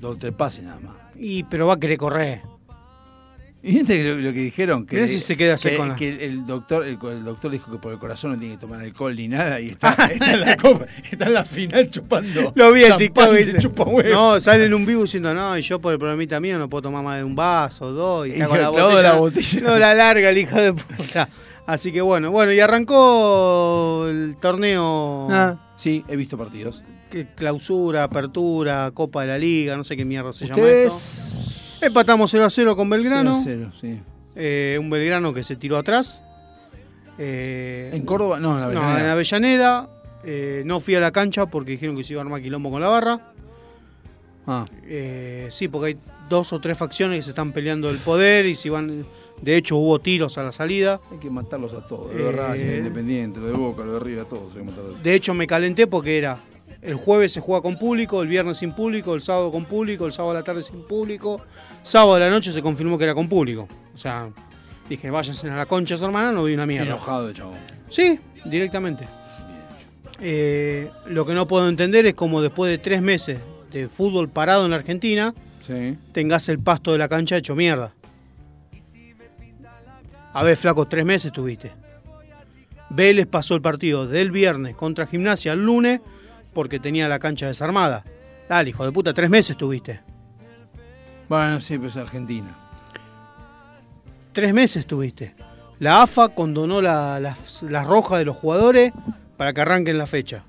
dos tres pases nada más. Y, pero va a querer correr. ¿Y viste lo, lo que dijeron? Que, si se queda que, que el, el doctor, el, el doctor dijo que por el corazón no tiene que tomar alcohol ni nada y está, está en la copa, está en la final chupando. Lo vi en TikTok. No, sale en un vivo diciendo, no, y yo por el problemita mío no puedo tomar más de un vaso, dos, y Y está con la botella. la botella. No, la larga el hijo de puta. Así que bueno, bueno, y arrancó el torneo. Ah, sí, he visto partidos. que clausura, apertura, Copa de la Liga, no sé qué mierda se llama Ustedes- esto. Empatamos 0 a 0 con Belgrano. 0 a 0, sí. Eh, un Belgrano que se tiró atrás. Eh, ¿En Córdoba? No, en No, Avellaneda. en Avellaneda. Eh, no fui a la cancha porque dijeron que se iba a armar quilombo con la barra. Ah. Sí, porque hay dos o tres facciones que se están peleando el poder y si van. De hecho, hubo tiros a la salida. Hay que matarlos a todos. Lo de Racing, Independiente, lo de Boca, lo de River, a todos hay que matarlos. De hecho, me calenté porque era. El jueves se juega con público, el viernes sin público, el sábado con público, el sábado a la tarde sin público. Sábado a la noche se confirmó que era con público. O sea, dije, váyanse a la concha, su hermana, no vi una mierda. Enojado, chabón. Sí, directamente. Eh, lo que no puedo entender es cómo después de tres meses de fútbol parado en la Argentina, Sí. tengas el pasto de la cancha hecho mierda. A ver, flaco, tres meses tuviste. Vélez pasó el partido del viernes contra Gimnasia el lunes porque tenía la cancha desarmada. Dale, hijo de puta, tres meses tuviste. Bueno, sí, pero es Argentina. Tres meses tuviste. La AFA condonó la- rojas de los jugadores para que arranquen la fecha.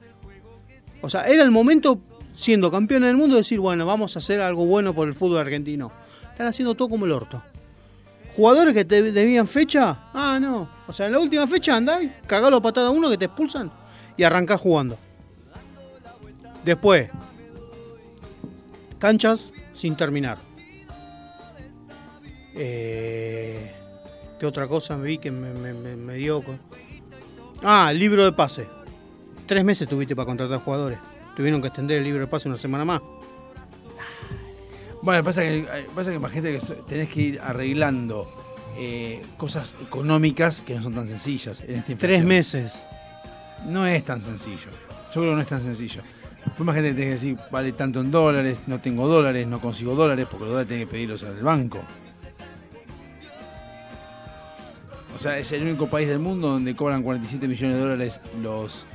O sea, era el momento, siendo campeón del mundo, de decir, bueno, vamos a hacer algo bueno por el fútbol argentino. Están haciendo todo como el orto. Jugadores que te debían fecha, ah, no. O sea, en la última fecha andá y cagalo patada a uno que te expulsan y arrancás jugando. Después, canchas sin terminar. Eh, ¿Qué otra cosa me vi que me, me- me- me dio? con- Ah, el libro de pase. Tres meses tuviste para contratar jugadores. Tuvieron que extender el libro de pase una semana más. Bueno, pasa que, eh, pasa que imagínate que tenés que ir arreglando eh, cosas económicas que no son tan sencillas en esta Tres meses. No es tan sencillo. Yo creo que no es tan sencillo. Pues imagínate tenés que decir, vale tanto en dólares, no tengo dólares, no consigo dólares, porque los dólares tenés que pedirlos al banco. O sea, es el único país del mundo donde cobran 47 millones de dólares los,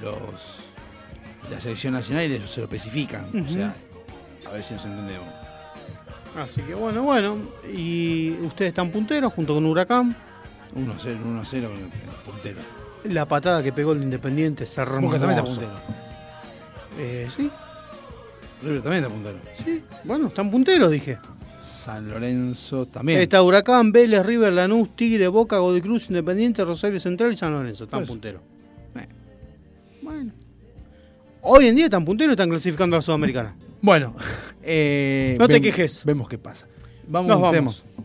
los la selección nacional y se lo especifican. O sea, a ver si nos entendemos. Así que bueno, bueno. Y ustedes están punteros junto con Huracán. 1 a 0, 1 a 0 con el puntero. La patada que pegó el Independiente es hermosa. Boca también está puntero. Eh, sí, River también está puntero. sí. Bueno, están punteros, dije. San Lorenzo también. Está Huracán, Vélez, River, Lanús, Tigre, Boca, Godicruz, Independiente, Rosario Central y San Lorenzo. Están Pues. punteros. Eh. Bueno. Hoy en día están punteros y están clasificando a la Sudamericana. Bueno, eh, No te quejes. Vemos qué pasa. Vamos Nos vamos. tema.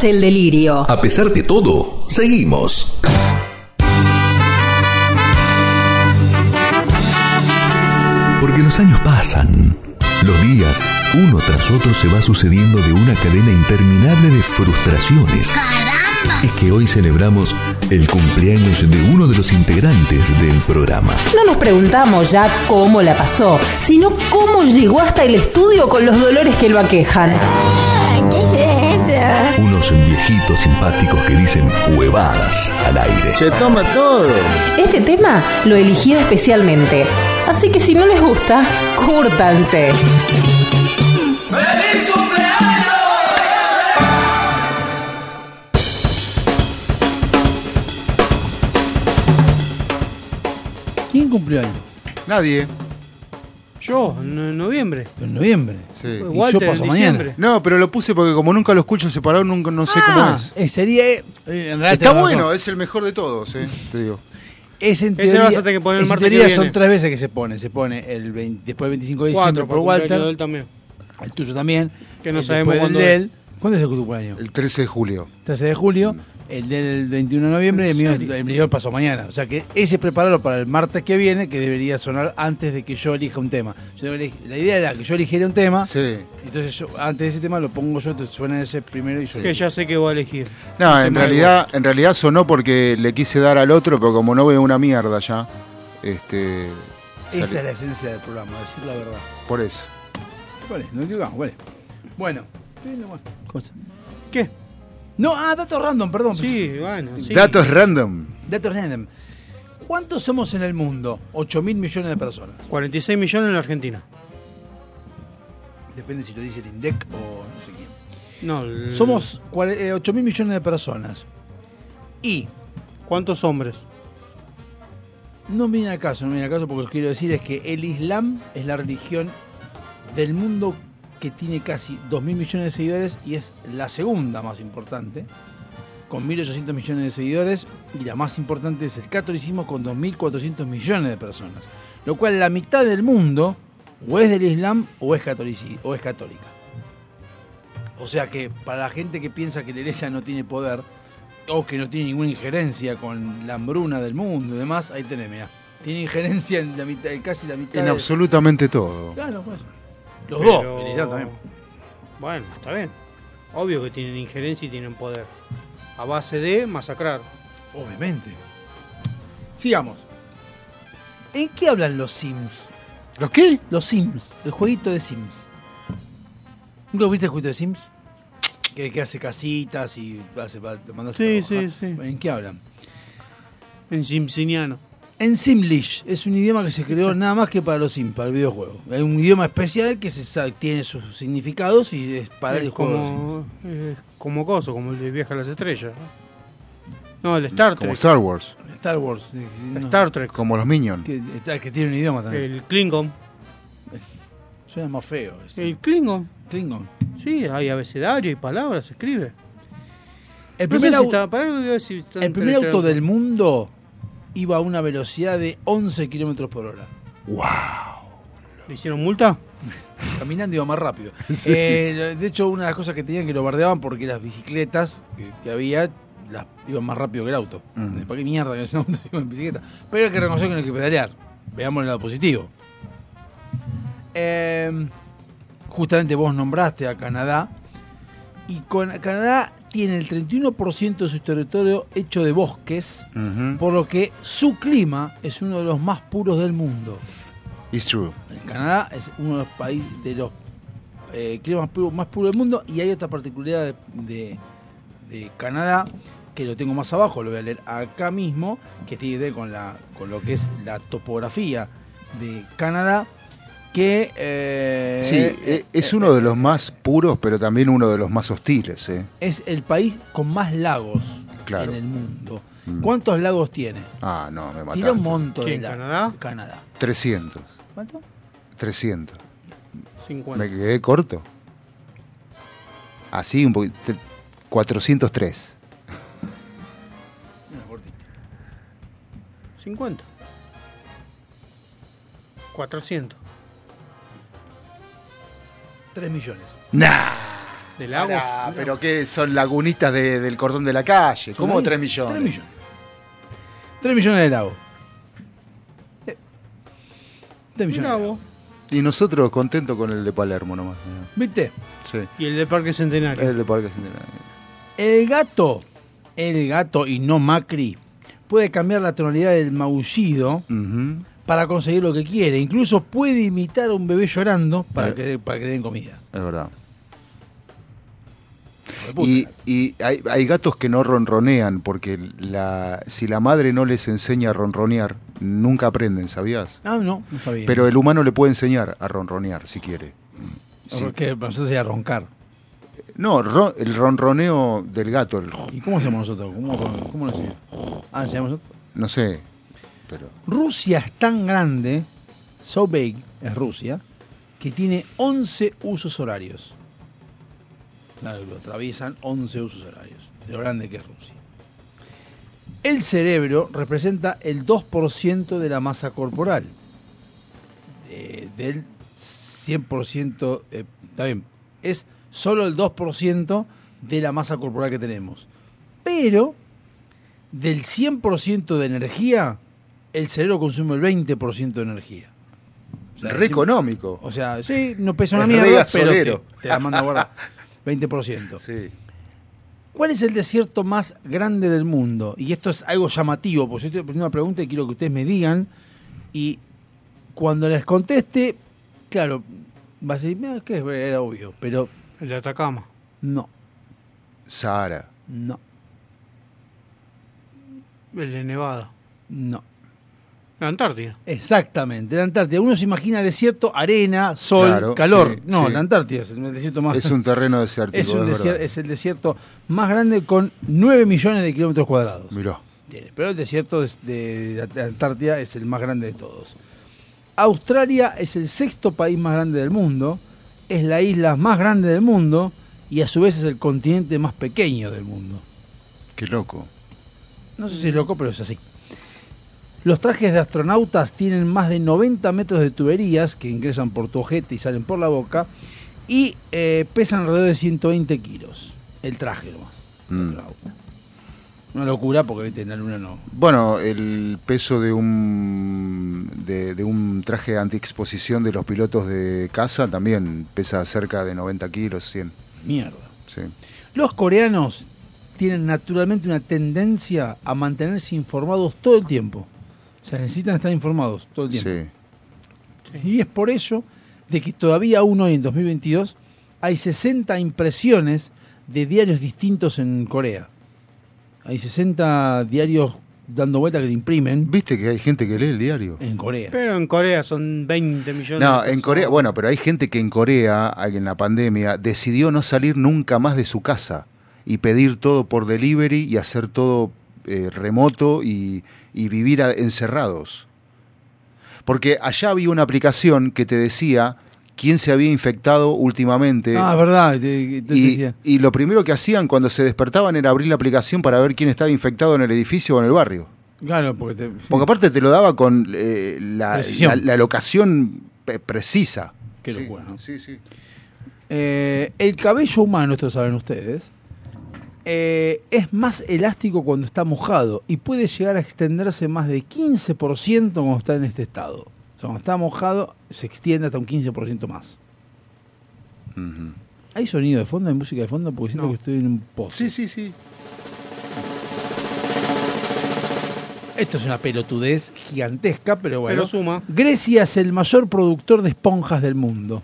Del delirio. A pesar de todo, seguimos. Porque los años pasan. Los días, uno tras otro, se va sucediendo de una cadena interminable de frustraciones. Es que hoy celebramos el cumpleaños de uno de los integrantes del programa. No nos preguntamos ya cómo la pasó, sino cómo llegó hasta el estudio con los dolores que lo aquejan. Unos viejitos simpáticos que dicen huevadas al aire. Se toma todo. Este tema lo eligió especialmente, así que si no les gusta, cúrtanse. ¿Quién cumplió años? Nadie. Yo, en noviembre. En noviembre. Sí. Y Walter yo paso mañana. diciembre. No, pero lo puse porque como nunca lo escucho separado, nunca, no sé cómo Ah, es. eh, sería. eh, en Está bueno, razón. es el mejor de todos, eh, te digo. Es en Ese teoría, vas a tener que poner el es en martes que teoría viene. son tres veces que se pone. Se pone el 20 después del 25 de diciembre Cuatro, por por Walter. de él también. El tuyo también. Que no el sabemos cuándo de es. él. ¿Cuándo es el cumpleaños? El 13 de julio. 13 de julio. El del 21 de noviembre y el mío, el mío pasó mañana. O sea que ese prepararlo para el martes que viene, que debería sonar antes de que yo elija un tema. Yo la idea era que yo eligiera un tema. Sí. Entonces yo, antes de ese tema lo pongo yo, entonces suena ese primero y yo. Que ya sé que voy a elegir. No, en realidad, en realidad sonó porque le quise dar al otro, pero como no veo una mierda ya, este. Esa salió. es la esencia del programa, decir la verdad. Por eso. ¿Cuál es? No digamos, ¿cuál es? Bueno. Cosa. ¿Qué? No, ah, datos random, perdón. Sí, bueno, sí. Datos random. Datos random. ¿Cuántos somos en el mundo? 8 mil millones de personas. 46 millones en la Argentina. Depende si lo dice el INDEC o no sé quién. No, el- Somos 8 mil millones de personas. Y. ¿Cuántos hombres? No viene al caso, no viene al caso porque lo que quiero decir es que el Islam es la religión del mundo que tiene casi 2 mil millones de seguidores y es la segunda más importante, con 1.800 millones de seguidores, y la más importante es el catolicismo con 2.400 millones de personas. Lo cual la mitad del mundo o es del Islam o es, o es católica. O sea que para la gente que piensa que la iglesia no tiene poder o que no tiene ninguna injerencia con la hambruna del mundo y demás, ahí tenés, mirá. Tiene injerencia en, la mitad, en casi la mitad. En de- absolutamente todo. Claro, pues. Los Pero- dos, el Irán también. Bueno, está bien. Obvio que tienen injerencia y tienen poder. A base de masacrar. Obviamente. Sigamos. ¿En qué hablan los Sims? ¿Los qué? Los Sims, el jueguito de Sims. ¿Nunca viste el jueguito de Sims? Que, que hace casitas y hace para te mandas a Sí, trabajar. sí, sí. ¿En qué hablan? En Simpsoniano. En Simlish es un idioma que se creó nada más que para los Sims, para el videojuego. Es un idioma especial que se sabe- tiene sus significados y es para es el juego. de los Sims. como, es como coso, como el de Viaje a las Estrellas. No, el Star Trek. Como Star Wars. Star Wars. no. Star Trek. Como los Minions. Que, que tiene un idioma también. El Klingon. Suena más feo. ese. El Klingon. Klingon. Sí, hay abecedario y palabras, se escribe. El No sé primer, si está- está el primer auto del mundo iba a una velocidad de 11 kilómetros por hora. ¿Le hicieron multa? Caminando iba más rápido. Sí. Eh, de hecho, una de las cosas que tenían que lo bardeaban porque las bicicletas que, que había las iban más rápido que el auto. Mm. ¿Para qué mierda que auto en bicicleta? Pero hay que reconocer que no hay que pedalear. Veamos el lado positivo. Eh, justamente vos nombraste a Canadá. Y con Canadá tiene el 31% de su territorio hecho de bosques, por lo que su clima es uno de los más puros del mundo. It's true. En Canadá es uno de los países de los eh, climas más puros, más puros del mundo y hay otra particularidad de, de- de Canadá que lo tengo más abajo, lo voy a leer acá mismo, que tiene que ver con, la, con lo que es la topografía de Canadá, que... eh, Sí, eh, eh, es uno de los más puros, pero también uno de los más hostiles. ¿eh? es el país con más lagos Claro. en el mundo. Mm. ¿Cuántos lagos tiene? Ah, no, me mataste. Tira un monto de ¿Quién, la- Canadá? Canadá. 300. ¿Cuánto? 300. 50. Me quedé corto. Así, un poquito. 403. 50. 400. 3 millones. Nah. ¿De lagos? Pará, pero ¿qué son lagunitas de- del cordón de la calle? ¿Cómo ahí. 3 millones? 3 millones. 3 millones de lagos. Eh, 3 millones. Mirá de vos. Y nosotros contentos con el de Palermo nomás. ¿Viste? Sí. Y el de Parque Centenario. El de Parque Centenario. El gato, el gato y no Macri, puede cambiar la tonalidad del maullido Ujú. Para conseguir lo que quiere. Incluso puede imitar a un bebé llorando para, Eh. que, para que le den comida. Es verdad. Y, y hay, hay gatos que no ronronean porque la, si la madre no les enseña a ronronear, nunca aprenden, ¿sabías? Ah, no, no sabía. Pero el humano le puede enseñar a ronronear si quiere. Sí. Que nosotros sería roncar. No, ron- el ronroneo del gato, el- ¿Y cómo hacemos nosotros? ¿Cómo, cómo, cómo lo hacemos? Ah, ¿hacemos nosotros? no sé, pero Rusia es tan grande, so big es Rusia, que tiene 11 usos horarios. Lo atraviesan 11 usos horarios, de lo grande que es Rusia. El cerebro representa el 2% de la masa corporal. Eh, del 100%, eh, está bien, es solo el 2% de la masa corporal que tenemos. Pero del 100% de energía, el cerebro consume el 20% de energía. O re económico. O sea, sí, no pesa una mierda, pero te, la manda a guardar. 20%. Sí. ¿Cuál es el desierto más grande del mundo? Y esto es algo llamativo, porque yo estoy poniendo una pregunta y quiero que ustedes me digan. Y cuando les conteste, claro, va a decir, "Mira, que era obvio, pero El de Atacama. no, Sahara. no, El de Nevada. no. La Antártida. Exactamente, la Antártida. Uno se imagina desierto, arena, sol, Claro, calor. sí, no, sí. la Antártida es el desierto más Es un terreno desértico. es, un es desier- verdad. es el desierto más grande con 9 millones de kilómetros cuadrados. Mirá. Tiene, Pero el desierto de, de la Antártida es el más grande de todos. Australia es el sexto país más grande del mundo, es la isla más grande del mundo y a su vez es el continente más pequeño del mundo. Qué loco. No sé si es loco, pero es así. Los trajes de astronautas tienen más de 90 metros de tuberías que ingresan por tu ojete y salen por la boca y eh, pesan alrededor de 120 kilos. El traje nomás. Mm. Una locura porque viste, en la luna no. Bueno, el peso de un de, de un traje antiexposición de los pilotos de casa también pesa cerca de 90 kilos, 100. Mierda. Sí. Los coreanos tienen naturalmente una tendencia a mantenerse informados todo el tiempo. O sea, necesitan estar informados todo el tiempo. Y es por ello de que todavía aún hoy en 2022 hay 60 impresiones de diarios distintos en Corea. Hay 60 diarios dando vuelta que le imprimen. ¿Viste que hay gente que lee el diario? En Corea. Pero en Corea son 20 millones. No, de en Corea, bueno, pero hay gente que en Corea, en la pandemia, decidió no salir nunca más de su casa y pedir todo por delivery y hacer todo eh, remoto y, y vivir encerrados. Porque allá había una aplicación que te decía quién se había infectado últimamente. Ah, verdad. te- te- Y, decía. y lo primero que hacían cuando se despertaban era abrir la aplicación para ver quién estaba infectado en el edificio o en el barrio. Claro, porque te- Porque aparte te lo daba con eh, la, la- la locación pe- precisa. Qué Sí, locura, ¿no? Sí, sí. Eh, el cabello humano, esto saben ustedes, eh, es más elástico cuando está mojado y puede llegar a extenderse más de 15% cuando está en este estado. O sea, cuando está mojado se extiende hasta un 15% más. ¿Hay sonido de fondo? ¿Hay música de fondo? Porque siento que estoy en un pozo. Sí, sí, sí. Esto es una pelotudez gigantesca, pero bueno. Pero suma. Grecia es el mayor productor de esponjas del mundo.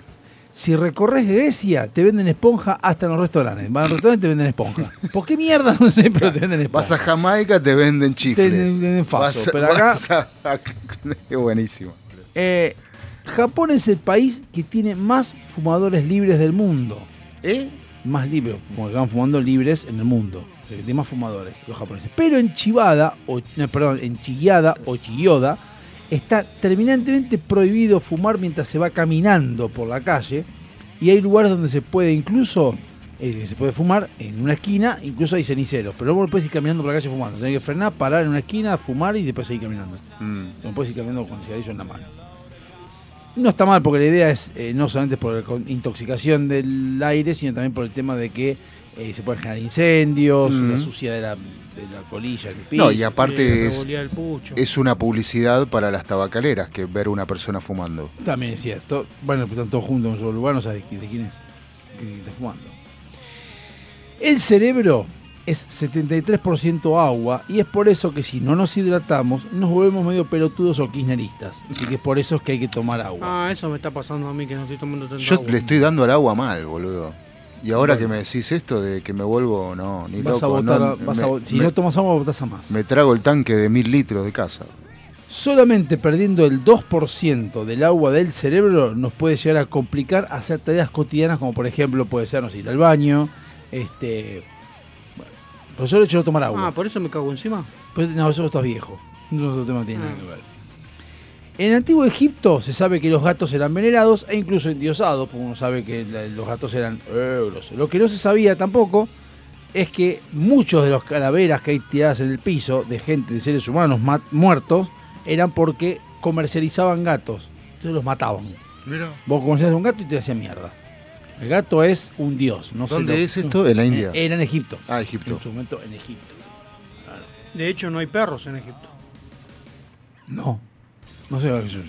Si recorres Grecia, te venden esponja hasta en los restaurantes. Vas al restaurante y te venden esponja. ¿Por qué mierda? No sé, pero te venden esponja. Vas a Jamaica, te venden chifle. Te venden faso, Vas pero acá- a- Qué buenísimo. Eh, Japón es el país que tiene más fumadores libres del mundo. ¿Eh? Más libres, como que van fumando libres en el mundo. O sea, que tiene más fumadores, los japoneses. Pero en Chivada, o, no, perdón, en Chillada o Chiyoda, está terminantemente prohibido fumar mientras se va caminando por la calle. Y hay lugares donde se puede incluso, eh, se puede fumar en una esquina, incluso hay ceniceros. Pero no puedes ir caminando por la calle fumando. Tienes que frenar, parar en una esquina, fumar y después seguir caminando. No puedes ir caminando con el cigarrillo en la mano. No está mal, porque la idea es eh, no solamente por la intoxicación del aire, sino también por el tema de que eh, se pueden generar incendios, Ujú. la suciedad de la, de la colilla, el piso. No, y aparte es, es una publicidad para las tabacaleras que ver una persona fumando. También es cierto. Bueno, pues están todos juntos en un solo lugar, no sabes de quién es. quién está fumando. El cerebro es 73% agua y es por eso que si no nos hidratamos nos volvemos medio pelotudos o kirchneristas. Así que es por eso es que hay que tomar agua. Ah, eso me está pasando a mí que no estoy tomando tanta Yo agua. le estoy dando al agua mal, boludo. Y ahora Bueno. que me decís esto de que me vuelvo, no, ni Vas a loco. botar no, a- vas me- a si me- no tomas agua, botas a más. Me trago el tanque de mil litros de casa. Solamente perdiendo el 2% del agua del cerebro nos puede llegar a complicar hacer tareas cotidianas como por ejemplo puede ser no sé, ir al baño, este bueno, pero yo le hecho no tomar agua. Ah, por eso me cago encima. Pues, no, eso estás viejo. Tema no tiene nada que ver. En antiguo Egipto se sabe que los gatos eran venerados e incluso endiosados, porque uno sabe que los gatos eran euros. Lo que no se sabía tampoco es que muchos de los calaveras que hay tiradas en el piso de gente, de seres humanos ma- muertos, eran porque comercializaban gatos. Entonces los mataban. Mira. Vos comercializas un gato y te hacían mierda. El gato es un dios. No ¿Dónde lo- es esto? ¿En la India? Era en Egipto. Ah, Egipto. En su momento en Egipto. De hecho, no hay perros en Egipto. No, no sé qué yo.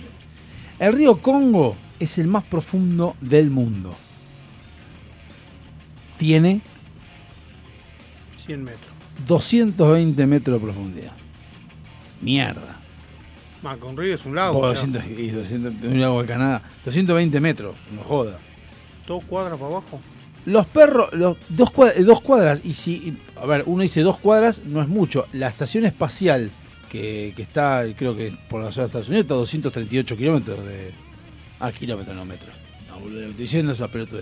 El río Congo es el más profundo del mundo. Tiene 100 metros. 220 metros de profundidad. Mierda. Más río es un lago. O sea, 200, y 200 un lago de Canadá. 220 metros, no joda. Dos cuadras para abajo. Los perros, los dos, cuadras, dos cuadras, y si, a ver, uno dice dos cuadras, no es mucho. La estación espacial que, que está, creo que por la zona de Estados Unidos, está a 238 kilómetros de. Ah, kilómetros, no metros. No, boludo, estoy diciendo esa pelota.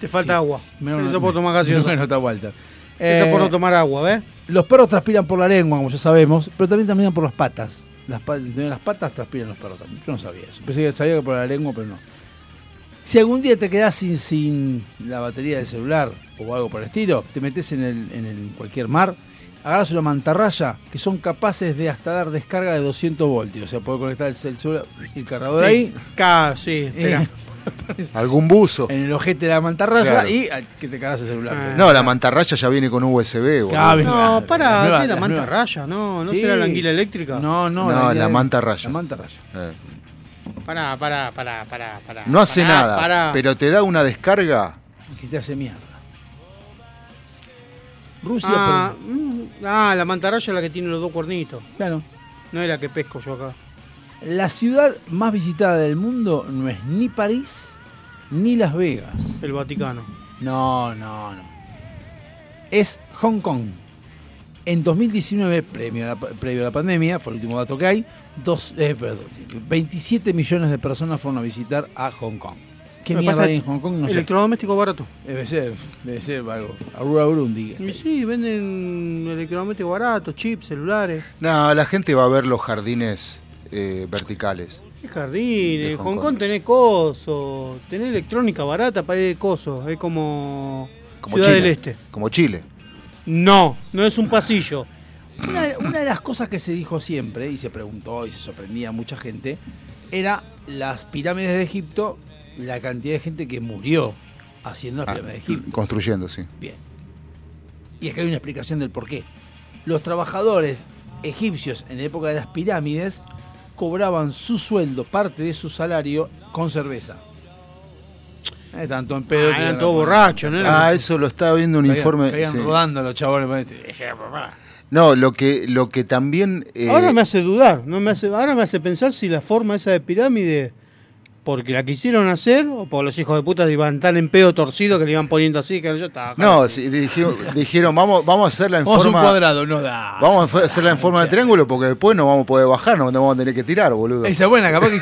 Te falta agua. Menos- Eso por tomar gaseosa. Bueno, está Walter. Eso Eh, por no tomar agua, ¿ves? Los perros transpiran por la lengua, como ya sabemos, pero también transpiran por las patas. Las, las patas transpiran los perros también. Yo no sabía eso. Pensé que sabía que por la lengua, pero no. Si algún día te quedás sin, sin la batería del celular o algo por el estilo, te metes en, el, en el- cualquier mar, agarras una mantarraya que son capaces de hasta dar descarga de 200 voltios. O sea, puede conectar el, cel- celular, el cargador ahí. Casi, espera. Eh, Algún buzo. en el ojete de la mantarraya Claro. y ah, que te cagas el celular. No, la mantarraya ya viene con USB, boludo. Claro, No, para, Las nuevas- ¿qué la las manta nuevas. raya? No, ¿no Sí. será la anguila eléctrica? No, no, No, la, la mantarraya. La mantarraya. Eh. Pará, pará, pará, pará, pará. No hace Pará, nada, pará. pero te da una descarga. Que te hace mierda. Rusia, Ah, mm, ah, la mantarraya es la que tiene los dos cuernitos. Claro. No es la que pesco yo acá. la ciudad más visitada del mundo no es ni París ni Las Vegas. El Vaticano. No, no, no. Es Hong Kong. En 2019, premio a la- previo a la pandemia, fue el último dato que hay, dos, eh, perdón, 27 millones de personas fueron a visitar a Hong Kong. ¿Qué Me mierda pasa hay en Hong Kong? No sé. Electrodoméstico barato. Debe ser, debe ser algo. Aurora Burundi. Y sí, venden electrodoméstico barato, chips, celulares. No, la gente va a ver los jardines eh, verticales. ¿Qué jardín? De En Hong Hong Kong. Kong tenés coso, tenés electrónica barata para ir de coso. Es como, Como Ciudad Chile. del Este. Como Chile. No, no es un pasillo. Una, una de las cosas que se dijo siempre, y se preguntó y se sorprendía a mucha gente, era las pirámides de Egipto, la cantidad de gente que murió haciendo las Ah, pirámides de Egipto. construyendo, sí. Bien. Y acá hay una explicación del por qué. Los trabajadores egipcios en la época de las pirámides cobraban su sueldo, parte de su salario, con cerveza. Eh, tanto en pedo. Ah, eran todos borrachos, ¿no? Ah, eso lo estaba viendo un Caían- informe. caían sí. rodando los chabones. No, lo que, lo que también. eh, Ahora me hace dudar, no me hace, ahora me hace pensar si la forma esa de pirámide, porque la quisieron hacer, o por los hijos de puta iban tan en pedo torcido que le iban poniendo así, que yo estaba. No, sí, dijeron, dijeron, vamos, vamos a hacerla en Vamos a un forma. cuadrado, no da. Vamos a hacerla en forma de triángulo porque después no vamos a poder bajar, no vamos a tener que tirar, boludo. Esa es buena, capaz que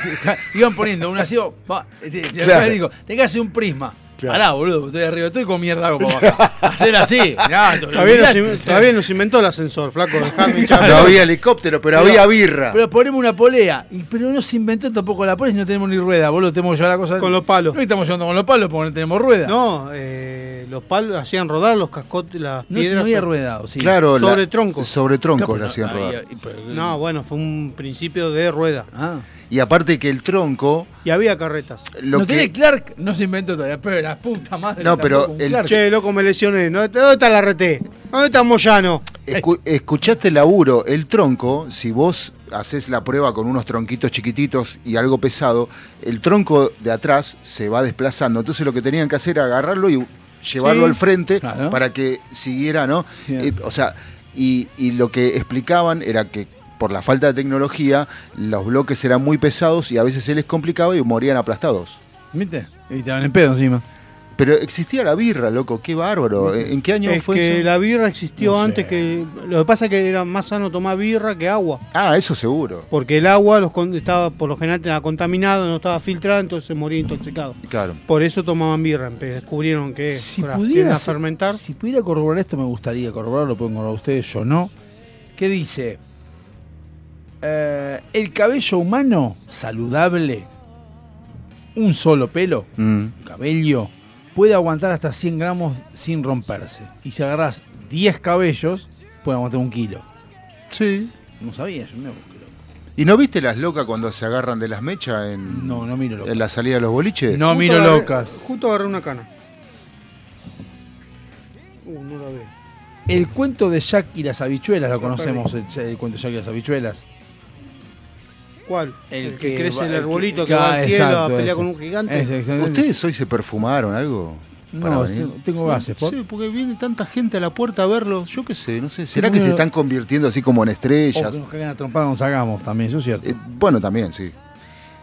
iban poniendo una así, va, te, te- te- Claro. digo, tenés que hacer un prisma. Claro. Pará, boludo, estoy arriba, estoy con mierda hago para bajar. Hacer así, mirá, te Todavía nos, in- todavía nos inventó el ascensor, flaco. dejame No había helicóptero, pero, había birra. Pero ponemos una polea. Y, pero no se inventó tampoco la polea si no tenemos ni rueda, boludo. Tenemos que llevar la cosa. Con los palos. No estamos llevando con los palos porque no tenemos rueda. No, eh, los palos hacían rodar los cascotes, las No, piedras. no había rueda, ¿o sí? Claro, la- sobre troncos. Sobre troncos la no hacían había- rodar. pero- No, bueno, fue un principio de rueda. Ah. Y aparte que el tronco. Y había carretas. Lo no que, tiene Clark, no se inventó todavía, pero la puta madre. No, pero tampoco un el- Clark. Che, loco, me lesioné. ¿no? ¿Dónde está la RT? ¿Dónde está Moyano? escu- escuchaste el laburo, el tronco, si vos haces la prueba con unos tronquitos chiquititos y algo pesado, el tronco de atrás se va desplazando. Entonces lo que tenían que hacer era agarrarlo y llevarlo Sí. al frente Claro. para que siguiera, ¿no? Eh, o sea, y, y lo que explicaban era que por la falta de tecnología, los bloques eran muy pesados y a veces se les complicaba y morían aplastados. ¿Viste? Y estaban en pedo encima. Pero existía la birra, loco, qué bárbaro. ¿En qué año Es fue que eso? la birra existió No sé. antes que. Lo que pasa es que era más sano tomar birra que agua. Ah, eso seguro. Porque el agua los con- estaba, por lo general estaba contaminado, no estaba filtrado, entonces se moría intoxicado. Claro. Por eso tomaban birra. Descubrieron que Si pudiera, fermentar. si pudiera corroborar esto, me gustaría corroborarlo, pueden corroborar ustedes, yo no. ¿Qué dice? Eh, el cabello humano saludable, un solo pelo, Mm. cabello, puede aguantar hasta 100 gramos sin romperse. Y si agarras 10 cabellos, puede aguantar un kilo. Sí. No sabía, yo no. ¿Y no viste las locas cuando se agarran de las mechas en, No, no miro locas. en la salida de los boliches? No Justo miro agarré- locas. Justo agarré una cana. Uh, no la veo. El cuento de Jack y las habichuelas, lo conocemos, el, el cuento de Jack y las habichuelas. ¿Cuál? El El, que que, crece va- el que- arbolito que, Ah, va al cielo exacto, a pelear ese. con un gigante. ¿Ustedes hoy se perfumaron algo? No, tengo, gases. ¿por? Sí, porque viene tanta gente a la puerta a verlos. Yo qué sé, no sé. ¿Será que se están convirtiendo así como en O estrellas? que nos a trompar nos hagamos también, eso es cierto. Eh, bueno, también, sí.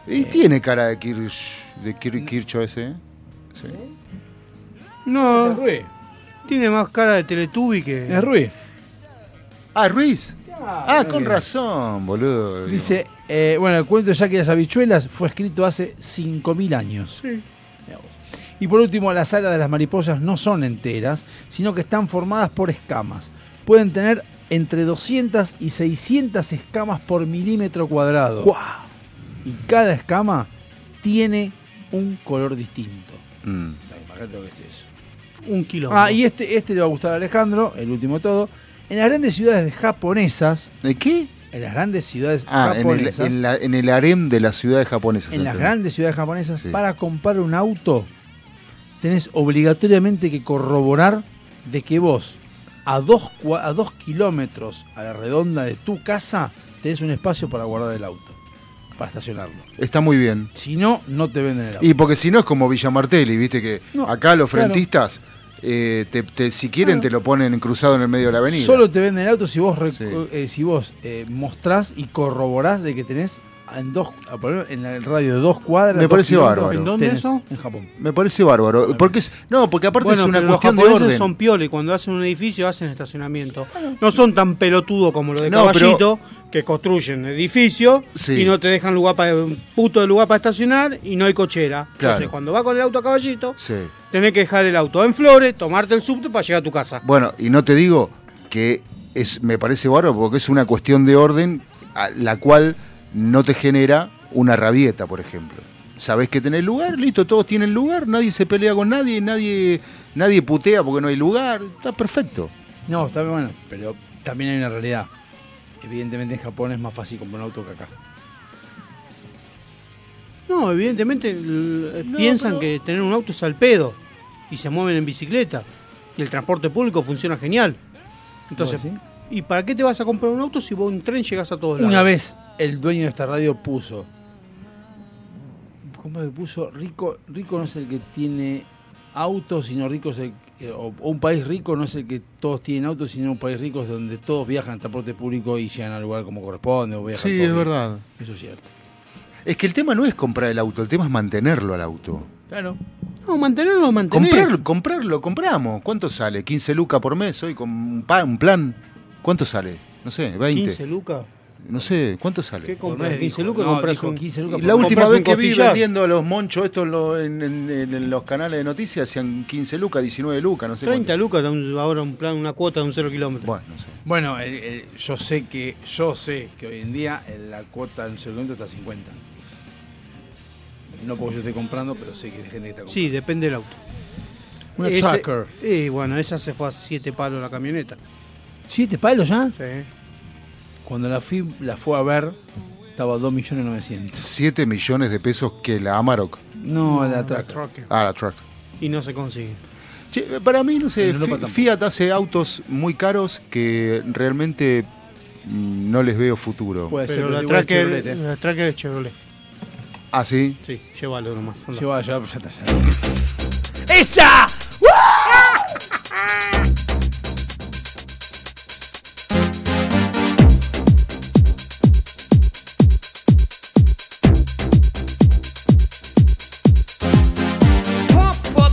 Eh. Y tiene cara de Kirch, de Kir- Kircho ese, ¿eh? Sí. No, Es Ruiz. tiene más cara de Teletubby que. Es Ruiz. Ah, Ruiz. Ah, con razón, boludo. Dice, eh, bueno, el cuento de Jack y las habichuelas fue escrito hace 5.000 años. Sí. Y por último, las alas de las mariposas no son enteras, sino que están formadas por escamas. Pueden tener entre 200 y 600 escamas por milímetro cuadrado. Y cada escama tiene un color distinto. Mm. O sea, imagínate lo que es eso. Un kilo. Ah, y este, este le va a gustar a Alejandro, el último de todo. En las grandes ciudades japonesas, ¿De qué? En las grandes ciudades Ah, en el, japonesas. en, la- en el harem de las ciudades japonesas. en las grandes ciudades japonesas, Sí. para comprar un auto, tenés obligatoriamente que corroborar de que vos, a dos, a dos kilómetros a la redonda de tu casa, tenés un espacio para guardar el auto, para estacionarlo. Está muy bien. Si no, no te venden el auto. Y porque si no es como Villa Martelli, viste que No, acá los claro. frentistas, eh, te- te- si quieren, te lo ponen cruzado en el medio de la avenida. Solo te venden el auto si vos, rec- eh, si vos eh, mostrás y corroborás de que tenés en dos, en el radio de dos cuadras. Me dos parece bárbaro. ¿En dónde tenés- eso? En Japón. Me parece bárbaro. Porque es, no, porque aparte Bueno, es una pero los cuestión de japoneses orden. son piola y cuando hacen un edificio hacen estacionamiento. No son tan pelotudos como los de No, pero- Caballito, que construyen edificios Sí. y no te dejan lugar para un puto de lugar para estacionar y no hay cochera. Claro. Entonces, cuando va con el auto a Caballito, Sí. tenés que dejar el auto en Flores, tomarte el subte para llegar a tu casa. Bueno, y no te digo que es, me parece bárbaro porque es una cuestión de orden a la cual no te genera una rabieta, por ejemplo. Sabés que tenés lugar, listo, todos tienen lugar, nadie se pelea con nadie, nadie, nadie putea porque no hay lugar, está perfecto. No, está bien, bueno, pero también hay una realidad. Evidentemente en Japón es más fácil comprar un auto que acá. No, evidentemente l- piensan que tener un auto es al pedo y se mueven en bicicleta y el transporte público funciona genial. Entonces. ¿y para qué te vas a comprar un auto si vos en tren llegás a todos lados? Una vez el dueño de esta radio puso. ¿Cómo que puso? Rico, rico no es el que tiene autos, sino rico es el. eh, o, o un país rico no es el que todos tienen autos, sino un país rico es donde todos viajan en transporte público y llegan al lugar como corresponde. O viajan Sí, todos es bien. verdad. Eso es cierto. Es que el tema no es comprar el auto, el tema es mantenerlo al auto. Claro. No, mantenerlo lo mantenés. Comprarlo, comprarlo, compramos. ¿Cuánto sale? ¿15 lucas por mes hoy con un plan? ¿Cuánto sale? No sé, 20. 15 lucas. No sé, ¿cuánto sale? ¿Qué compras? mes 15 dijo, lucas no, compras dijo un... 15 lucas la última vez que vi vendiendo a los monchos estos en, lo- en- en- en- en los canales de noticias hacían 15 lucas, 19 lucas, no sé 30 lucas da un- ahora un plan, una cuota de un 0 kilómetro. Bueno, no sé. Bueno, el- el- yo sé que yo sé que hoy en día eh, la cuota de un segundo está a 50. No porque yo esté comprando, pero sé que hay gente que está comprando. Sí, depende del auto. Una Ese- tracker. Y bueno, esa se fue a 7 palos la camioneta. ¿Siete palos ya? Sí. Cuando la fui, la fue a ver, estaba a 2.900.000. 7 millones de pesos que la Amarok. No, la La tracker. Tracker. Ah, la truck. Y no se consigue. Che, para mí, no sé, En Europa Fi- tampoco. Fiat hace autos muy caros que realmente mm, no les veo futuro. Puede ser, Pero la igual Tracker, Chevrolet, ¿eh? la Tracker es Chevrolet. Ah, sí. Sí, llévalo nomás. anda. Lleva, lleva, ya está, ya. ¡Esa!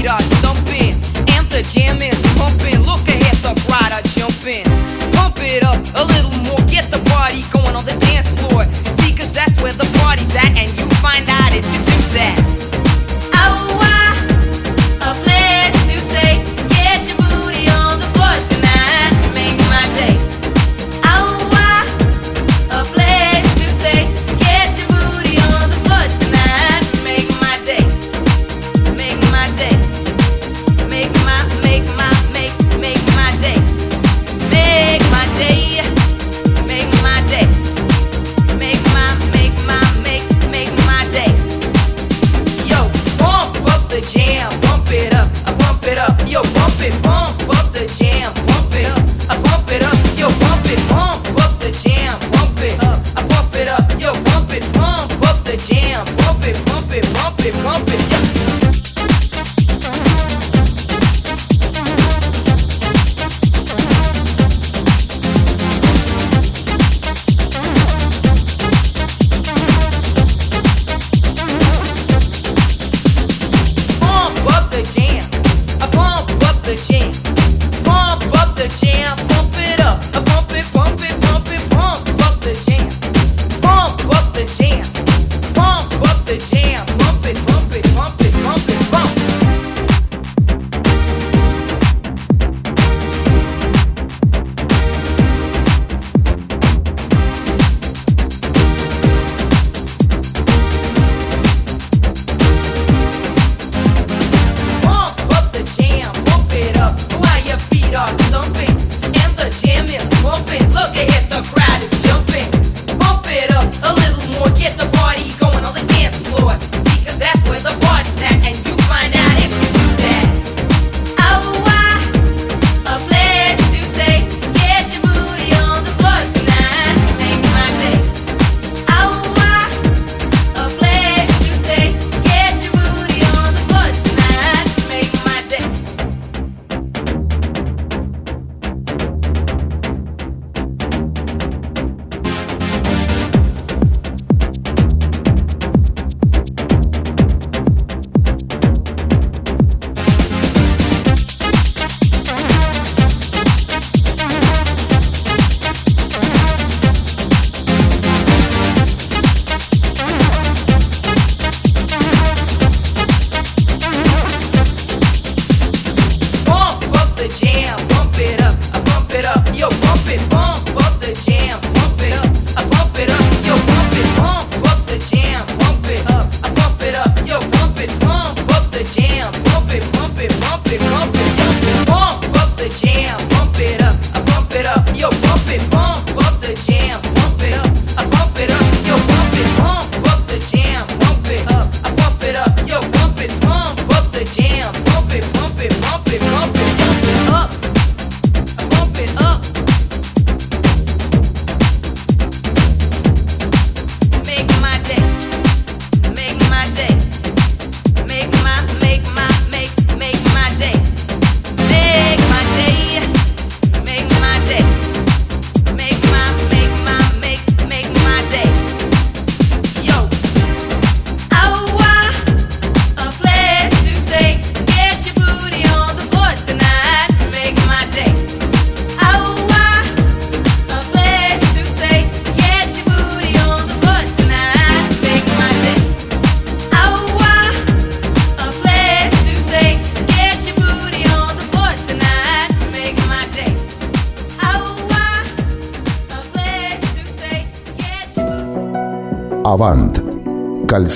Feet are stumping. And the jam is pumping. Look ahead, the crowd are jumping. Pump it up a little more, get the party going on the dance floor. See, cause that's where the party's at, and you find out if you do that.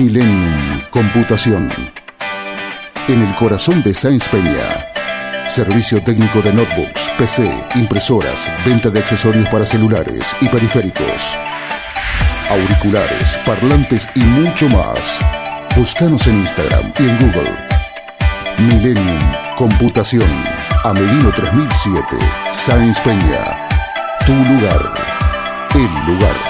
Millennium Computación. En el corazón de Sáenz Peña. Servicio técnico de notebooks, PC, impresoras, venta de accesorios para celulares y periféricos. Auriculares, parlantes y mucho más. Búscanos en Instagram y en Google. Millennium Computación. Amelino 3007. Sáenz Peña. Tu lugar. El lugar.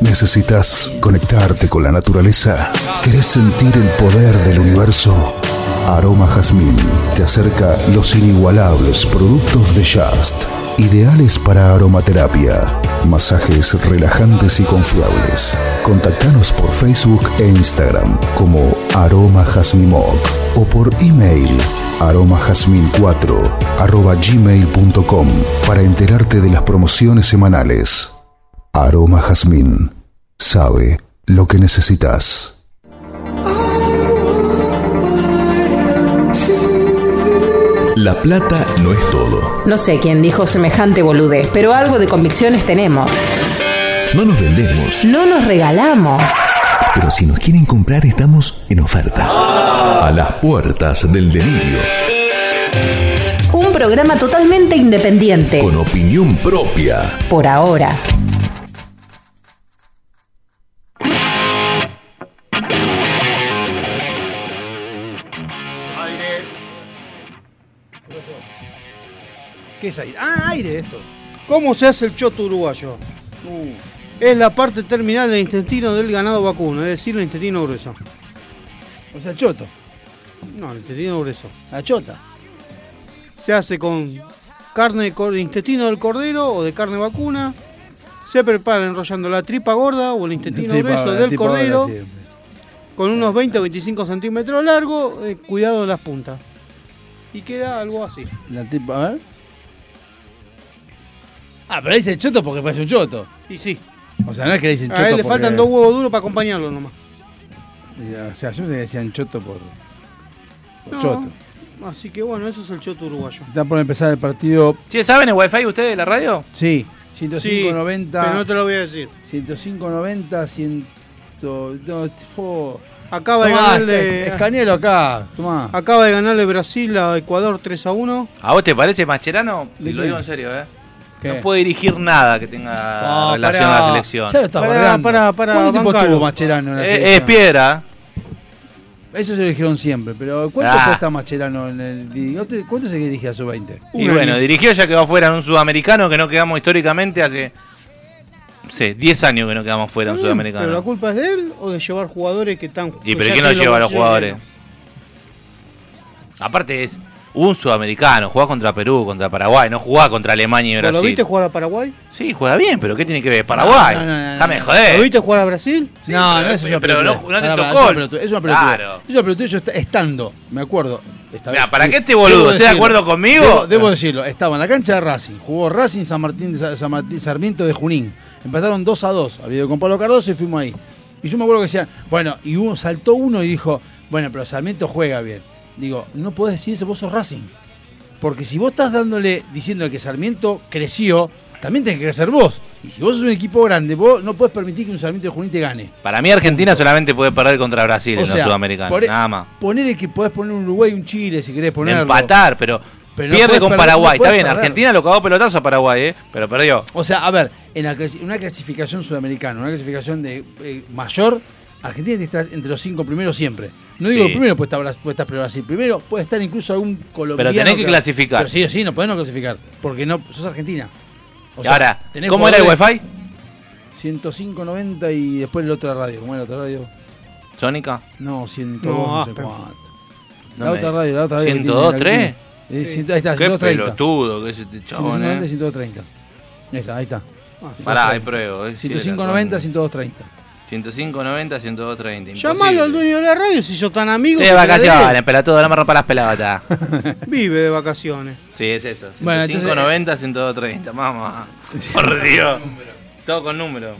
¿Necesitas conectarte con la naturaleza? ¿Querés sentir el poder del universo? Aroma Jazmín te acerca los inigualables productos de Just, ideales para aromaterapia, masajes relajantes y confiables. Contactanos por Facebook e Instagram como Aroma Jazmimoc o por email aromajazmin4 arroba gmail.com para enterarte de las promociones semanales. Aroma Jazmín sabe lo que necesitas. La plata no es todo. No sé quién dijo semejante boludez, pero algo de convicciones tenemos. No nos vendemos, No nos regalamos. pero si nos quieren comprar estamos en oferta. A las puertas del delirio, Un programa totalmente independiente. con opinión propia. Por ahora. ¿Qué es aire? Ah, aire esto. ¿Cómo se hace el choto uruguayo? Es la parte terminal del intestino del ganado vacuno, es decir, el intestino grueso. O sea, choto. No, el intestino grueso. La chota. Se hace con carne de intestino del cordero o de carne vacuna. Se prepara enrollando la tripa gorda o el intestino Tripa- grueso del cordero con unos 20 o 25 centímetros largo, eh, cuidado de las puntas. Y queda algo así. La tripa, a ver. Ah, pero dice choto porque parece un choto. Y sí. O sea, no es que le dicen choto A él le porque- faltan dos huevos duros para acompañarlo nomás. O sea, yo que decían choto por, por No. choto. Así que bueno, eso es el choto uruguayo. Está por empezar el partido. Che, ¿saben el wifi ustedes de la radio? Sí, Sí, 105.90. pero no te lo voy a decir. 105.90, 100. No, tipo- Acaba de ganarle. es- escanealo acá, tomá. Acaba de ganarle Brasil a Ecuador 3 a 1. ¿A vos te parece Mascherano? Y ¿De lo digo en serio, ¿eh? ¿Qué? No puede dirigir nada que tenga No, relación pará. a la selección. Ya lo está Pará, bardeando. pará, pará, ¿Cuánto tiempo estuvo Mascherano en la Es, selección? es piedra. Eso se lo dijeron siempre, pero ¿cuánto Ah. cuesta Mascherano en el ¿Cuánto, se dirige a su 20? Y bueno, dirigió ya quedó fuera en un sudamericano que no quedamos históricamente hace. Sé, 10 años que no quedamos fuera en un ¿Pero la sudamericano. culpa es de él o de llevar jugadores que están. ¿Y pero quién no lleva a los jugadores? Aparte es un sudamericano, jugaba contra Perú, contra Paraguay, no jugaba contra Alemania y ¿Vos Brasil. ¿Lo viste jugar a Paraguay? Sí, juega bien, pero ¿qué tiene que ver? Paraguay. No, no, no, no, Déjame no. joder. ¿Lo viste jugar a Brasil? no, no, pero- eso es una pero no- no te tocó. Es una pelotudez. Es una pelotudez. Claro. Es una pelotudez, yo est- estando, me acuerdo, vez- ¿para qué este boludo? ¿Estás de acuerdo conmigo? Debo, debo decirlo, estaba en la cancha de Racing, jugó Racing San Martín San Martín, Sarmiento de Junín. Empataron 2 a 2. Había ido con Pablo Cardoso y fuimos ahí. Y yo me acuerdo que decían, bueno, y uno saltó uno y dijo, bueno, pero Sarmiento juega bien. Digo, no podés decir eso, vos sos Racing. Porque si vos estás dándole, diciendo que Sarmiento creció, también tenés que crecer vos. Y si vos sos un equipo grande, vos no podés permitir que un Sarmiento de Junín te gane. Para mí Argentina solamente puede perder contra Brasil O en sea, los sudamericanos, e- nada más. Poner que podés poner un Uruguay, un Chile, si querés ponerlo. Empatar, pero, pierde con perder, Paraguay. no Está bien, perder. Argentina lo cagó pelotazo a Paraguay, ¿eh? pero perdió. O sea, a ver, en la una clasificación sudamericana, una clasificación de eh, mayor, Argentina tiene que estar entre los cinco primeros siempre. No digo Sí. primero puede estar, puede estar Brasil, primero puede estar incluso algún colombiano. tenés que clasificar. Pero sí o sí, no podés no clasificar, porque no sos Argentina. O sea, Ahora, tenés ¿cómo era el Wi-Fi? 105.90 y después el otro radio. ¿Cómo era la otra radio? ¿Sónica? No, 102, No, no, sé ah, cuánto. No la me- otra radio, la otra radio. que tiene 102, la- 3. Eh, ciento- ahí está, Qué 130. pelotudo que es este chabón, 190, eh. 130. Esa, ahí está. Pará, hay pruebo. eh, 105.90, 102.30. 105, 90, 102, 30. Llamalo al dueño de la radio si sos tan amigo. De vacaciones, pelotudo, no me rompa las pelotas. Vive de vacaciones. Sí, es eso. 105, Bueno, entonces- 90, 102, 30. Mamá. Por Dios. Todo con número.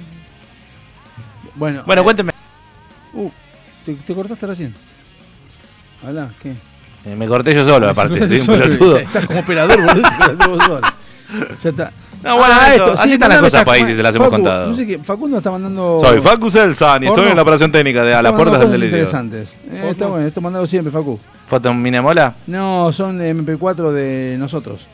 Bueno, Bueno, eh, cuénteme. Uh, ¿te, te cortaste recién? Habla, ¿qué? Eh, me corté yo solo, aparte. Soy un solo, pelotudo. Estás como operador, boludo. te solo. Ya está. No, bueno, eso, así están las cosas, países, se las hemos contado. No sé qué, Facundo está mandando. Soy Facu Selsan y estoy en la operación técnica de A las Está puertas del delirio. interesantes. Eh, está bueno, esto mandado siempre, Facu. ¿Foto en Minemola? No, son MP4 de nosotros.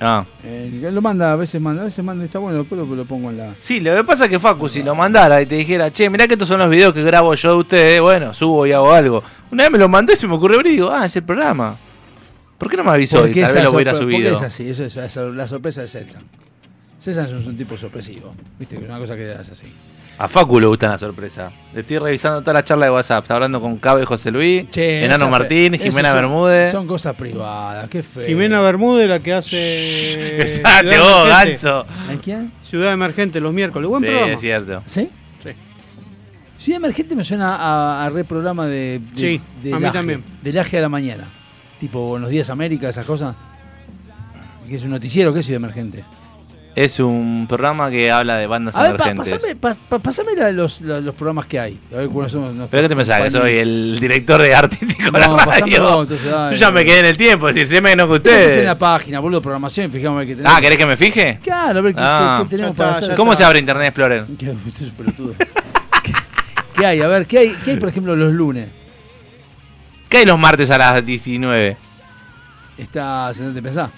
Ah. Eh, lo manda, a veces manda, a veces manda, está bueno, después lo, lo pongo en la. Sí, lo que pasa es que Facu, si lo mandara y te dijera, che, mirá que estos son los videos que grabo yo de ustedes, bueno, subo y hago algo. Una vez me lo mandé y se me ocurrió abrir y digo, ah, es el programa. ¿Por qué no me avisó? Y tal vez lo sorpre- hubiera porque subido. es así, eso es, la sorpresa de Celsan. Celsan es un tipo sorpresivo, viste, que es una cosa que es así. A Facu le gusta la sorpresa. Le estoy revisando toda la charla de WhatsApp. Está hablando con Cabe José Luis, Che, Enano Martín, Jimena son- Bermúdez. Son cosas privadas, qué feo. Jimena Bermúdez, la que hace. Ciudad vos, ganso. ¿A quién? Ciudad Emergente los miércoles. Buen Sí, programa. es cierto. ¿Sí? Sí. Ciudad Emergente me suena a, a reprograma de, de, Sí, de a mí Laje, también. Del Laje a la mañana. Tipo Buenos Días América, esas cosas. Que es un noticiero, ¿qué es Ciudad Emergente? Es un programa que habla de bandas A ver, pa- emergentes. pasame, pas- pa- pasame la- los, la- los programas que hay. A ver cuáles son ¿Pero qué te pensás? Que soy el director de artístico de la No, radio. entonces. Yo ya me quedé en el tiempo, es decir, sé menos que Métese en ustedes. la página, boludo, programación, fijamos a ver qué tenemos. Ah, ¿querés que me fije? Claro, a ver qué, Ah. qué- qué tenemos Ya para está, hacer. ¿Cómo está. se abre Internet Explorer? ¿Qué, usted es un pelotudo. ¿Qué, qué hay? A ver, ¿qué hay, ¿qué hay, por ejemplo, los lunes? ¿Qué hay los martes a las 19? Está Sentate Pensá,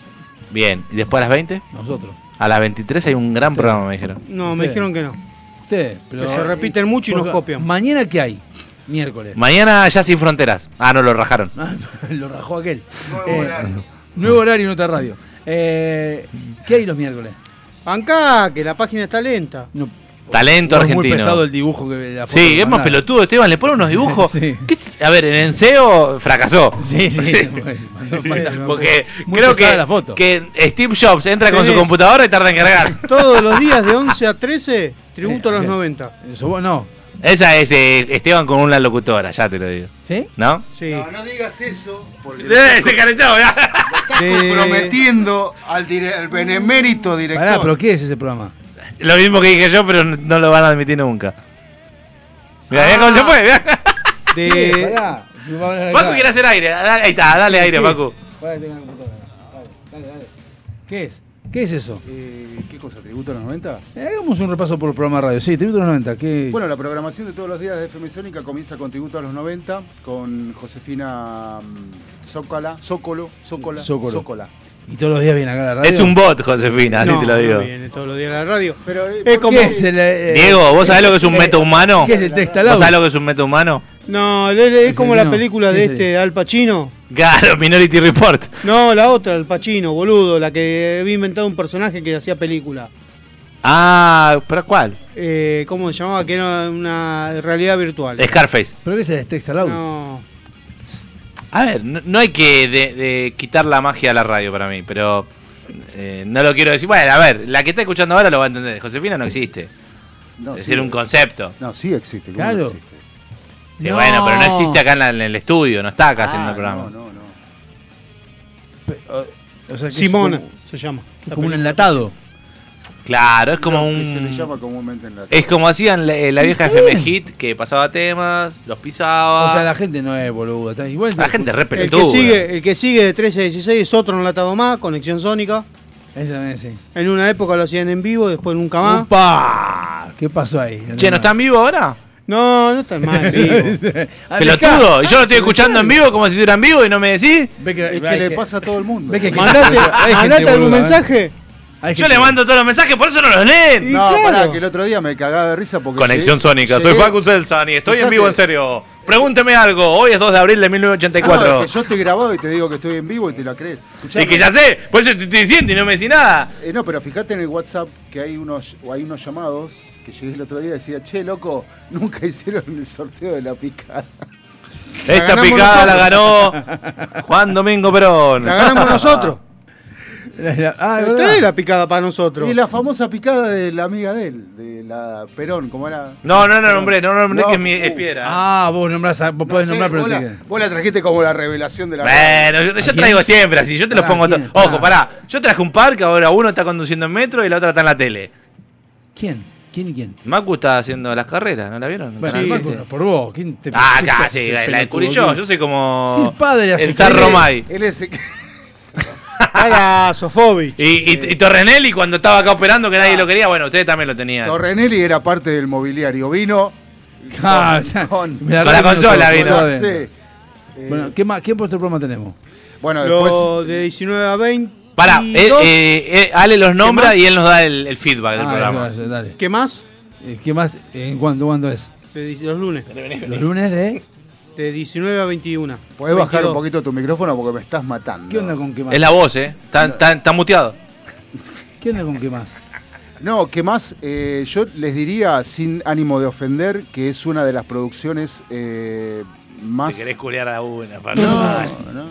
Bien, ¿y después a las 20? nosotros. A las 23 hay un gran programa, me dijeron. No, me dijeron que no. Ustedes, pero. Que se repiten mucho y nos copian. ¿Mañana qué hay? Miércoles. Mañana ya sin fronteras. Ah, no, lo rajaron. Lo rajó aquel. Nuevo horario. Nuevo horario en otra radio. Eh, ¿Qué hay los miércoles? Acá, que la página está lenta. No, Talento es argentino. muy pesado el dibujo que la foto Sí, que es más pelotudo, Esteban. Le pone unos dibujos. Sí. ¿Qué es? A ver, en Enseo fracasó. Sí, sí. Porque muy creo que, la foto. que Steve Jobs entra con su computadora y tarda en cargar. Todos los días de 11 a 13, tributo a los Eh, 90. Eso vos no. Esa es eh, Esteban con una locutora, ya te lo digo. ¿Sí? ¿No? Sí. No, no digas eso, porque ¡Eh, se calentó! ya. estás comprometiendo al, dire- al benemérito director. Pará, pero ¿qué es ese programa? Lo mismo que dije yo, pero no- lo van a admitir nunca. Mira, mirá cómo se fue. mirá. De. Paco quiere hacer aire. Dale, Ahí está, dale aire. Paco. Tengo. Dale, dale. ¿Qué es? ¿Qué es eso? Eh, ¿Qué cosa? ¿Tributo a los 90? Eh, hagamos un repaso por el programa de radio. Sí, Tributo a los 90. ¿Qué? Bueno, la programación de todos los días de FM Sónica comienza con Tributo a los 90, con Josefina mm, Zócala, Zócolo, Zócola, Zócolo. Zócola. Y todos los días viene acá a la radio. Es un bot, Josefina, así no, te lo digo. no viene todos los días a la radio. Pero, eh, Es ¿por como- ¿Qué es el, eh, Diego, ¿vos sabés lo que es un eh, meta humano? ¿Qué es el texto ¿Vos sabés lo que es un meta humano? No, es, es como la película de ¿Qué es este Al Pacino. Claro, Minority Report. No, la otra, Al Pacino, boludo, la que había inventado un personaje que hacía película. Ah, ¿pero cuál? Eh, ¿Cómo se llamaba? Que era una realidad virtual. Scarface. ¿Pero qué es el texto al audio? No, A ver, no, no hay que de, de quitar la magia a la radio para mí, pero eh, no lo quiero decir. Bueno, a ver, la que está escuchando ahora lo va a entender. Josefina no existe. No, es sí, decir, un concepto. No, sí existe. ¿cómo Claro. no existe? Sí, No. bueno, pero no existe acá en, la- en el estudio, no está acá haciendo Ah, el programa. No, no, no. O sea, que es Simona como- se llama. Es como un enlatado. Claro, es como Lo un. que se le llama comúnmente en la Es como hacían la, eh, la vieja FM. Hit que pasaba temas, los pisaba. O sea, la gente no es boluda. está- Igual La gente es re El que, sigue, el que sigue de 13 a 16 es otro enlatado más, Conexión Sónica. Ese también, sí. En una época lo hacían en vivo, después nunca más. ¡Upa! ¿Qué pasó ahí? Che, ¿no está en vivo ahora? No, no está más en vivo. Pelotudo. Y yo lo estoy escuchando en vivo como si estuviera en vivo y no me decís. Ve que, Es que le pasa a todo el mundo. Ve que Mandate, hay gente mandate algún boluda, ¿eh? mensaje. Hay Yo le mando todos los mensajes, por eso no los leen. No, claro. pará, que el otro día me cagaba de risa porque. Conexión llegué- Sónica, soy Facu Selsan y estoy en vivo en serio. Pregúnteme algo, hoy es 2 de abril de No, 1984. es que yo estoy grabado y te digo que estoy en vivo y te la crees. Escuchame. y que ya sé, por eso te estoy diciendo y no me decís nada. Eh, no, pero fíjate en el WhatsApp que hay unos, o hay unos llamados que llegué el otro día y decía, che, loco, nunca hicieron el sorteo de la picada. Esta picada la ganó Juan Domingo Perón. La ganamos nosotros. Ah. Trae la picada para nosotros. Y la famosa picada de la amiga de él, de la Perón, ¿cómo era? No, no, no, nombré, no nombré No. que es, mi, es piedra. Ah, vos nombrás, a- vos podés No sé, nombrar, pero vos, la, vos la trajiste como la revelación de la Bueno, yo, yo traigo siempre así, yo te los Pará, pongo todos. Ojo, Pará. pará, yo traje un par que ahora uno está conduciendo en metro y la otra está en la tele. ¿Quién? ¿Quién y quién? Macu está haciendo las carreras, ¿no la vieron? Bueno, Sí. Marco, por vos. ¿Quién te Ah, sí, la, la descubrí yo, yo soy como Sí, el padre hace el Zar Romay. Él es el Para Sofovich. Y, y, y Torrenelli cuando estaba acá operando que nadie lo quería, bueno, ustedes también lo tenían. Torrenelli era parte del mobiliario. Vino. Ah, con- la Con la consola vino. Sí. Bueno, ¿qué, más, ¿qué puesto programa tenemos? Bueno, después. Lo de 19 a 20. Pará, eh, eh, eh, Ale los nombra y él nos da el, el feedback del Ah, programa. eso, eso, dale. ¿Qué más? Eh, ¿Qué más? ¿En cuándo, cuándo es? Los lunes. Los lunes de... De 19 a 21. ¿Podés bajar 22. un poquito tu micrófono porque me estás matando? ¿Qué onda con qué más? Es la voz, ¿eh? Está, está- está muteado. ¿Qué onda con qué más? No, ¿qué más? Eh, yo les diría, sin ánimo de ofender, que es una de las producciones eh, más. Si querés culiar a una, Paco. No, no.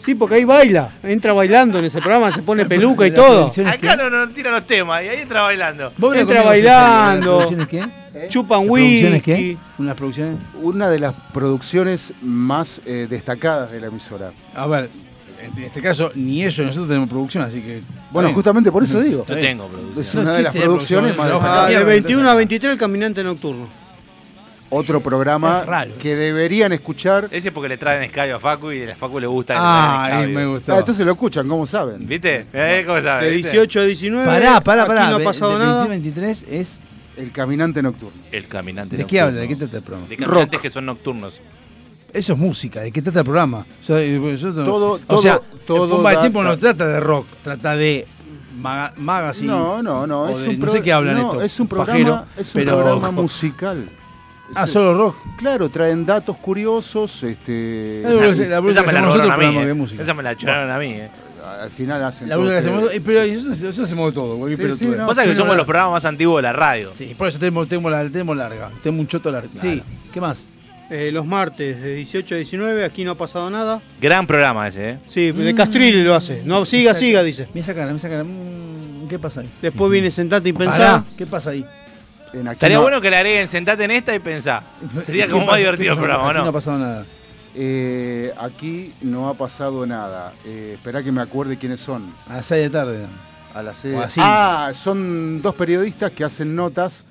Sí, porque ahí baila. Entra bailando en ese programa, se pone peluca y todo. Acá no, no tira los temas y ahí entra bailando. ¿Vos Entra bailando. ¿Las qué? Chupan ¿Las producciones whisky. qué? ¿Unas producciones? Una de las producciones más eh, destacadas de la emisora. A ver, en este caso, ni ellos ni nosotros tenemos producción, así que... Bueno, justamente por eso digo. Yo tengo producción. Es una de las producciones más destacadas. de 21 a 23 el caminante nocturno. Otro programa raro. que deberían escuchar. Ese es porque le traen Sky a Facu y a Facu le gusta Ah, me gustó. Ah, entonces lo escuchan, ¿cómo saben? ¿Viste? ¿Eh? ¿Cómo sabes? De ¿Viste? 18 a 19. Pará, pará, aquí pará. no ha pasado de nada. 23 es... El caminante nocturno. El caminante ¿De qué nocturno. habla? ¿De qué trata el programa? De caminantes que son nocturnos. Eso es música, ¿de qué trata el programa? O sea, eh, nosotros- Todo- o todo- sea, todo el Tiempo no trata de rock, trata de maga- magazine. No, no, no. Es de- un no sé qué hablan no, esto. Es un programa, pajero, es un pero- programa musical. Ah, Es- solo rock. Claro, traen datos curiosos. Este, La bronca- la bronca Esa me la nosotros a mí. de eh. música. Esa me la choraron a mí. eh. Al final hacen. La todo que hacemos, eh, pero nosotros, nosotros hacemos de todo, güey, Sí, pero sí, no, Pasa que somos los programas más antiguos de la radio. Sí, por eso tenemos, tenemos, la, tenemos larga. Tenemos un choto largo. Sí, ¿qué más? Eh, los martes de 18 a 19, aquí no ha pasado nada. Gran programa ese, ¿eh? Sí, de Castrilli lo hace. No, siga, siga, dice. Me sacan, me sacan. mm, ¿Qué pasa ahí? Después viene sentate y pensá. ¿qué pasa ahí? En aquí Estaría no- bueno que le agreguen sentate en esta y pensá. Sería ¿Qué como más divertido el programa, Aquí ¿no? no ha pasado nada. Eh, aquí no ha pasado nada. Eh, esperá que me acuerde quiénes son. A las 6 de la tarde. A las seis- O a cinco. Ah, son dos periodistas que hacen notas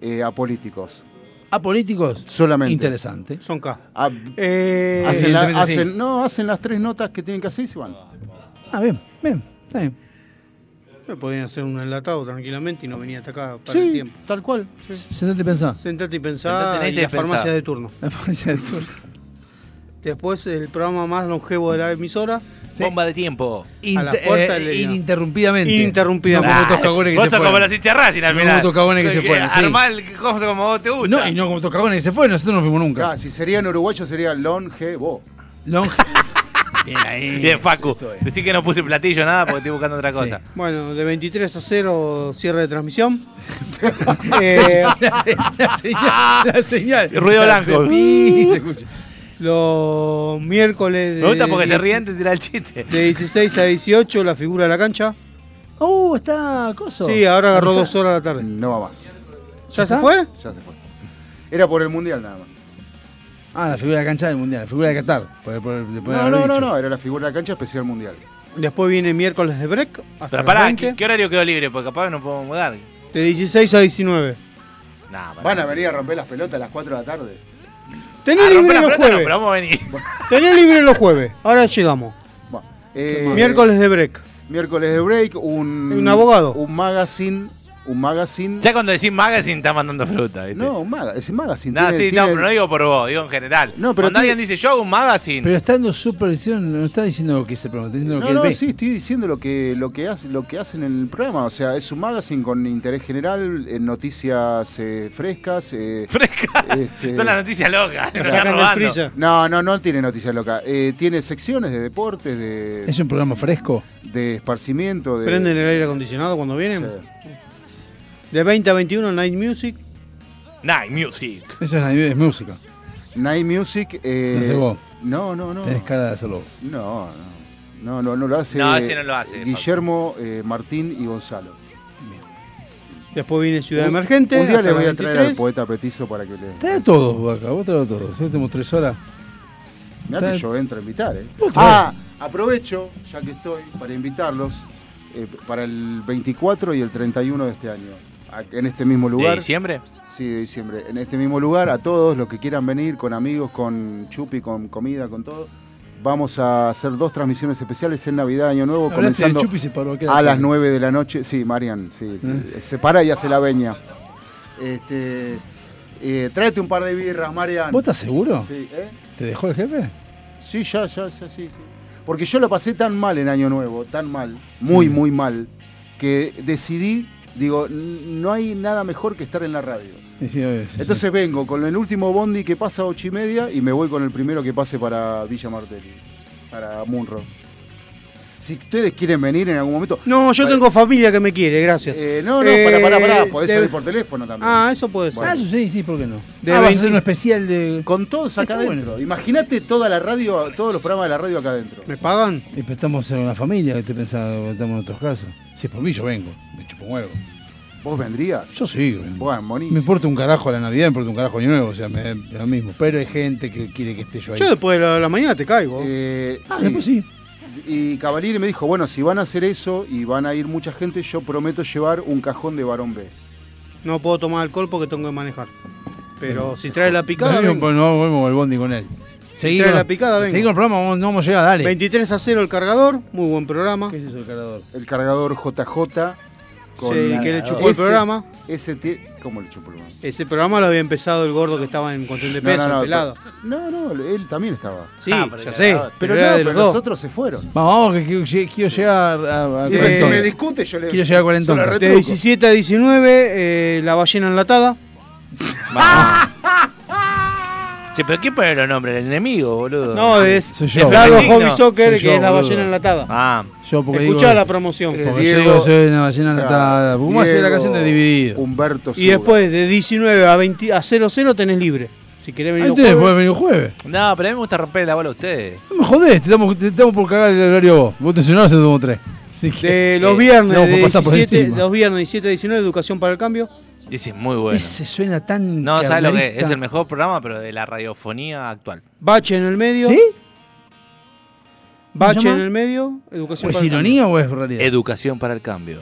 eh, a políticos. ¿A políticos? Solamente. Interesante. Son K. Ah, Eh, hacen, la- sí. no, hacen las tres notas que tienen que hacer y se van. Ah, bien, bien. Está bien. Me podían hacer un enlatado tranquilamente y no venía hasta acá para el Sí, tiempo. tal cual. Sentate y pensá. Sentate y pensá Sentate en y la pensá. farmacia de turno. La farmacia del turno. Después el programa más longevo de la emisora. Sí. Bomba de tiempo. A la puerta eh, ininterrumpidamente. Ininterrumpidamente. No como estos cagones que vos se sos como fueron. los hinchas al No final. como estos cagones que se fueron, sí. Armá el cosa como vos te gusta. No, y no como estos cagones que se fueron. Nosotros no fuimos nunca. Ah, si serían uruguayos sería longevo. Long... Bien ahí. Bien, Facu. Decí que no puse platillo nada porque estoy buscando otra cosa. Bueno, de 23 a 0, cierre de transmisión. Eh, la, la señal. La señal. Ruido blanco. Pi, se escucha. Los miércoles de, Me gusta porque se 10 ríen te tira el chiste. de 16 a 18, la figura de la cancha. Uh, está coso. Sí, ahora agarró dos horas a la tarde. No va más. ¿Ya se fue? Ya se fue. Era por el mundial nada más. Ah, la figura de la cancha del mundial, la figura de Qatar. Por- por- después de No, no, no, no, era la figura de la cancha especial mundial. Después viene miércoles de break. Hasta Pero pará, 20, ¿qué, qué horario quedó libre? Porque capaz no podemos mudar. De 16 a 19. Nah. Van a venir a romper las pelotas a las 4 de la tarde. Tenés A libre los no, jueves. pero vamos a venir. Tenés libre los jueves. Ahora llegamos. Eh, Miércoles de break. Miércoles de break, un. Un abogado. Un magazine. Un magazine. Ya cuando decís magazine está mandando fruta, ¿viste? No, un magazine. Es un magazine. Nah, tiene- sí, no, pero no digo por vos, digo en general. No, pero Cuando tiene- alguien dice yo hago un magazine. Pero está dando supervisión, no está diciendo lo que se programa, está diciendo lo No, que no, ve. sí, estoy diciendo lo que, lo que hace, lo que hacen en el programa. O sea, es un magazine con interés general, en noticias eh, frescas. eh, Frescas. este- Son las noticias locas. sacan. No, no, no tiene noticias locas. Eh, tiene secciones de deportes, de, Es un programa fresco. de esparcimiento. De, Prenden el aire acondicionado cuando vienen. Sí. De 20 a 21 Night Music. Night Music. Eso es, la- es música. Night Music. Eh, No sé vos. No, no, no. Tenés cara de hacerlo. No, no. No, no, no lo hace. No, ese no lo hace, Guillermo, eh, Martín y Gonzalo. Después viene Ciudad Un- Emergente. Un día le voy a traer 23. al poeta petizo para que le. Trae todos vos acá, vos trae todos. Tenemos tres horas. Mirá Trae- que yo entro a invitar, ¿eh? Ah, aprovecho, ya que estoy, para invitarlos eh, para el 24 y el 31 de este año. En este mismo ¿De lugar. diciembre? Sí, de diciembre. En este mismo lugar, a todos los que quieran venir, con amigos, con chupi, con comida, con todo. Vamos a hacer dos transmisiones especiales en Navidad, Año Nuevo, Hablaste de comenzando Chupi y se paró, ¿qué a las 9 de la noche. Sí, Marian, sí, sí. ¿Eh? se para y hace la veña. Este, eh, tráete un par de birras, Marian. ¿Vos estás seguro? Sí, ¿eh? ¿Te dejó el jefe? Sí, ya, ya, ya, sí, sí. Porque yo lo pasé tan mal en Año Nuevo, tan mal, muy, Sí. muy mal, que decidí, digo, "N- no hay nada mejor que estar en la radio. Sí, sí, obvio, sí, Entonces vengo con el último bondi que pasa a ocho y media y me voy con el primero que pase para Villa Martelli, para Munro. Si ustedes quieren venir en algún momento. No, yo tengo familia que me quiere, gracias. Eh, no, no, Eh, para, para, para, podés de- salir por teléfono también. Ah, eso puede ser. Bueno. Ah, eso sí, sí, ¿por qué no? De ah, vas a 20 hacer un especial de. Con todos acá Está adentro. bueno. Imagínate toda la radio, todos los programas de la radio acá adentro. ¿Me pagan? Y pues estamos en una familia, ¿qué te pensás que estamos en otros casos? Si es por mí, yo vengo. Me chupo huevo. ¿Vos vendrías? Yo sí. Bueno, Me buenísimo. importa un carajo la Navidad, me importa un carajo Nuevo, o sea, me da lo mismo. Pero hay gente que quiere que esté yo ahí. Yo después de la, la mañana te caigo. Eh, ah, sí. después sí. Y Cavalieri me dijo, bueno, si van a hacer eso y van a ir mucha gente, yo prometo llevar un cajón de varón B. No puedo tomar alcohol porque tengo que manejar. Pero si trae la picada, No, vengo. no, no, vamos al bondi con él. Seguí trae con, la picada, vengo. seguí con el programa, vamos, no vamos a llegar, dale. 23 a 0 el cargador, muy buen programa. ¿Qué es eso el cargador? El cargador JJ con Sí, que le chupó el ese- programa. Ese ¿Cómo le chupó el programa? Ese programa lo había empezado el gordo que estaba en cuestión de peso, no, no, el pelado. No, no, él también estaba. Sí, Ah, pero ya sé. Pero, no, pero los otros se fueron. Vamos, vamos, que quiero, quiero llegar a, Y si me discute, yo le Quiero llegar a cuarentón. yo le De retruco. 17 a 19, eh, la ballena enlatada. Che, pero ¿quién pone los nombres? ¿El enemigo, boludo? No, es Soy yo. Flago Signo. Hobby Soccer, Soy que yo, es la boludo. ballena enlatada. Ah, Yo porque Escuchá digo, la promoción. Eh, Porque Diego- yo digo, soy una ballena enlatada. ¿Cómo hacer la Diego, canción de Dividido? Humberto Y después de 19 a, 20, a 00 tenés libre. Si querés venir Ah, jueves. puede venir un jueves. no, pero a mí me gusta romper la bola a ustedes. No me jodés, te estamos, te estamos por cagar el horario vos. Vos te sonabas hace como tres. Así que- De los Eh, viernes, no, de por pasar por 17, encima. los viernes 17 a 19, Educación para el Cambio. Ese es muy bueno. Ese suena tan. No, ¿sabes lo que es? el mejor programa, pero de la radiofonía actual. Bache en el medio. ¿Sí? Bache en el medio. Educación ¿O es para el ironía o es realidad? Educación para el cambio.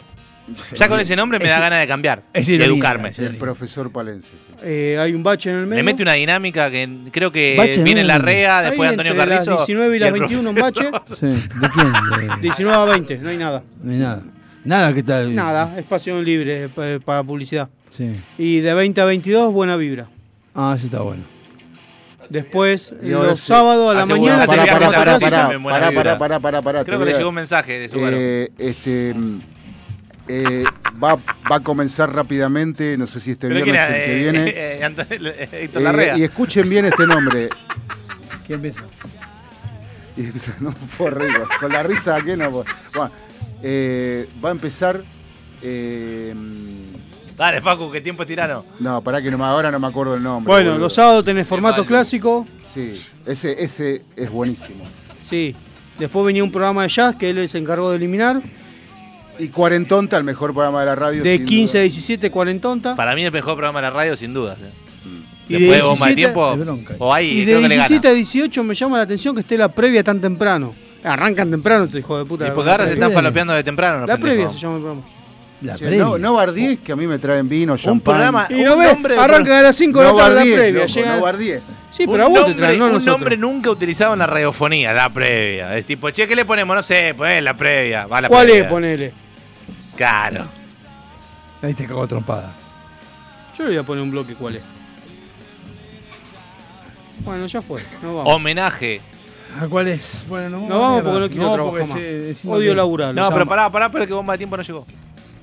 Ya con ese nombre me da Es- ganas de cambiar. es de ironía, educarme. es El profesor Palense. sí. Cambio. Eh, hay un bache en el medio. Le mete una dinámica que creo que Bache, viene ¿no? la REA, Ahí después Antonio entre Carrizo. las 19 y las el 21 un bache. Sí. ¿De quién? De- 19 a 20, no hay nada. No hay nada. Nada que tal. Nada, espacio libre eh, para publicidad. Sí. Y de 20 a 22, buena vibra. Ah, ese está bueno. Después, Y ahora los sí. sábados a la Hace mañana. Pará, pará, pará, pará, pará, pará, pará, pará, Creo que le llegó un mensaje de su. Eh, este mm, eh, va, va a comenzar rápidamente, no sé si este ¿Pero viernes quién era? el que Eh, viene. eh, Antonio- eh, Héctor Eh, Larrea. y escuchen bien este nombre. ¿Quién empieza? No reír, con la risa aquí no. Bueno, eh, va a empezar. eh, Dale, Facu, que tiempo es tirano. no, pará que no ahora no me acuerdo el nombre. Bueno, boludo. los sábados tenés formato clásico. Sí, ese, ese es buenísimo. Sí. Después venía un programa de jazz que él se encargó de eliminar. Y Cuarentonta, el mejor programa de la radio. De sin 15 a duda. 17, cuarentonta. Para mí el mejor programa de la radio, sin dudas. eh. Y Después de de bomba de 17 tiempo. de bronca. O ahí, Y de creo que le gana. 17 a 18 me llama la atención que esté la previa tan temprano. Arrancan temprano, este hijo de puta. Y porque ahora se están falopeando de temprano. La previa se llama el programa. La Che, previa. no, no bardies que a mí me traen vino, champán. programa- Y Un no ves, nombre- arrancan a las 5 de No la tarde la previa. loco, no bardies. Sí, un pero a vos te nombre, traen, no a un nosotros. nombre nunca utilizado en la radiofonía, la previa. Es tipo, che, ¿qué le ponemos? No sé, pues la previa. Va la ¿Cuál previa. es? Ponele. Claro. Ahí te cago trompada. Yo le voy a poner un bloque cuál es. Bueno, ya fue. No vamos. Homenaje. ¿A cuál es? Bueno, no, No vamos porque no quiero No, trabajar más. Odio laburar. No, pero pará, pará, pero que bomba de tiempo no llegó.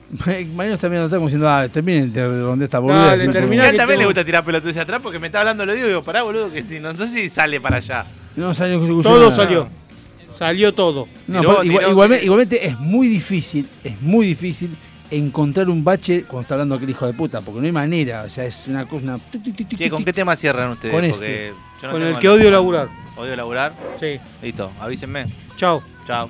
Mariano está mirando atrás como diciendo, ah, terminen de donde está terminá. a él también tengo- le gusta tirar pelotudes atrás porque me está hablando lo digo y digo, pará, boludo, que no sé si sale para allá. No salió Todo nada. salió. Salió todo. No, Tiró, pa- igual- tiró, igualmente, es muy difícil, es muy difícil encontrar un bache cuando está hablando aquel hijo de puta, porque no hay manera, o sea, es una cosa... una- ¿con qué tema cierran ustedes? Con Porque este. yo no Con el que odio laburar. ¿Odio laburar? Sí. Listo, avísenme. Chao. Chao.